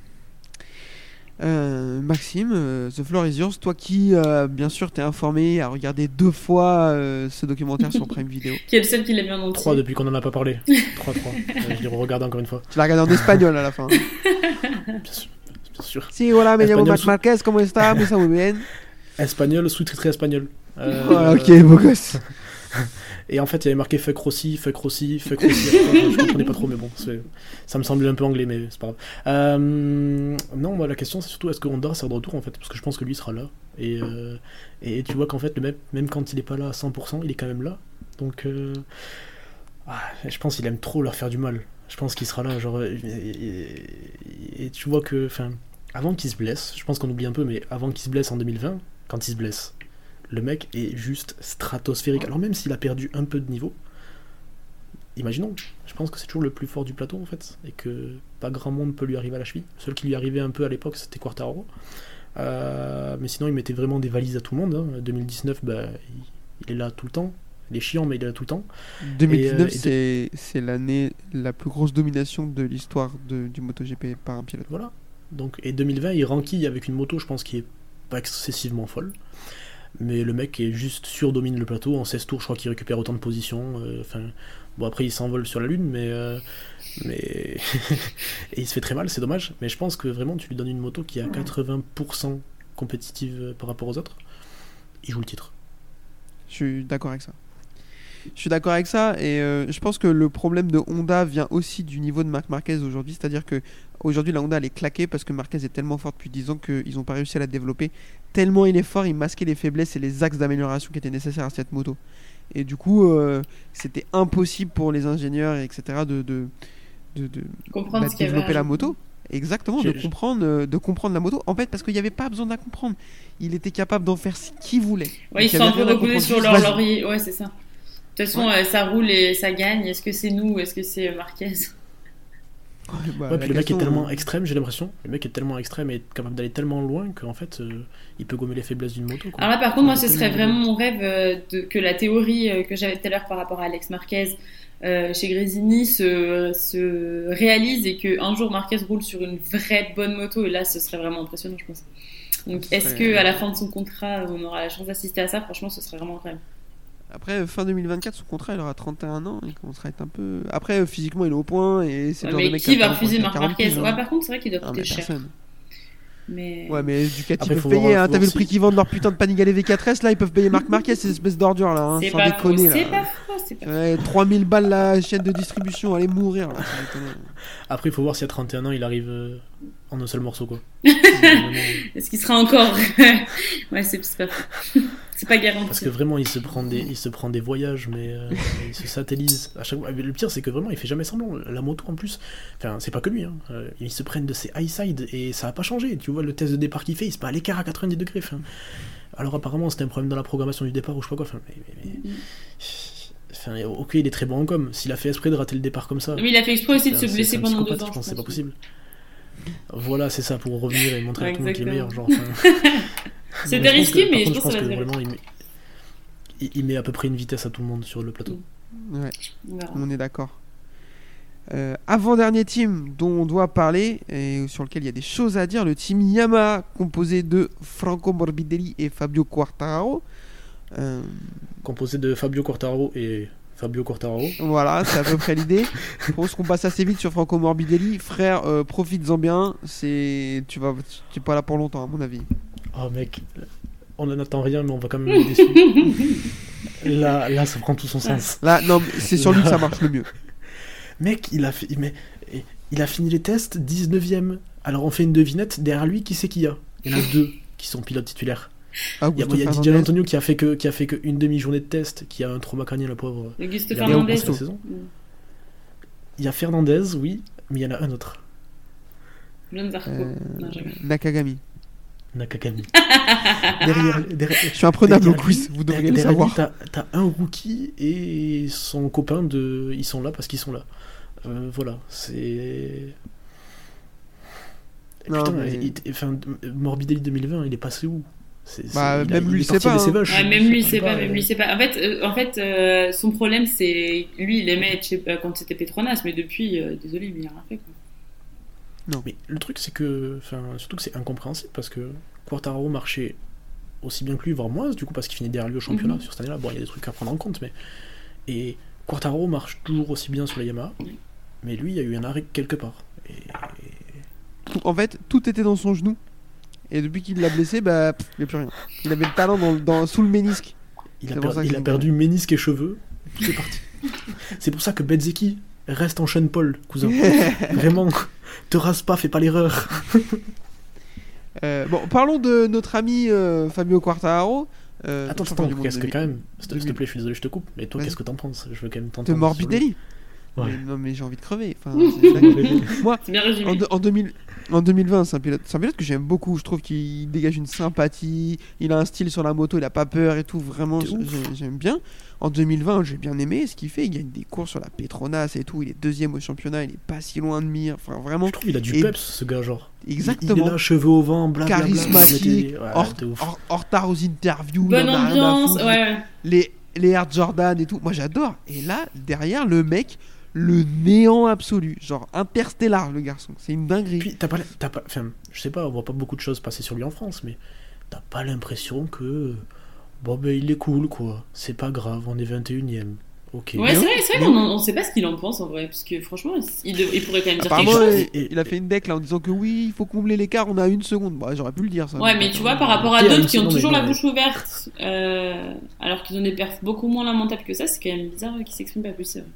Euh, Maxime, euh, The Floor is yours. Toi qui, euh, bien sûr, t'es informé à regarder deux fois euh, ce documentaire sur Prime Video. qui est le seul qui l'a bien entier. 3 depuis qu'on en a pas parlé. 3, 3. je l'ai regardé encore une fois. Tu l'as regardé en espagnol à la fin. Bien sûr. Bien sûr. Si, voilà, me llamo Max sous- Marquez, comment está? Me muy bien. Espagnol, sous-titré espagnol. Euh, Voilà, ok, beau gosse. Et en fait, il y avait marqué fuck Rossi, fuck Rossi, fuck Rossi. je comprenais pas trop, mais bon, ça me semblait un peu anglais, mais c'est pas grave. Euh, non, moi, la question, c'est surtout est-ce que Honda sera de retour en fait? Parce que je pense que lui sera là. Et, euh, et tu vois qu'en fait, le même, même quand il est pas là à 100%, il est quand même là. Donc, euh, ah, je pense qu'il aime trop leur faire du mal. Je pense qu'il sera là, genre. Et, et- et tu vois que, enfin, avant qu'il se blesse, je pense qu'on oublie un peu, mais avant qu'il se blesse en 2020, quand il se blesse, le mec est juste stratosphérique. Alors même s'il a perdu un peu de niveau, imaginons, je pense que c'est toujours le plus fort du plateau en fait, et que pas grand monde peut lui arriver à la cheville. Le seul qui lui arrivait un peu à l'époque, c'était Quartaro. Euh, mais sinon, il mettait vraiment des valises à tout le monde. hein. 2019, bah, il, est là tout le temps. Il est chiant, mais il est là tout le temps. 2019, Et, euh, de- c'est l'année la plus grosse domination de l'histoire du MotoGP par un pilote. Voilà. Donc, et 2020, il ranquille avec une moto, je pense, qui est pas excessivement folle. Mais le mec est juste surdomine le plateau. En 16 tours, je crois qu'il récupère autant de positions. euh, Enfin, bon, après, il s'envole sur la Lune, mais. euh, mais... et il se fait très mal, c'est dommage. Mais je pense que vraiment, tu lui donnes une moto qui est à 80% compétitive euh, par rapport aux autres. Il joue le titre. Je suis d'accord avec ça. Je suis d'accord avec ça et euh, je pense que le problème de Honda vient aussi du niveau de Marc Marquez aujourd'hui, c'est-à-dire que aujourd'hui la Honda elle est claquée parce que Marquez est tellement fort depuis 10 ans qu'ils n'ont pas réussi à la développer. Tellement il est fort, il masquait les faiblesses et les axes d'amélioration qui étaient nécessaires à cette moto. Et du coup, euh, c'était impossible pour les ingénieurs et etc de, de, de, de- comprendre bah, développer la moto. Exactement, de comprendre, euh, de comprendre la moto. En fait, parce qu'il n'y avait pas besoin de la comprendre. Il était capable d'en faire ce qu'il voulait. Rien à reposés comprendre, sur leur laurier. Ouais, c'est ça. De toute façon, euh, ça roule et ça gagne. Est-ce que c'est nous ou est-ce que c'est Marquez? Ouais, bah, Ouais, puis le mec est tellement euh, extrême, j'ai l'impression. Le mec est tellement extrême et capable d'aller tellement loin qu'en fait, euh, il peut gommer les faiblesses d'une moto. quoi. Alors là, par contre, moi, ce serait vraiment mon rêve euh, de, que la théorie euh, que j'avais tout à l'heure par rapport à Alex Marquez euh, chez Grésini se, se réalise et qu'un jour Marquez roule sur une vraie bonne moto. Et là, ce serait vraiment impressionnant, je pense. Donc, Ce est-ce serait- que à la fin de son contrat, on aura la chance d'assister à ça? Franchement, ce serait vraiment incroyable. Après, fin 2024, son contrat, il aura 31 ans. Il commencera à être un peu. Après, euh, physiquement, il est au point. Et c'est Ouais, le genre de mais mec qui a va refuser Marc faire 40 Marquez piges, hein. Ouais, par contre, c'est vrai qu'il doit Ah, coûter mais cher. personne. Mais... Ouais, mais Ducati Après, peuvent faut payer. hein. T'as vu le prix qu'ils vendent leur putain de Panigale V4S Là, ils peuvent payer Marc Marquez, ces espèces d'ordures là. Hein, sans pas déconner c'est pas faux, c'est pas faux. Ouais, 3000 balles la chaîne de distribution, allez mourir là. Après, il faut voir si à 31 ans, il arrive euh, en un seul morceau, quoi. Est-ce qu'il sera encore? Ouais, c'est c'est pas faux. C'est pas garanti. Parce que vraiment, il se prend des, il se prend des voyages, mais euh, il se satellise à chaque fois. Le pire, c'est que vraiment, il fait jamais semblant. La moto, en plus, enfin, c'est pas que lui. Hein. euh, ils se prennent de ses high side et ça a pas changé. Tu vois le test de départ qu'il fait, il se met à l'écart à 90 degrés. enfin. Alors apparemment, c'était un problème dans la programmation du départ ou je sais pas quoi. Enfin, mais- mais- mais- enfin, ok, il est très bon en com. S'il a fait esprit de rater le départ comme ça, Mais il a fait exprès aussi de enfin, se blesser pendant deux ans. je pense, je c'est pas possible. Voilà, c'est ça pour revenir et montrer à tout le monde qu'il est meilleur. Genre, enfin, C'était risqué, que- mais je pense que ça va se vraiment, il met, il- il met à peu près une vitesse à tout le monde sur le plateau. Ouais. On est d'accord. Euh, Avant-dernier team dont on doit parler et sur lequel il y a des choses à dire, le team Yamaha composé de Franco Morbidelli et Fabio Quartararo. Euh, Composé de Fabio Quartararo et Fabio Quartararo. voilà, c'est à peu près l'idée. Je pense qu'on passe assez vite sur Franco Morbidelli. Frère, euh, profites-en bien. C'est, tu vas, tu es pas là pour longtemps à mon avis. Oh mec, on n'en attend rien, mais on va quand même être déçus. là, là, ça prend tout son sens. Là, non, c'est sur lui que ça marche le mieux. Mec, il a, fait, mais, il a fini les tests 19ème. Alors on fait une devinette. Derrière lui, qui c'est qu'il y a? Il y en a deux qui sont pilotes titulaires. Ah, Il y a, il y a Didier. Antonio qui a fait que qui a fait que une demi-journée de test, qui a un trauma crânien, le pauvre. Auguste Il a Fernandez. cette saison. Il y a Fernandez, oui, mais il y en a un autre. Euh, Non. Nakagami. Nakagami. derrière, derrière, Je suis imprenable au quiz, vous devriez le savoir. T'as un rookie et son copain de. Ils sont là parce qu'ils sont là. Euh, voilà, c'est. Putain, mais- il- enfin, Morbidelli 2020, il est passé où? Bah, il a- même il lui, est il sait parti pas, hein. vaches. Ouais, même lui, sais c'est pas, même lui, c'est pas. En fait, euh, en fait, euh, son problème, c'est lui, il aimait être chez- euh, quand c'était Petronas, mais depuis, euh, désolé, mais il a rien fait. Quoi. Mais le truc, c'est que. Enfin, surtout que c'est incompréhensible parce que Quartararo marchait aussi bien que lui, voire moins, du coup, parce qu'il finit derrière lui au championnat Mhm. sur cette année-là. Bon, il y a des trucs à prendre en compte, mais. Et Quartararo marche toujours aussi bien sur la Yamaha, Oui. mais lui, il y a eu un arrêt quelque part. Et. Tout- En fait, tout était dans son genou. Et depuis qu'il l'a blessé, bah, pff, il n'y a plus rien. Il avait le talent dans, dans- sous le ménisque. Il a, per- il perdu ménisque et cheveux, c'est parti. c'est pour ça que Bezzeki reste en Sean Paul, cousin. Vraiment, te rase pas, fais pas l'erreur. Euh, bon, parlons de notre ami euh, Fabio Quartararo. euh, Attends, attends, qu'est-ce que 2000. quand même S'il te- s'il te 2000. plaît, je suis désolé, je te coupe. Mais toi, qu'est-ce que t'en penses Je veux quand même De t'entendre. le- Morbidelli Ouais. Mais Non, mais j'ai envie de crever. Enfin, Moi, bien en, résumé. de- en 2000 en 2020, c'est un pilote, c'est un pilote que j'aime beaucoup. Je trouve qu'il dégage une sympathie. Il a un style sur la moto, il a pas peur et tout. Vraiment, De j'aime bien. En 2020, j'ai bien aimé ce qu'il fait. Il gagne des courses sur la Petronas et tout. Il est deuxième au championnat. Il est pas si loin de Mir. Enfin, vraiment, Je trouve qu'il a du Et- peps, ce gars, genre. Il- Il, exactement. est là, cheveux au vent, blablabla. Charismatique, ouais, hors, hors- hors retard aux interviews. Bonne ambiance, ouais. les, les Air Jordan et tout. Moi j'adore. Et là, derrière, le mec, le néant absolu. Genre interstellar, le garçon. C'est une dinguerie. Puis, t'as pas, t'as pas, enfin, je sais pas, on voit pas beaucoup de choses passer sur lui en France, mais t'as pas l'impression que, bon ben, il est cool, quoi. C'est pas grave, on est 21ème. Ok. Ouais, c'est vrai, c'est vrai qu'on en- on sait pas ce qu'il en pense en vrai, parce que franchement, il, dev- il pourrait quand même dire Apparemment, quelque chose. euh, Et- il a fait une deck là en disant que oui, il faut combler l'écart, on a une seconde. Bah, j'aurais pu le dire ça. Ouais, mais tu vois, par rapport à d'autres qui ont toujours mais la bouche ouverte, euh, alors qu'ils ont des perfs beaucoup moins lamentables que ça, c'est quand même bizarre qu'ils s'expriment pas plus. c'est vrai.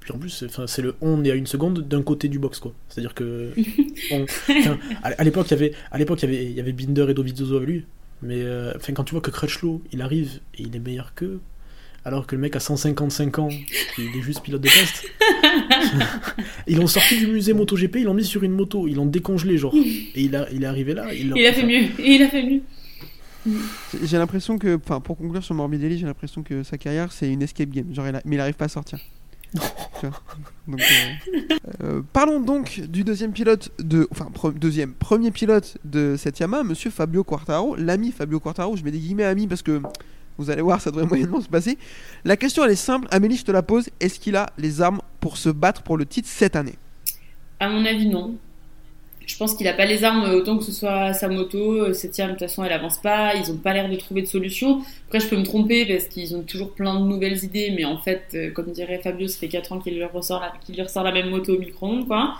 Puis en plus, c'est- enfin, c'est le on est à une seconde d'un côté du box, quoi. C'est-à-dire que. on- enfin, à à l'époque, il y avait, à l'époque, il y avait, il y avait Binder et Dovizioso avec lui. Mais euh, enfin, quand tu vois que Crutchlow, il arrive et il est meilleur qu'eux, alors que le mec a 155 ans, il est juste pilote de test. ils l'ont sorti du musée MotoGP, ils l'ont mis sur une moto, ils l'ont décongelé, genre. Et il, a, il est arrivé là. Il, Il a fait mieux, et il a fait mieux. J'ai l'impression que, enfin, pour conclure sur Morbidelli, j'ai l'impression que sa carrière c'est une escape game. Genre, il a- mais il arrive pas à sortir. Euh, euh, parlons donc du deuxième pilote de, enfin, deuxième, premier pilote de cette Yamaha, Monsieur Fabio Quartararo, l'ami Fabio Quartararo. Je mets des guillemets ami parce que vous allez voir, ça devrait moyennement se passer. La question elle est simple, Amélie, je te la pose. Est-ce qu'il a les armes pour se battre pour le titre cette année? À mon avis, non. Je pense qu'il a pas les armes autant que ce soit sa moto. Septième, de toute façon, elle avance pas. Ils ont pas l'air de trouver de solution. Après, je peux me tromper parce qu'ils ont toujours plein de nouvelles idées, mais en fait, euh, comme dirait Fabio, ça fait 4 ans qu'il leur ressort la, ressort la même moto au micro-ondes, quoi.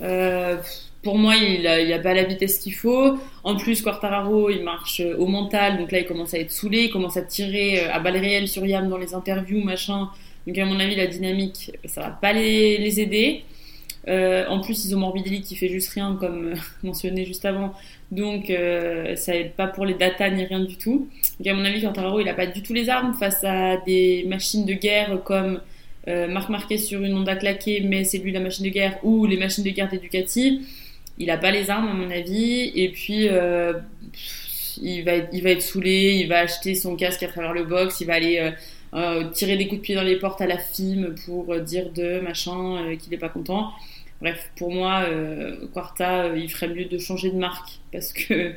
Euh, pour moi, il a, il a pas la vitesse qu'il faut. En plus, Quartararo, il marche euh, au mental, donc là, il commence à être saoulé, il commence à tirer euh, à balles réelles sur Yam dans les interviews, machin. Donc, à mon avis, la dynamique, ça va pas les aider. Euh, en plus, ils ont Morbidelli qui fait juste rien, comme euh, mentionné juste avant. Donc, euh, ça aide pas pour les data ni rien du tout. Donc, à mon avis, Quartararo, il a pas du tout les armes face à des machines de guerre comme Marc Marquez sur une Honda claquée, mais c'est lui la machine de guerre, ou les machines de guerre des Ducati. Il a pas les armes, à mon avis. Et puis, il, va il va être saoulé, il va acheter son casque à travers le box, il va aller euh, tirer des coups de pied dans les portes à la FIM pour euh, dire de machin euh, qu'il est pas content. Bref, pour moi, Quarta, il ferait mieux de changer de marque parce que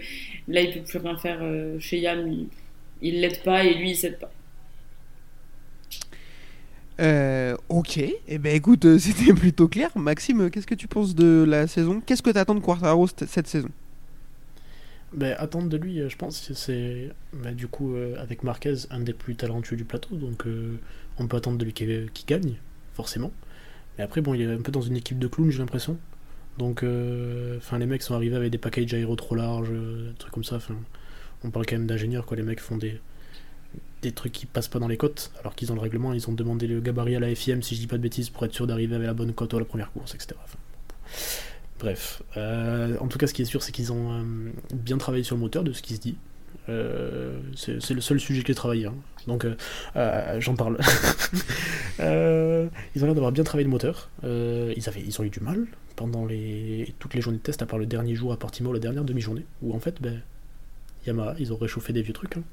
là, il peut plus rien faire chez Yam. Il, il l'aide pas et lui, il s'aide pas. Ok, et eh ben écoute, c'était plutôt clair. Maxime, qu'est-ce que tu penses de la saison? Qu'est-ce que tu attends de Quartaro cette saison? Ben, attendre de lui, euh, je pense que c'est ben, du coup euh, avec Marquez un des plus talentueux du plateau, donc euh, on peut attendre de lui qu'il qu'il gagne, forcément. Mais après, bon, il est un peu dans une équipe de clowns, j'ai l'impression. Donc, euh, enfin, les mecs sont arrivés avec des packages aéro trop larges, euh, trucs comme ça. Enfin, on parle quand même d'ingénieurs, quoi. Les mecs font des, des trucs qui passent pas dans les cotes, alors qu'ils ont le règlement. Ils ont demandé le gabarit à la FIM, si je dis pas de bêtises, pour être sûr d'arriver avec la bonne cote à la première course, etc. bref. Euh, en tout cas, ce qui est sûr, c'est qu'ils ont euh, bien travaillé sur le moteur, de ce qui se dit. Euh, c'est le seul sujet que j'ai travaillé. hein. Donc, j'en parle. Ils ont l'air d'avoir bien travaillé le moteur. Ils, avaient, ils ont eu du mal pendant les, toutes les journées de test, à part le dernier jour à Portimao, la dernière demi-journée, où en fait, ben, Yamaha, ils ont réchauffé des vieux trucs. hein.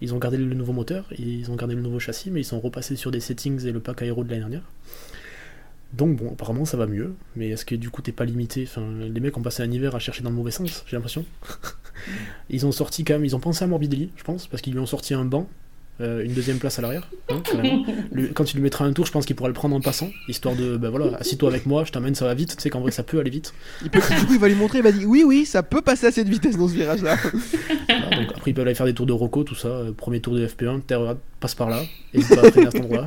Ils ont gardé le nouveau moteur, ils ont gardé le nouveau châssis, mais ils sont repassés sur des settings et le pack aéro de l'année dernière. Donc bon, apparemment ça va mieux, mais est-ce que du coup t'es pas limité? Enfin, les mecs ont passé un hiver à chercher dans le mauvais sens, j'ai l'impression. ils ont sorti quand même, ils ont pensé à Morbidelli, je pense, parce qu'ils lui ont sorti un banc, euh, une deuxième place à l'arrière. hein, quand il lui mettra un tour, je pense qu'il pourra le prendre en passant, histoire de, ben voilà, assis-toi avec moi, je t'amène, ça va vite. Tu sais qu'en vrai ça peut aller vite. Il peut- du coup, il va lui montrer, il va dire oui, oui, ça peut passer à cette vitesse dans ce virage-là. Voilà, donc après ils peuvent aller faire des tours de Rocco, tout ça. euh, premier tour de FP1, terre passe par là, et pas à freiner à cet endroit.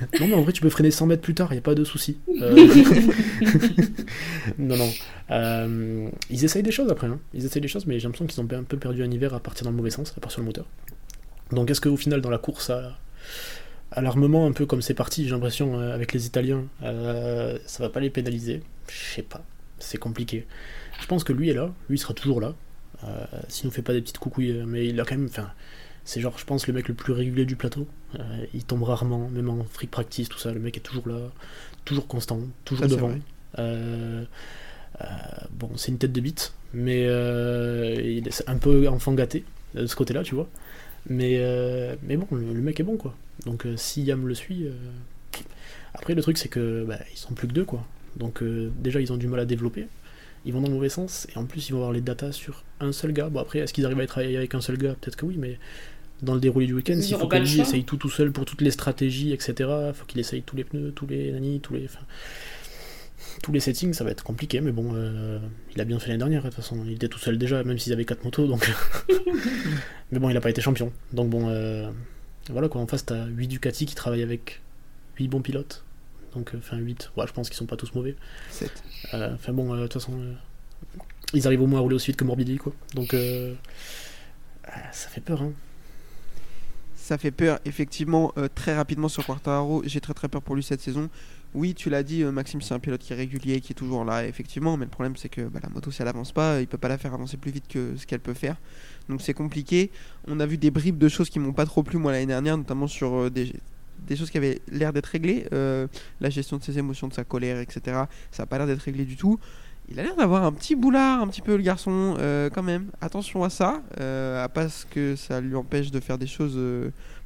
non mais en vrai tu peux freiner 100 mètres plus tard, y a pas de souci. Euh, non non, Euh, ils essayent des choses après, hein. ils essayent des choses, mais j'ai l'impression qu'ils ont un peu perdu un hiver à partir dans le mauvais sens, à part sur le moteur. Donc est-ce qu'au final dans la course à, à l'armement, un peu comme c'est parti, j'ai l'impression euh, avec les Italiens, euh, ça va pas les pénaliser? Je sais pas, c'est compliqué. Je pense que lui est là, lui il sera toujours là. S'il nous fait pas des petites coucouilles, mais il a quand même. Enfin, c'est genre, je pense, le mec le plus régulier du plateau. Euh, il tombe rarement, même en free practice, tout ça. Le mec est toujours là, toujours constant, toujours Ça, devant. Euh, euh, bon, c'est une tête de bite, mais il est un peu enfant gâté de ce côté-là, tu vois. Mais, mais bon, le, le mec est bon, quoi. Donc si Yam le suit. Après, le truc, c'est que bah, ils sont plus que deux, quoi. Donc déjà, ils ont du mal à développer. Ils vont dans le mauvais sens, et en plus, ils vont avoir les datas sur un seul gars. Bon, après, est-ce qu'ils arrivent à travailler avec un seul gars? Peut-être que oui, mais dans le déroulé du week-end, s'il faut choix. essaye tout tout seul pour toutes les stratégies, etc., faut qu'il essaye tous les pneus, tous les nani, tous les. enfin, tous les settings, ça va être compliqué, mais bon, euh, il a bien fait l'année dernière, de toute façon. Il était tout seul déjà, même s'ils avaient 4 motos, donc. mais bon, il a pas été champion. Donc bon, euh, voilà quoi, en face, t'as 8 Ducati qui travaillent avec 8 bons pilotes. Donc, euh, enfin, 8. Ouais, je pense qu'ils sont pas tous mauvais. Sept. Euh, Enfin bon, euh, de toute façon, ils arrivent au moins à rouler aussi vite que Morbidelli, quoi. Donc, ah, ça fait peur, hein. Ça fait peur, effectivement, très rapidement sur Quartararo. J'ai très très peur pour lui cette saison. Oui, tu l'as dit, Maxime, c'est un pilote qui est régulier, qui est toujours là, effectivement. Mais le problème, c'est que bah, la moto, si elle avance pas, il peut pas la faire avancer plus vite que ce qu'elle peut faire. Donc c'est compliqué. On a vu des bribes de choses qui m'ont pas trop plu, moi, l'année dernière, notamment sur euh, des, des choses qui avaient l'air d'être réglées. Euh, la gestion de ses émotions, de sa colère, etc. Ça a pas l'air d'être réglé du tout. Il a l'air d'avoir un petit boulard, un petit peu le garçon, euh, quand même. Attention à ça, euh, à pas ce que ça lui empêche de faire des choses.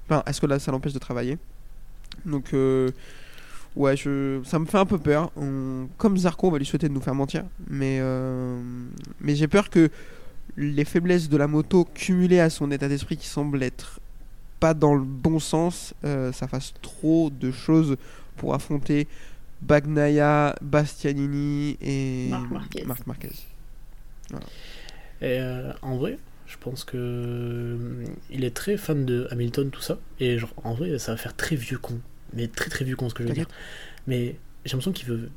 Enfin, à ce que là, ça l'empêche de travailler. Donc, ouais, ça me fait un peu peur. Comme Zarco, on va lui souhaiter de nous faire mentir. Mais, mais j'ai peur que les faiblesses de la moto cumulées à son état d'esprit qui semble être pas dans le bon sens, euh, ça fasse trop de choses pour affronter Bagnaia, Bastianini et Marc Marquez. Marc Marquez. Et euh, en vrai, je pense que euh, il est très fan de Hamilton, tout ça. Et genre, en vrai, ça va faire très vieux con. Mais très très vieux con, ce que je veux dire. Mais j'ai l'impression qu'il veut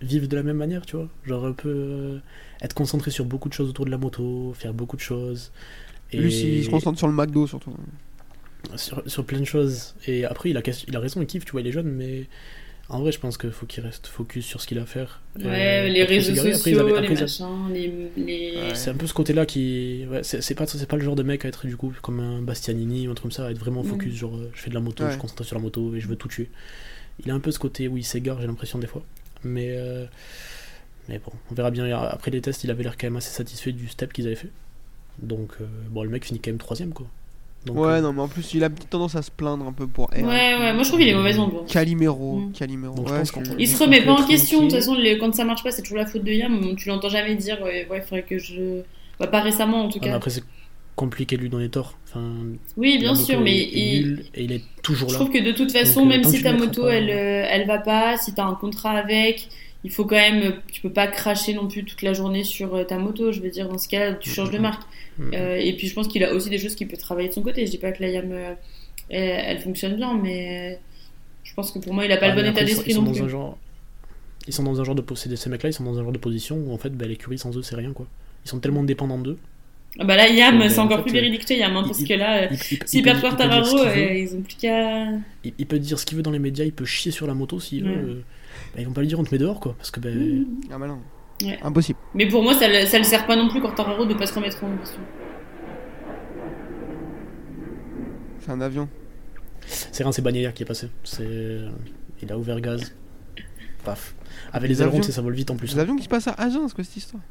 vivre de la même manière, tu vois. Genre un peu euh, être concentré sur beaucoup de choses autour de la moto, faire beaucoup de choses. Et Lui, il se concentre sur le McDo surtout. sur, sur plein de choses. Et après, il a, il a raison, il kiffe, tu vois, il est jeune, mais en vrai, je pense qu'il faut qu'il reste focus sur ce qu'il a à faire. Ouais, Euh, les réseaux s'égarer. Après, ils sociaux, avaient- les ils machins, les. les... c'est un peu ce côté-là qui. Ouais, c'est c'est pas, c'est pas le genre de mec à être du coup comme un Bastianini ou un truc comme ça, à être vraiment focus. Mm. Genre, euh, je fais de la moto, Ouais. je suis concentré sur la moto et je veux tout tuer. Il a un peu ce côté où il s'égare, j'ai l'impression, des fois. Mais. euh, Mais bon, on verra bien. Après les tests, il avait l'air quand même assez satisfait du step qu'ils avaient fait. Donc, euh, bon, le mec finit quand même troisième, quoi. Donc, ouais, euh, non, mais en plus, il a petite tendance à se plaindre un peu pour R. Ouais, ouais, moi je trouve qu'il est mauvaise ambiance. Calimero, Mm. Calimero. Donc, je ouais, je- Il se remet pas en question, de toute inquiet. façon, les- quand ça marche pas, c'est toujours la faute de Yam. Tu l'entends jamais dire, ouais, ouais, faudrait que je. Bah, pas récemment en tout ah, cas. après, c'est compliqué de lui donner tort. Enfin, Oui, bien moto sûr, mais est- est il- nulle et il est toujours je là. trouve que de toute façon, Donc, euh, même si ta moto pas- elle, euh, elle va pas, si t'as un contrat avec, il faut quand même. Tu peux pas cracher non plus toute la journée sur euh, ta moto. Je veux dire, dans ce cas, tu changes de marque. Mhm. Euh, et puis je pense qu'il a aussi des choses qu'il peut travailler de son côté. Je dis pas que la Yam euh, elle, elle fonctionne bien, mais je pense que pour moi il a pas le bon mais état d'esprit ils sont non dans plus. un genre ils sont dans un genre de posséder ces mecs là ils sont dans un genre de position où en fait bah, l'écurie sans eux c'est rien quoi ils sont tellement dépendants d'eux Ah bah là Yam Ouais, c'est en encore fait, plus véridique que Yam, hein, parce il- que là, il, il- s'ils il perdent Quartararo, ils ont plus qu'à. il, il peut dire ce qu'il veut dans les médias il peut chier sur la moto s'il Ouais. veut bah, ils vont pas lui dire on te met dehors quoi parce que bah, Ah bah non. Ouais. Impossible. Mais pour moi, ça, le- ça le sert pas non plus Quartararo de pas se remettre en question. C'est un avion. c'est rien c'est Bagnaia qui est passé c'est il a ouvert gaz paf avec Les les ailerons avions. ça vole vite en plus Les avions qui se passent à Agen, quoi, cette histoire?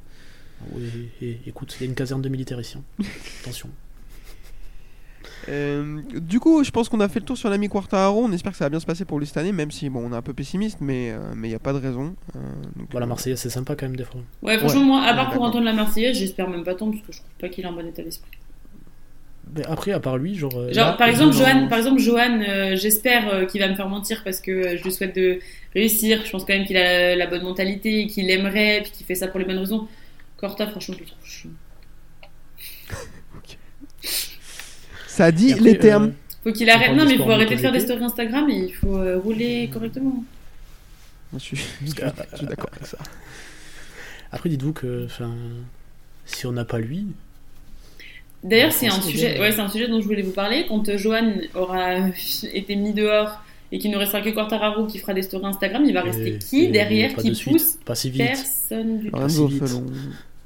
Oui, et- écoute, il y a une caserne de militaires ici. hein. Attention. Euh, du coup, je pense qu'on a fait le tour sur l'ami Quartararo. On espère que ça va bien se passer pour lui cette année, même si bon, on est un peu pessimiste, mais euh, mais il n'y a pas de raison. Euh, donc, Voilà, euh, Marseillaise, c'est sympa quand même des fois. Ouais, franchement, Ouais. moi, à Ouais, part pour entendre la Marseillaise, j'espère même pas tant parce que je trouve pas qu'il est en bon état d'esprit. Mais après, à part lui, genre. Genre, là, par exemple, Johan, par exemple, Johan, euh, j'espère euh, qu'il va me faire mentir parce que euh, je lui souhaite de réussir. Je pense quand même qu'il a la bonne mentalité, qu'il aimerait, puis qu'il fait ça pour les bonnes raisons. Corta, franchement, je le trouve chiant. Ça dit après, les termes. euh, Faut qu'il arrête. Non, mais il faut arrêter de faire des stories Instagram et il faut euh, rouler correctement. Je suis, suis d'accord avec ça. Après, dites-vous que, si on n'a pas lui, D'ailleurs, c'est un sujet, ouais, c'est un sujet dont je voulais vous parler. Quand euh, Johan aura été mis dehors et qu'il ne restera que Quartararo qui fera des stories Instagram, il va rester et- qui derrière qui de suite, pousse pas si vite. Personne du tout.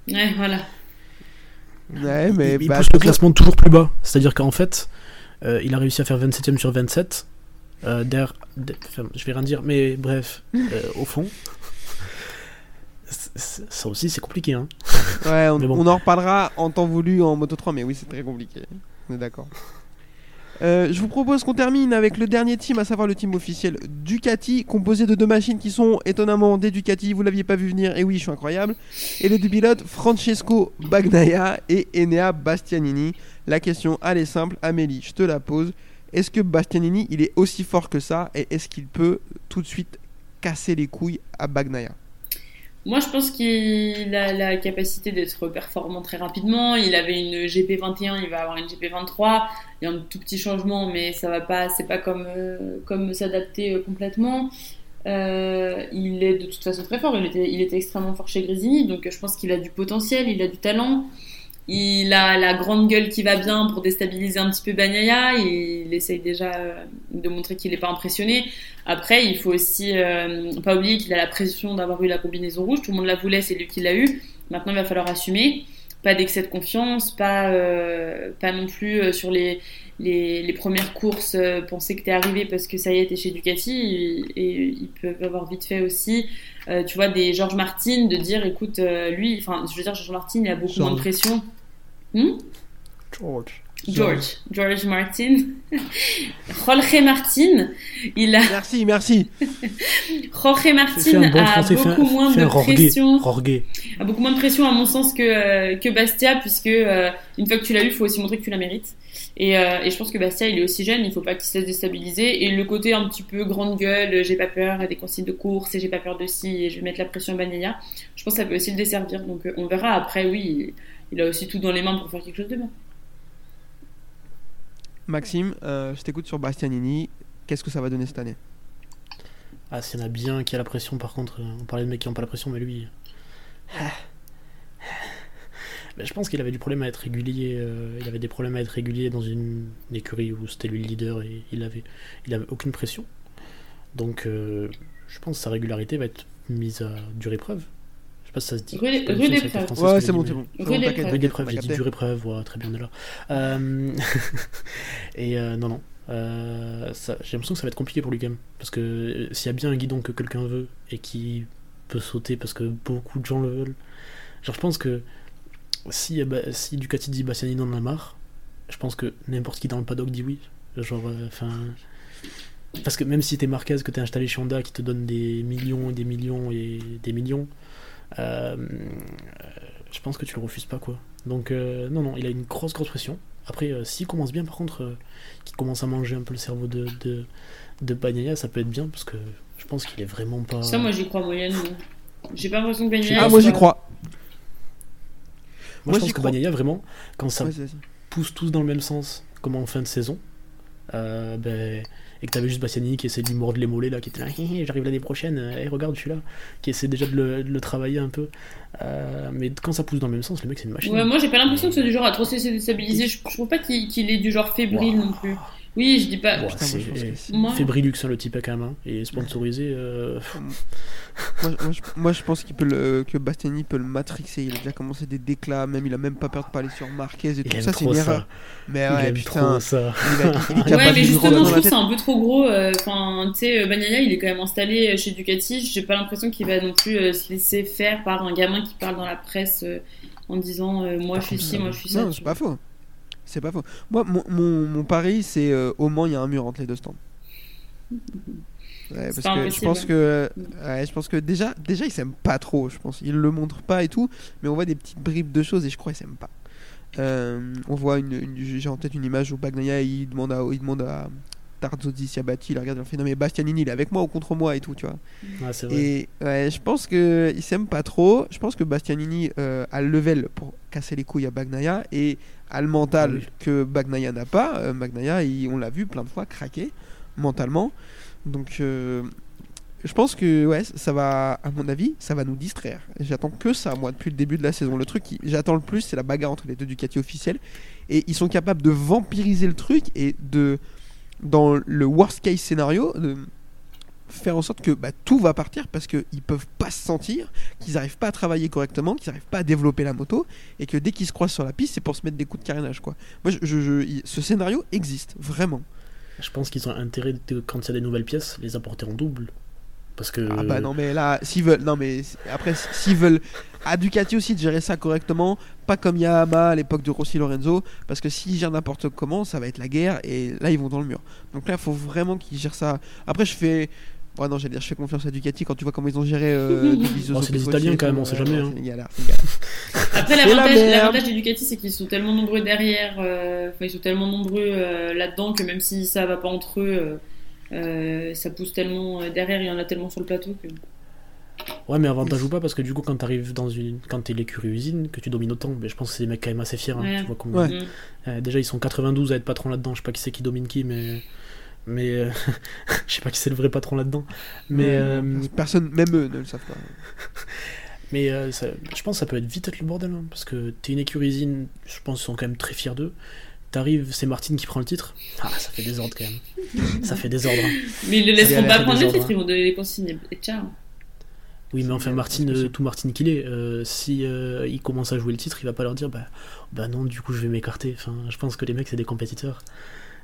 Ouais, voilà. Ouais, mais il, il bah, pousse le classement toujours plus bas. C'est-à-dire qu'en fait, euh, il a réussi à faire 27ème sur 27. Euh, der- der- enfin, je vais rien dire, mais bref, euh, au fond, ça aussi c'est compliqué. Hein. Ouais, on, bon. on en reparlera en temps voulu en Moto 3, mais oui, c'est très compliqué. On est d'accord. Euh, je vous propose qu'on termine avec le dernier team, à savoir le team officiel Ducati, composé de deux machines qui sont étonnamment des Ducati. Vous l'aviez pas vu venir, et oui, je suis incroyable. Et les deux pilotes, Francesco Bagnaia et Enea Bastianini. La question, elle est simple, Amélie, je te la pose. Est-ce que Bastianini, il est aussi fort que ça, et est-ce qu'il peut tout de suite casser les couilles à Bagnaia? Moi, je pense qu'il a la capacité d'être performant très rapidement. Il avait une GP21, il va avoir une GP23. Il y a un tout petit changement, mais ça va pas, c'est pas comme, euh, comme s'adapter euh, complètement. Euh, il est de toute façon très fort. Il était, il était extrêmement fort chez Grésini, donc euh, je pense qu'il a du potentiel, il a du talent. Il a la grande gueule qui va bien pour déstabiliser un petit peu Bagnaia. Il essaye déjà euh, de montrer qu'il n'est pas impressionné. Après, il faut aussi euh, pas oublier qu'il a la pression d'avoir eu la combinaison rouge. Tout le monde la voulait, c'est lui qui l'a eu. Maintenant, il va falloir assumer. Pas d'excès de confiance, pas, euh, pas non plus sur les, les, les premières courses euh, penser que t'es arrivé parce que ça y est, t'es chez Ducati. Et, et ils peuvent avoir vite fait aussi, euh, tu vois, des George Martin de dire, écoute, euh, lui, enfin, je veux dire, George Martin, il a beaucoup George. moins de pression. Hmm? George. George, George Martin, Jorge Martin, il a Merci, merci. Jorge Martin bon a français, fais un- beaucoup moins de pression, a beaucoup moins de pression à mon sens que euh, que Bastia, puisque euh, une fois que tu l'as eu, il faut aussi montrer que tu la mérites. Et, euh, et je pense que Bastia, il est aussi jeune, il faut pas qu'il se laisse déstabiliser. Et le côté un petit peu grande gueule, j'ai pas peur des consignes de course et j'ai pas peur de ci et je vais mettre la pression à Bagnaia, je pense que ça peut aussi le desservir. Donc euh, on verra. Après, oui, il, il a aussi tout dans les mains pour faire quelque chose de bien. Maxime, euh, je t'écoute sur Bastianini. Qu'est-ce que ça va donner cette année? Ah, s'il y en a bien qui a la pression, par contre, on parlait de mecs qui n'ont pas la pression, mais lui. Ben, je pense qu'il avait du problème à être régulier. euh, il avait des problèmes à être régulier dans une, écurie où c'était lui le leader et il avait, il avait aucune pression. Donc, euh, je pense que sa régularité va être mise à dure épreuve. Je sais pas si ça se dit. Ouais, ce c'est bon, c'est bon. Rude C'est bon, t'inquiète. épreuve. Rude épreuve, On j'ai a dit dure épreuve, ouais, très bien, on est là. Euh, et euh, non, non. Euh, j'ai l'impression que ça va être compliqué pour lui quand même. Parce que euh, s'il y a bien un guidon que quelqu'un veut et qui peut sauter parce que beaucoup de gens le veulent. Genre, je pense que si, euh, bah, si Ducati dit Bastianini en a marre, je pense que n'importe qui dans le paddock dit oui. Genre, euh, enfin. parce que même si t'es Marquez, que t'es installé chez Honda qui te donne des millions et des millions et des millions, euh, je pense que tu le refuses pas quoi. Donc euh, non non, il a une grosse grosse pression. Après, euh, s'il commence bien, par contre, euh, qu'il commence à manger un peu le cerveau de de, de Bagnaia, ça peut être bien parce que je pense qu'il est vraiment pas. Ça, moi, j'y crois moyennement. J'ai pas l'impression que Bagnaia. Ah, moi j'y crois. Moi, moi, je pense que. Bagnaia vraiment, quand ça pousse tous dans le même sens, comme en fin de saison, euh, ben, et que t'avais juste Bastianini qui essaie de lui mordre les mollets là, qui était là, j'arrive l'année prochaine, et regarde, je suis là, qui essaie déjà de le, de le travailler un peu. Euh, mais quand ça pousse dans le même sens, le mec c'est une machine. Ouais, moi j'ai pas l'impression que c'est du genre à trop se déstabiliser. Je, je trouve pas qu'il est du genre fébrile Wow. non plus. Oui, je dis pas. Bon, Putain, moi, je Fébrilux, hein, le type quand même, hein, et sponsorisé. euh, moi, moi, je, moi, je pense qu'il peut le, que Bastiani peut le matrixer. Il a déjà commencé des déclats, même il a même pas peur de parler sur Marquez et il tout aime ça, c'est trop une ça. erreur. Mais il ouais, aime putain, trop ça. il, a, il, il Ouais, mais justement, je trouve c'est un peu trop gros. euh, Enfin, tu sais, euh, Bagnaia, il est quand même installé chez Ducati. J'ai pas l'impression qu'il va non plus euh, se laisser faire par un gamin qui parle dans la presse en disant euh, moi je suis ci, moi je suis ça. Non, c'est pas faux. C'est pas faux. Moi, mon, mon, mon pari, c'est euh, au Mans, il y a un mur entre les deux stands. Ouais, parce que je pense que, ouais, je pense que déjà, déjà, ils s'aiment pas trop. Je pense, ils le montrent pas et tout, mais on voit des petites bribes de choses et je crois qu'ils s'aiment pas. Euh, on voit une, une- j'ai en tête une image où Bagnaia il demande à, il demande à Tarzozzi Siabati, il regarde, il fait non mais Bastianini, il est avec moi ou contre moi et tout, tu vois. Vrai. Et ouais, je pense que ils s'aiment pas trop. Je pense que Bastianini euh, a le level pour casser les couilles à Bagnaia et a le mental oui. que Bagnaia n'a pas. Euh, Bagnaia, il- on l'a vu plein de fois craquer mentalement. Donc euh, je pense que ouais, ça va, à mon avis, ça va nous distraire. J'attends que ça, moi, depuis le début de la saison. Le truc, qui- j'attends le plus, c'est la bagarre entre les deux Ducati officiels. Et ils sont capables de vampiriser le truc et de, dans le worst case scénario, de faire en sorte que bah, tout va partir parce qu'ils peuvent pas se sentir, qu'ils n'arrivent pas à travailler correctement, qu'ils n'arrivent pas à développer la moto et que dès qu'ils se croisent sur la piste, c'est pour se mettre des coups de carénage. Quoi. Ce scénario existe vraiment. Je pense qu'ils ont intérêt, quand il y a des nouvelles pièces, les apporter en double. Parce que. Ah bah non, mais là, s'ils veulent, non mais après, s'ils veulent à Ducati aussi de gérer ça correctement, pas comme Yamaha à l'époque de Rossi Lorenzo, parce que s'ils gèrent n'importe comment, ça va être la guerre et là ils vont dans le mur. Donc là, il faut vraiment qu'ils gèrent ça. Après, je fais. Ouais, non, j'allais dire, je fais confiance à Ducati quand tu vois comment ils ont géré. Euh, Oh, c'est des Petrucci Italiens quand même, on sait jamais, hein. c'est une galère, c'est une galère. Après, la l'avantage des Ducati, c'est qu'ils sont tellement nombreux derrière, euh, enfin, ils sont tellement nombreux euh, là-dedans que même si ça va pas entre eux, euh, ça pousse tellement euh, derrière, il y en a tellement sur le plateau que. Ouais, mais avantage ou pas, parce que du coup, quand t'arrives dans une. Quand t'es l'écurie usine, que tu domines autant, mais je pense que c'est des mecs quand même assez fiers. hein, Ouais. tu vois comment- Ouais. Mm. Euh, déjà, ils sont 92 à être patron là-dedans. Je sais pas qui c'est qui domine qui, mais. Mais. euh, je sais pas qui c'est le vrai patron là-dedans. Mais. Euh, Personne, même eux, ne le savent pas. Mais euh, ça- je pense que ça peut être vite être le bordel, hein, parce que t'es une écurie usine, je pense qu'ils sont quand même très fiers d'eux. T'arrives, c'est Martine qui prend le titre. Ah, ça fait désordre quand même. ça fait désordre. hein. Mais ils le C'est laisseront la pas prendre des le ordres, titre, ils vont donner les consignes et ciao. Oui, mais enfin, Martine, euh, tout Martine qu'il est, euh, si euh, il commence à jouer le titre, il va pas leur dire bah, bah non, du coup je vais m'écarter. Enfin, je pense que les mecs c'est des compétiteurs.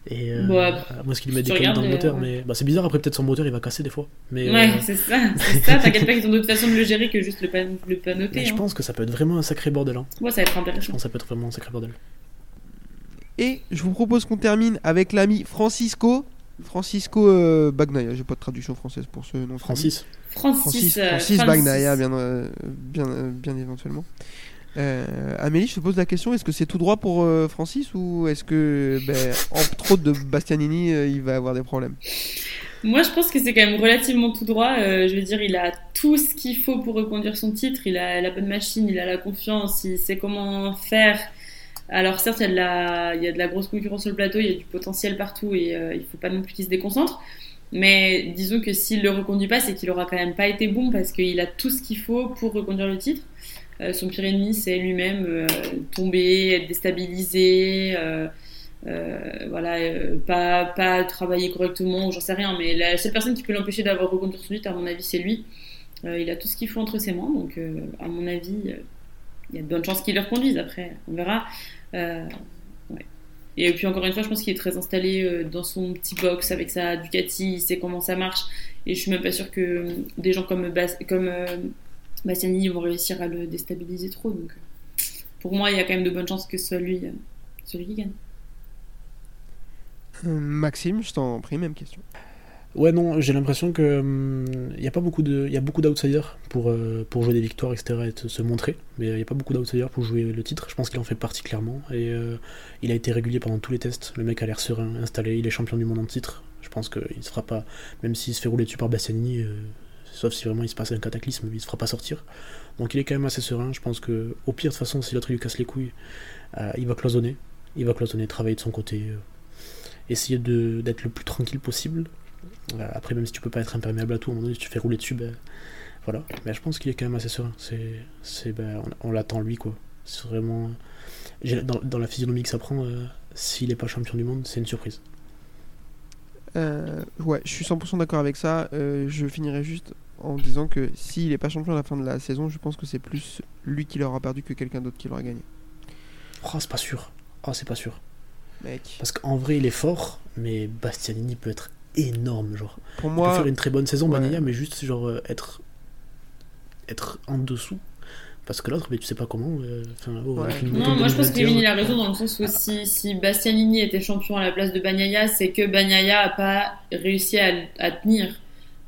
Et euh, Ouais. à moins qu'il lui mette Tu des cailloux dans le regardes, moteur, euh, mais bah, c'est bizarre. Après, peut-être son moteur il va casser des fois. Mais, Ouais, euh, c'est ça, c'est ça. T'inquiète pas qu'ils ont d'autres façons de le gérer que juste le pas, le pas noter. mais je hein. pense que ça peut être vraiment un sacré bordel. hein. Moi, ça va être Je intéressant. pense que ça peut être vraiment un sacré bordel. Et je vous propose qu'on termine avec l'ami Francisco. Francisco euh, Bagnaia, j'ai pas de traduction française pour ce nom. Francis, Francis, Francis, euh, Francis Francis. Bagnaia, bien, euh, bien, euh, bien éventuellement. Euh, Amélie, je te pose la question est-ce que c'est tout droit pour euh, Francis ou est-ce que, ben, entre autres de Bastianini, euh, il va avoir des problèmes? Moi, je pense que c'est quand même relativement tout droit. Euh, je veux dire, il a tout ce qu'il faut pour reconduire son titre. Il a la bonne machine, il a la confiance, il sait comment faire. Alors certes, il y a de la, grosse concurrence sur le plateau, il y a du potentiel partout et euh, il faut pas non plus qu'il se déconcentre. Mais disons que s'il le reconduit pas, c'est qu'il aura quand même pas été bon parce qu'il a tout ce qu'il faut pour reconduire le titre. Euh, son pire ennemi, c'est lui-même euh, tomber, être déstabilisé. voilà, pas, travailler correctement, j'en sais rien, mais la seule personne qui peut l'empêcher d'avoir reconduire son titre, à mon avis, c'est lui. Il a tout ce qu'il faut entre ses mains, donc à mon avis, il y a de bonnes chances qu'il le reconduise. Après, on verra. Euh. Et puis encore une fois, je pense qu'il est très installé euh, dans son petit box avec sa Ducati, il sait comment ça marche. Et je suis même pas sûre que des gens comme, Bas euh, vont réussir à le déstabiliser trop. Donc, pour moi, il y a quand même de bonnes chances que ce soit lui, celui qui gagne. Maxime, je t'en prie, même question. Ouais, non, j'ai l'impression que il y a pas beaucoup d'outsiders pour euh, pour jouer des victoires, etc. et se montrer, mais il y a pas beaucoup d'outsiders pour jouer le titre. Je pense qu'il en fait partie clairement et euh, il a été régulier pendant tous les tests. Le mec a l'air serein, installé, il est champion du monde en titre. Je pense qu'il se fera pas, même s'il se fait rouler dessus par euh, sauf si vraiment il se passe un cataclysme, il se fera pas sortir. Donc il est quand même assez serein. Je pense que au pire de toute façon, si l'autre lui casse les couilles, euh, il va cloisonner, il va cloisonner, travailler de son côté, euh, essayer d'être le plus tranquille possible. Euh, Après, même si tu peux pas être imperméable à tout, à un moment donné, si tu fais rouler dessus, ben, voilà. Mais je pense qu'il est quand même assez serein. C'est, c'est, ben, on, on l'attend lui, quoi. C'est vraiment. Dans, dans la physionomie que ça prend, euh, s'il est pas champion du monde, c'est une surprise. Euh, ouais, je suis 100% d'accord avec ça. Euh, je finirai juste en disant que s'il n'est pas champion à la fin de la saison, je pense que c'est plus lui qui l'aura perdu que quelqu'un d'autre qui l'aura gagné. Oh, c'est pas sûr. Oh, c'est pas sûr. Mec, Parce qu'en vrai, il est fort, mais Bastianini peut être énorme, genre. pour Il peut moi, faire une très bonne saison, ouais. Mais juste, genre, euh, être. être en dessous. Parce que l'autre, mais tu sais pas comment. euh, oh, Ouais. Non, moi je pense que 2021, Kevin il a raison dans le sens où si, si Bastianini était champion à la place de Bagnaia, c'est que Bagnaia a pas réussi à, à tenir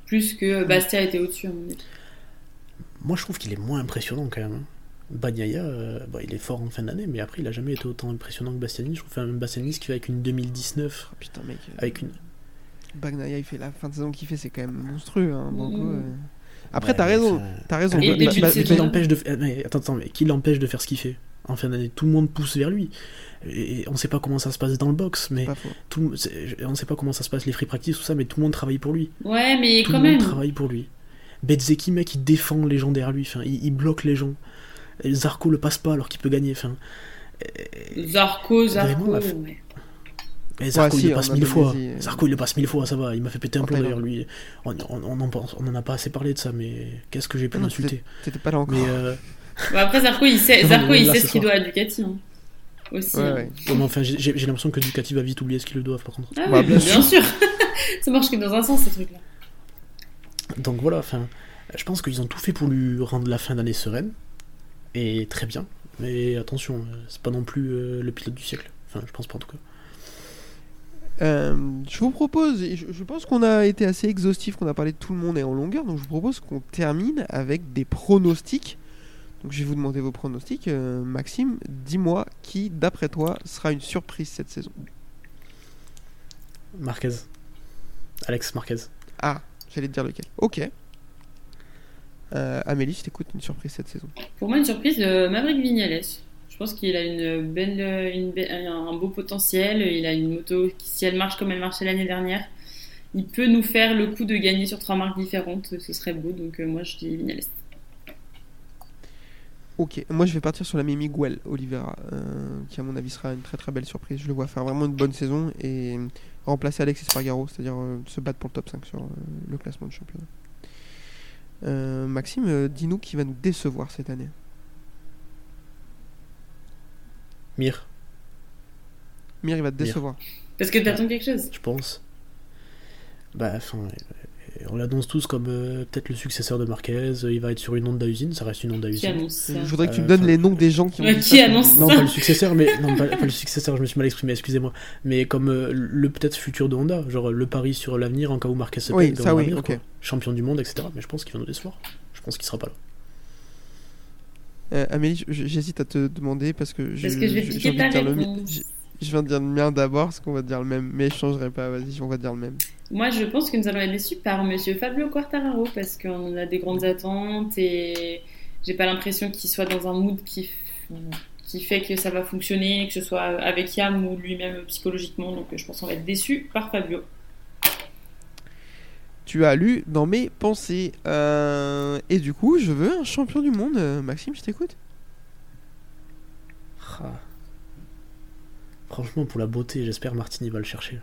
plus que Bastia était au-dessus à mon avis. Moi, je trouve qu'il est moins impressionnant quand même. hein. Bagnaia, euh, bah, il est fort en fin d'année, mais après, il a jamais été autant impressionnant que Bastianini. Je trouve enfin, Bastianini, ce qu'il fait avec une 2019, oh, putain, mec, euh, avec une. Bagnaia, il fait la fin de saison qu'il fait, c'est quand même monstrueux. Hein, Banco, Mhm. euh. Après, Ouais, t'as raison, t'as raison. Et Ba- début Ba- de Ba- saison. qui l'empêche de mais attends, attends, mais qui l'empêche de faire ce qu'il fait? En fin d'année Tout le monde pousse vers lui. Et on sait pas comment ça se passe dans le box, mais tout, on sait pas comment ça se passe les free practice tout ça, mais tout le monde travaille pour lui. Ouais, mais tout quand le monde même. travaille pour lui. Betzeki, mec, il défend les gens derrière lui. Enfin, il, il bloque les gens. Et Zarco le passe pas alors qu'il peut gagner. Enfin, Zarco, Zarco. Vraiment, la- ouais. Et Zarco, Ouais, il si, le passe mille fois. Indonésie, euh. Zarco, il le passe mille fois, ça va. Il m'a fait péter un plomb d'ailleurs, lui. On, on, on en pense- on en a pas assez parlé de ça, mais qu'est-ce que j'ai pu Ah l'insulter T'étais pas là encore. Mais euh, Bon, après Zarco il sait, Zarco, mais il là, sait ce ce qu'il doit à Ducati. hein. Aussi. Ouais, hein. ouais. ouais, mais enfin, j'ai l'impression que Ducati va vite oublier ce qu'ils le doivent, par contre. Ah Bah, oui, bien bien, sûr. ça marche que dans un sens ces trucs-là. Donc voilà, enfin, je pense qu'ils ont tout fait pour lui rendre la fin d'année sereine. Et très bien. Mais attention, euh, c'est pas non plus le pilote du siècle. Enfin, je pense pas en tout cas. Euh, je vous propose, je, je pense qu'on a été assez exhaustif, qu'on a parlé de tout le monde et en longueur, donc je vous propose qu'on termine avec des pronostics. Donc je vais vous demander vos pronostics. Euh, Maxime, dis-moi qui, d'après toi, sera une surprise cette saison Marquez. Alex Marquez. Ah, j'allais te dire lequel. Ok. Euh, Amélie, je t'écoute, une surprise cette saison. Pour moi, une surprise, euh, Maverick Vignales. Je pense qu'il a une belle, un beau potentiel. Il a une moto qui, si elle marche comme elle marchait l'année dernière, il peut nous faire le coup de gagner sur trois marques différentes. Ce serait beau. Donc, euh, moi, je dis Vignales. Ok, moi je vais partir sur l'ami Miguel Oliveira, euh, qui à mon avis sera une très très belle surprise. Je le vois faire vraiment une bonne saison et remplacer Alex Espargaro, c'est-à-dire euh, se battre pour le top 5 sur le classement de championnat. Maxime, dis-nous qui va nous décevoir cette année. Mir, Mir, il va te décevoir. Parce que t'attends quelque chose. je pense. Bah, enfin, euh, on l'annonce tous comme euh, peut-être le successeur de Marquez. Il va être sur une Honda usine, ça reste une Honda Qui usine. annonce ça Je voudrais que tu Euh, me donnes les noms des gens qui ont Ouais, qui ça. annonce Non, pas le successeur, mais non, pas, pas le successeur, je me suis mal exprimé, excusez-moi. Mais comme euh, le peut-être futur de Honda, genre le pari sur l'avenir en cas où Marquez se Oui, ça champion du monde, etc. Mais je pense qu'il va nous décevoir. Je pense qu'il sera pas là. Euh, Amélie, je- j'hésite à te demander parce que je, Parce que je vais envie de ta dire le mien. Je- Je viens de dire le mien d'abord parce qu'on va dire le même, mais je changerai pas. Vas-y, on va dire le même. Moi, je pense que nous allons être déçus par Monsieur Fabio Quartararo parce qu'on a des grandes attentes et j'ai pas l'impression qu'il soit dans un mood qui, fait que ça va fonctionner, que ce soit avec Yam ou lui-même psychologiquement. Donc, je pense qu'on va être déçus par Fabio. Tu as lu dans mes pensées. Euh, et du coup, je veux un champion du monde. Euh, Maxime, je t'écoute. Ah. Franchement, pour la beauté, j'espère Martini va le chercher.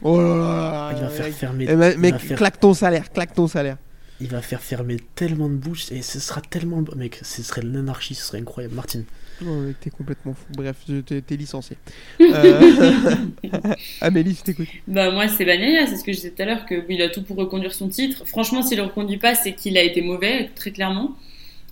Oh là là Il va faire mec. fermer. Eh, mec, mec, faire- claque ton salaire, claque ton salaire. Il va faire fermer tellement de bouches et ce sera tellement. Mec, ce serait l'anarchie, ce serait incroyable. Martin. Oh, mec, t'es complètement fou. Bref, t'es t'es licencié. Euh, Amélie, je t'écoute. Bah, moi, c'est Bagnaia, c'est ce que je disais tout à l'heure, que il a tout pour reconduire son titre. Franchement, s'il le reconduit pas, c'est qu'il a été mauvais, très clairement.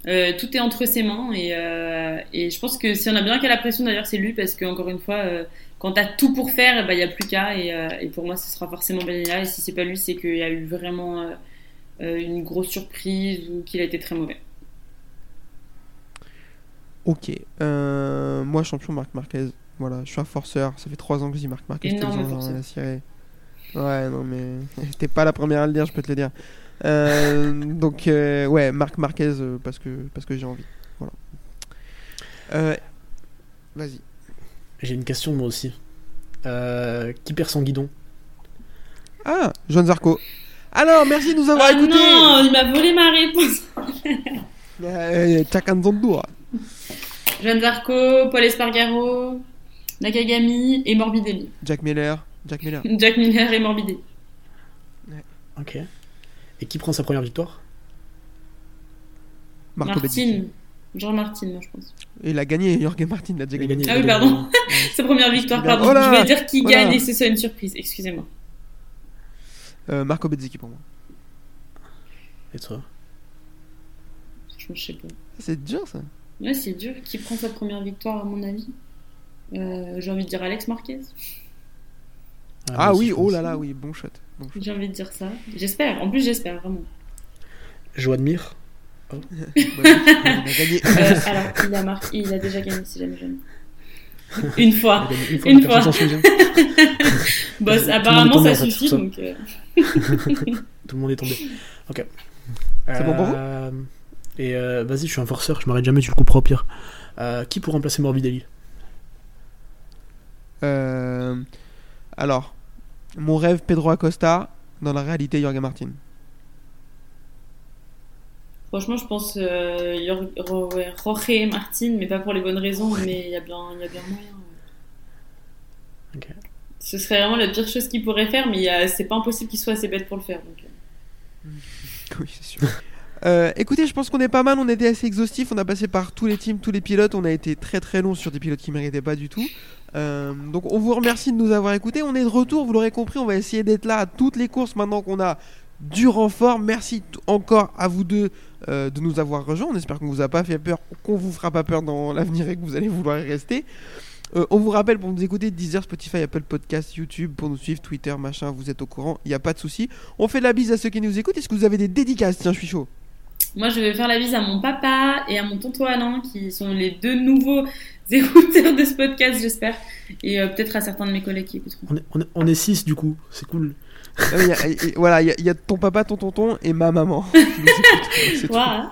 Euh, tout est entre ses mains et, euh, et je pense que si on a bien qu'à la pression d'ailleurs c'est lui parce que encore une fois euh, quand t'as tout pour faire il n'y a plus qu'à et, euh, et pour moi ce sera forcément Bagnaia et si c'est pas lui c'est qu'il y a eu vraiment une grosse surprise ou qu'il a été très mauvais. Ok. Euh, moi, champion Marc Marquez. Voilà, je suis un forceur. Ça fait 3 ans que je dis Marc Marquez. Énorme forceur. Ouais, non, mais t'es pas la première à le dire, je peux te le dire. Euh, donc, euh, ouais, Marc Marquez parce que, parce que j'ai envie. Voilà. Euh, Vas-y. J'ai une question moi aussi. Euh, qui perd son guidon? Ah, Joan Zarco. Alors, merci de nous avoir Ah écoutés. non, il m'a volé ma réponse. Euh, Chakan Zondour. Jeanne Zarco, Paul Espargaro, Nakagami et Morbidelli. Jack Miller. Jack Miller. Jack Miller et Morbidelli. Ok. Et qui prend sa première victoire? Marco. Martin. Jean Martin, je pense. Et il a gagné, Jorge Martin l'a déjà Il a gagné. gagné. Ah oui, pardon. Sa première victoire, Il a- pardon. Oh là je voulais dire qui Voilà. gagne et que ce soit une surprise. Excusez-moi. Euh, Marco Bezzecchi pour moi. Et toi? Je je sais pas. C'est dur ça. Ouais, c'est dur. Qui prend sa première victoire, à mon avis Euh, J'ai envie de dire Alex Marquez. Ah, aussi, oui, oh là là, oui, bon shot. Bon shot. J'ai envie de dire ça. J'espère. En plus, j'espère, vraiment. Gagné. Euh, alors, il a, mar- il a déjà gagné, si jamais jamais. Une fois. gagné une fois, souvient. Bah, apparemment, ça suffit. tout ça. donc, euh, Tout le monde est tombé. Ok. C'est bon pour vous Euh, Et euh, vas-y, je suis un forceur, je m'arrête jamais, tu le couperas au pire. Euh, qui pour remplacer Morbidelli? Euh, alors, mon rêve Pedro Acosta, dans la réalité Jorge Martin. Franchement, je pense euh, Jorge Martin, mais pas pour les bonnes raisons, mais il y a bien, il y a bien moyen. ouais. Ok. Ce serait vraiment la pire chose qu'il pourrait faire, mais c'est pas impossible qu'il soit assez bête pour le faire. donc. Oui, c'est sûr. Euh, écoutez, je pense qu'on est pas mal, on était assez exhaustif, on a passé par tous les teams, tous les pilotes, on a été très très long sur des pilotes qui méritaient pas du tout. Euh, donc on vous remercie de nous avoir écoutés, on est de retour, vous l'aurez compris, on va essayer d'être là à toutes les courses maintenant qu'on a du renfort. Merci encore à vous deux euh, de nous avoir rejoints, on espère qu'on vous a pas fait peur, qu'on vous fera pas peur dans l'avenir et que vous allez vouloir y rester. On vous rappelle pour nous écouter Deezer, Spotify, Apple Podcast, YouTube, pour nous suivre, Twitter, machin, vous êtes au courant, il n'y a pas de souci. On fait la bise à ceux qui nous écoutent. Est-ce que vous avez des dédicaces? Tiens, je suis chaud. Moi, je vais faire la bise à mon papa et à mon tonton Alain, qui sont les deux nouveaux écouteurs de ce podcast, j'espère. Et euh, peut-être à certains de mes collègues qui écouteront. On est, on est, on est six du coup, c'est cool. Ah oui, y a- voilà, il y, a- il y a ton papa, ton tonton et ma maman. Voilà.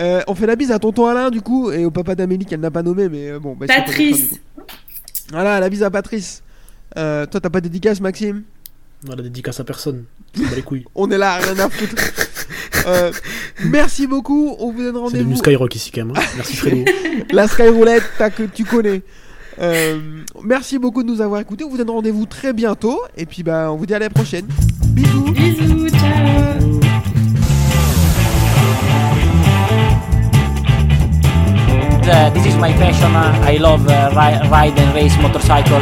Euh, on fait la bise à tonton Alain du coup et au papa d'Amélie qu'elle n'a pas nommé, mais euh, bon. Bah, pas Patrice. coup. Voilà, la bise à Patrice. Euh, toi, t'as pas de dédicace, Maxime? Voilà, dédicace à personne. Les couilles. On est là, rien à foutre. Euh, merci beaucoup. On vous donne C'est rendez-vous. devenu Skyrock ici quand même. hein. Merci Fredo. La Skyroulette, t'as que tu connais. Euh, merci beaucoup de nous avoir écoutés. On vous donne rendez-vous très bientôt. Et puis, bah, on vous dit à la prochaine. Bisous. Bisous, ciao. Uh, this is my passion. Uh, I love uh, ri- ride and race motorcycle.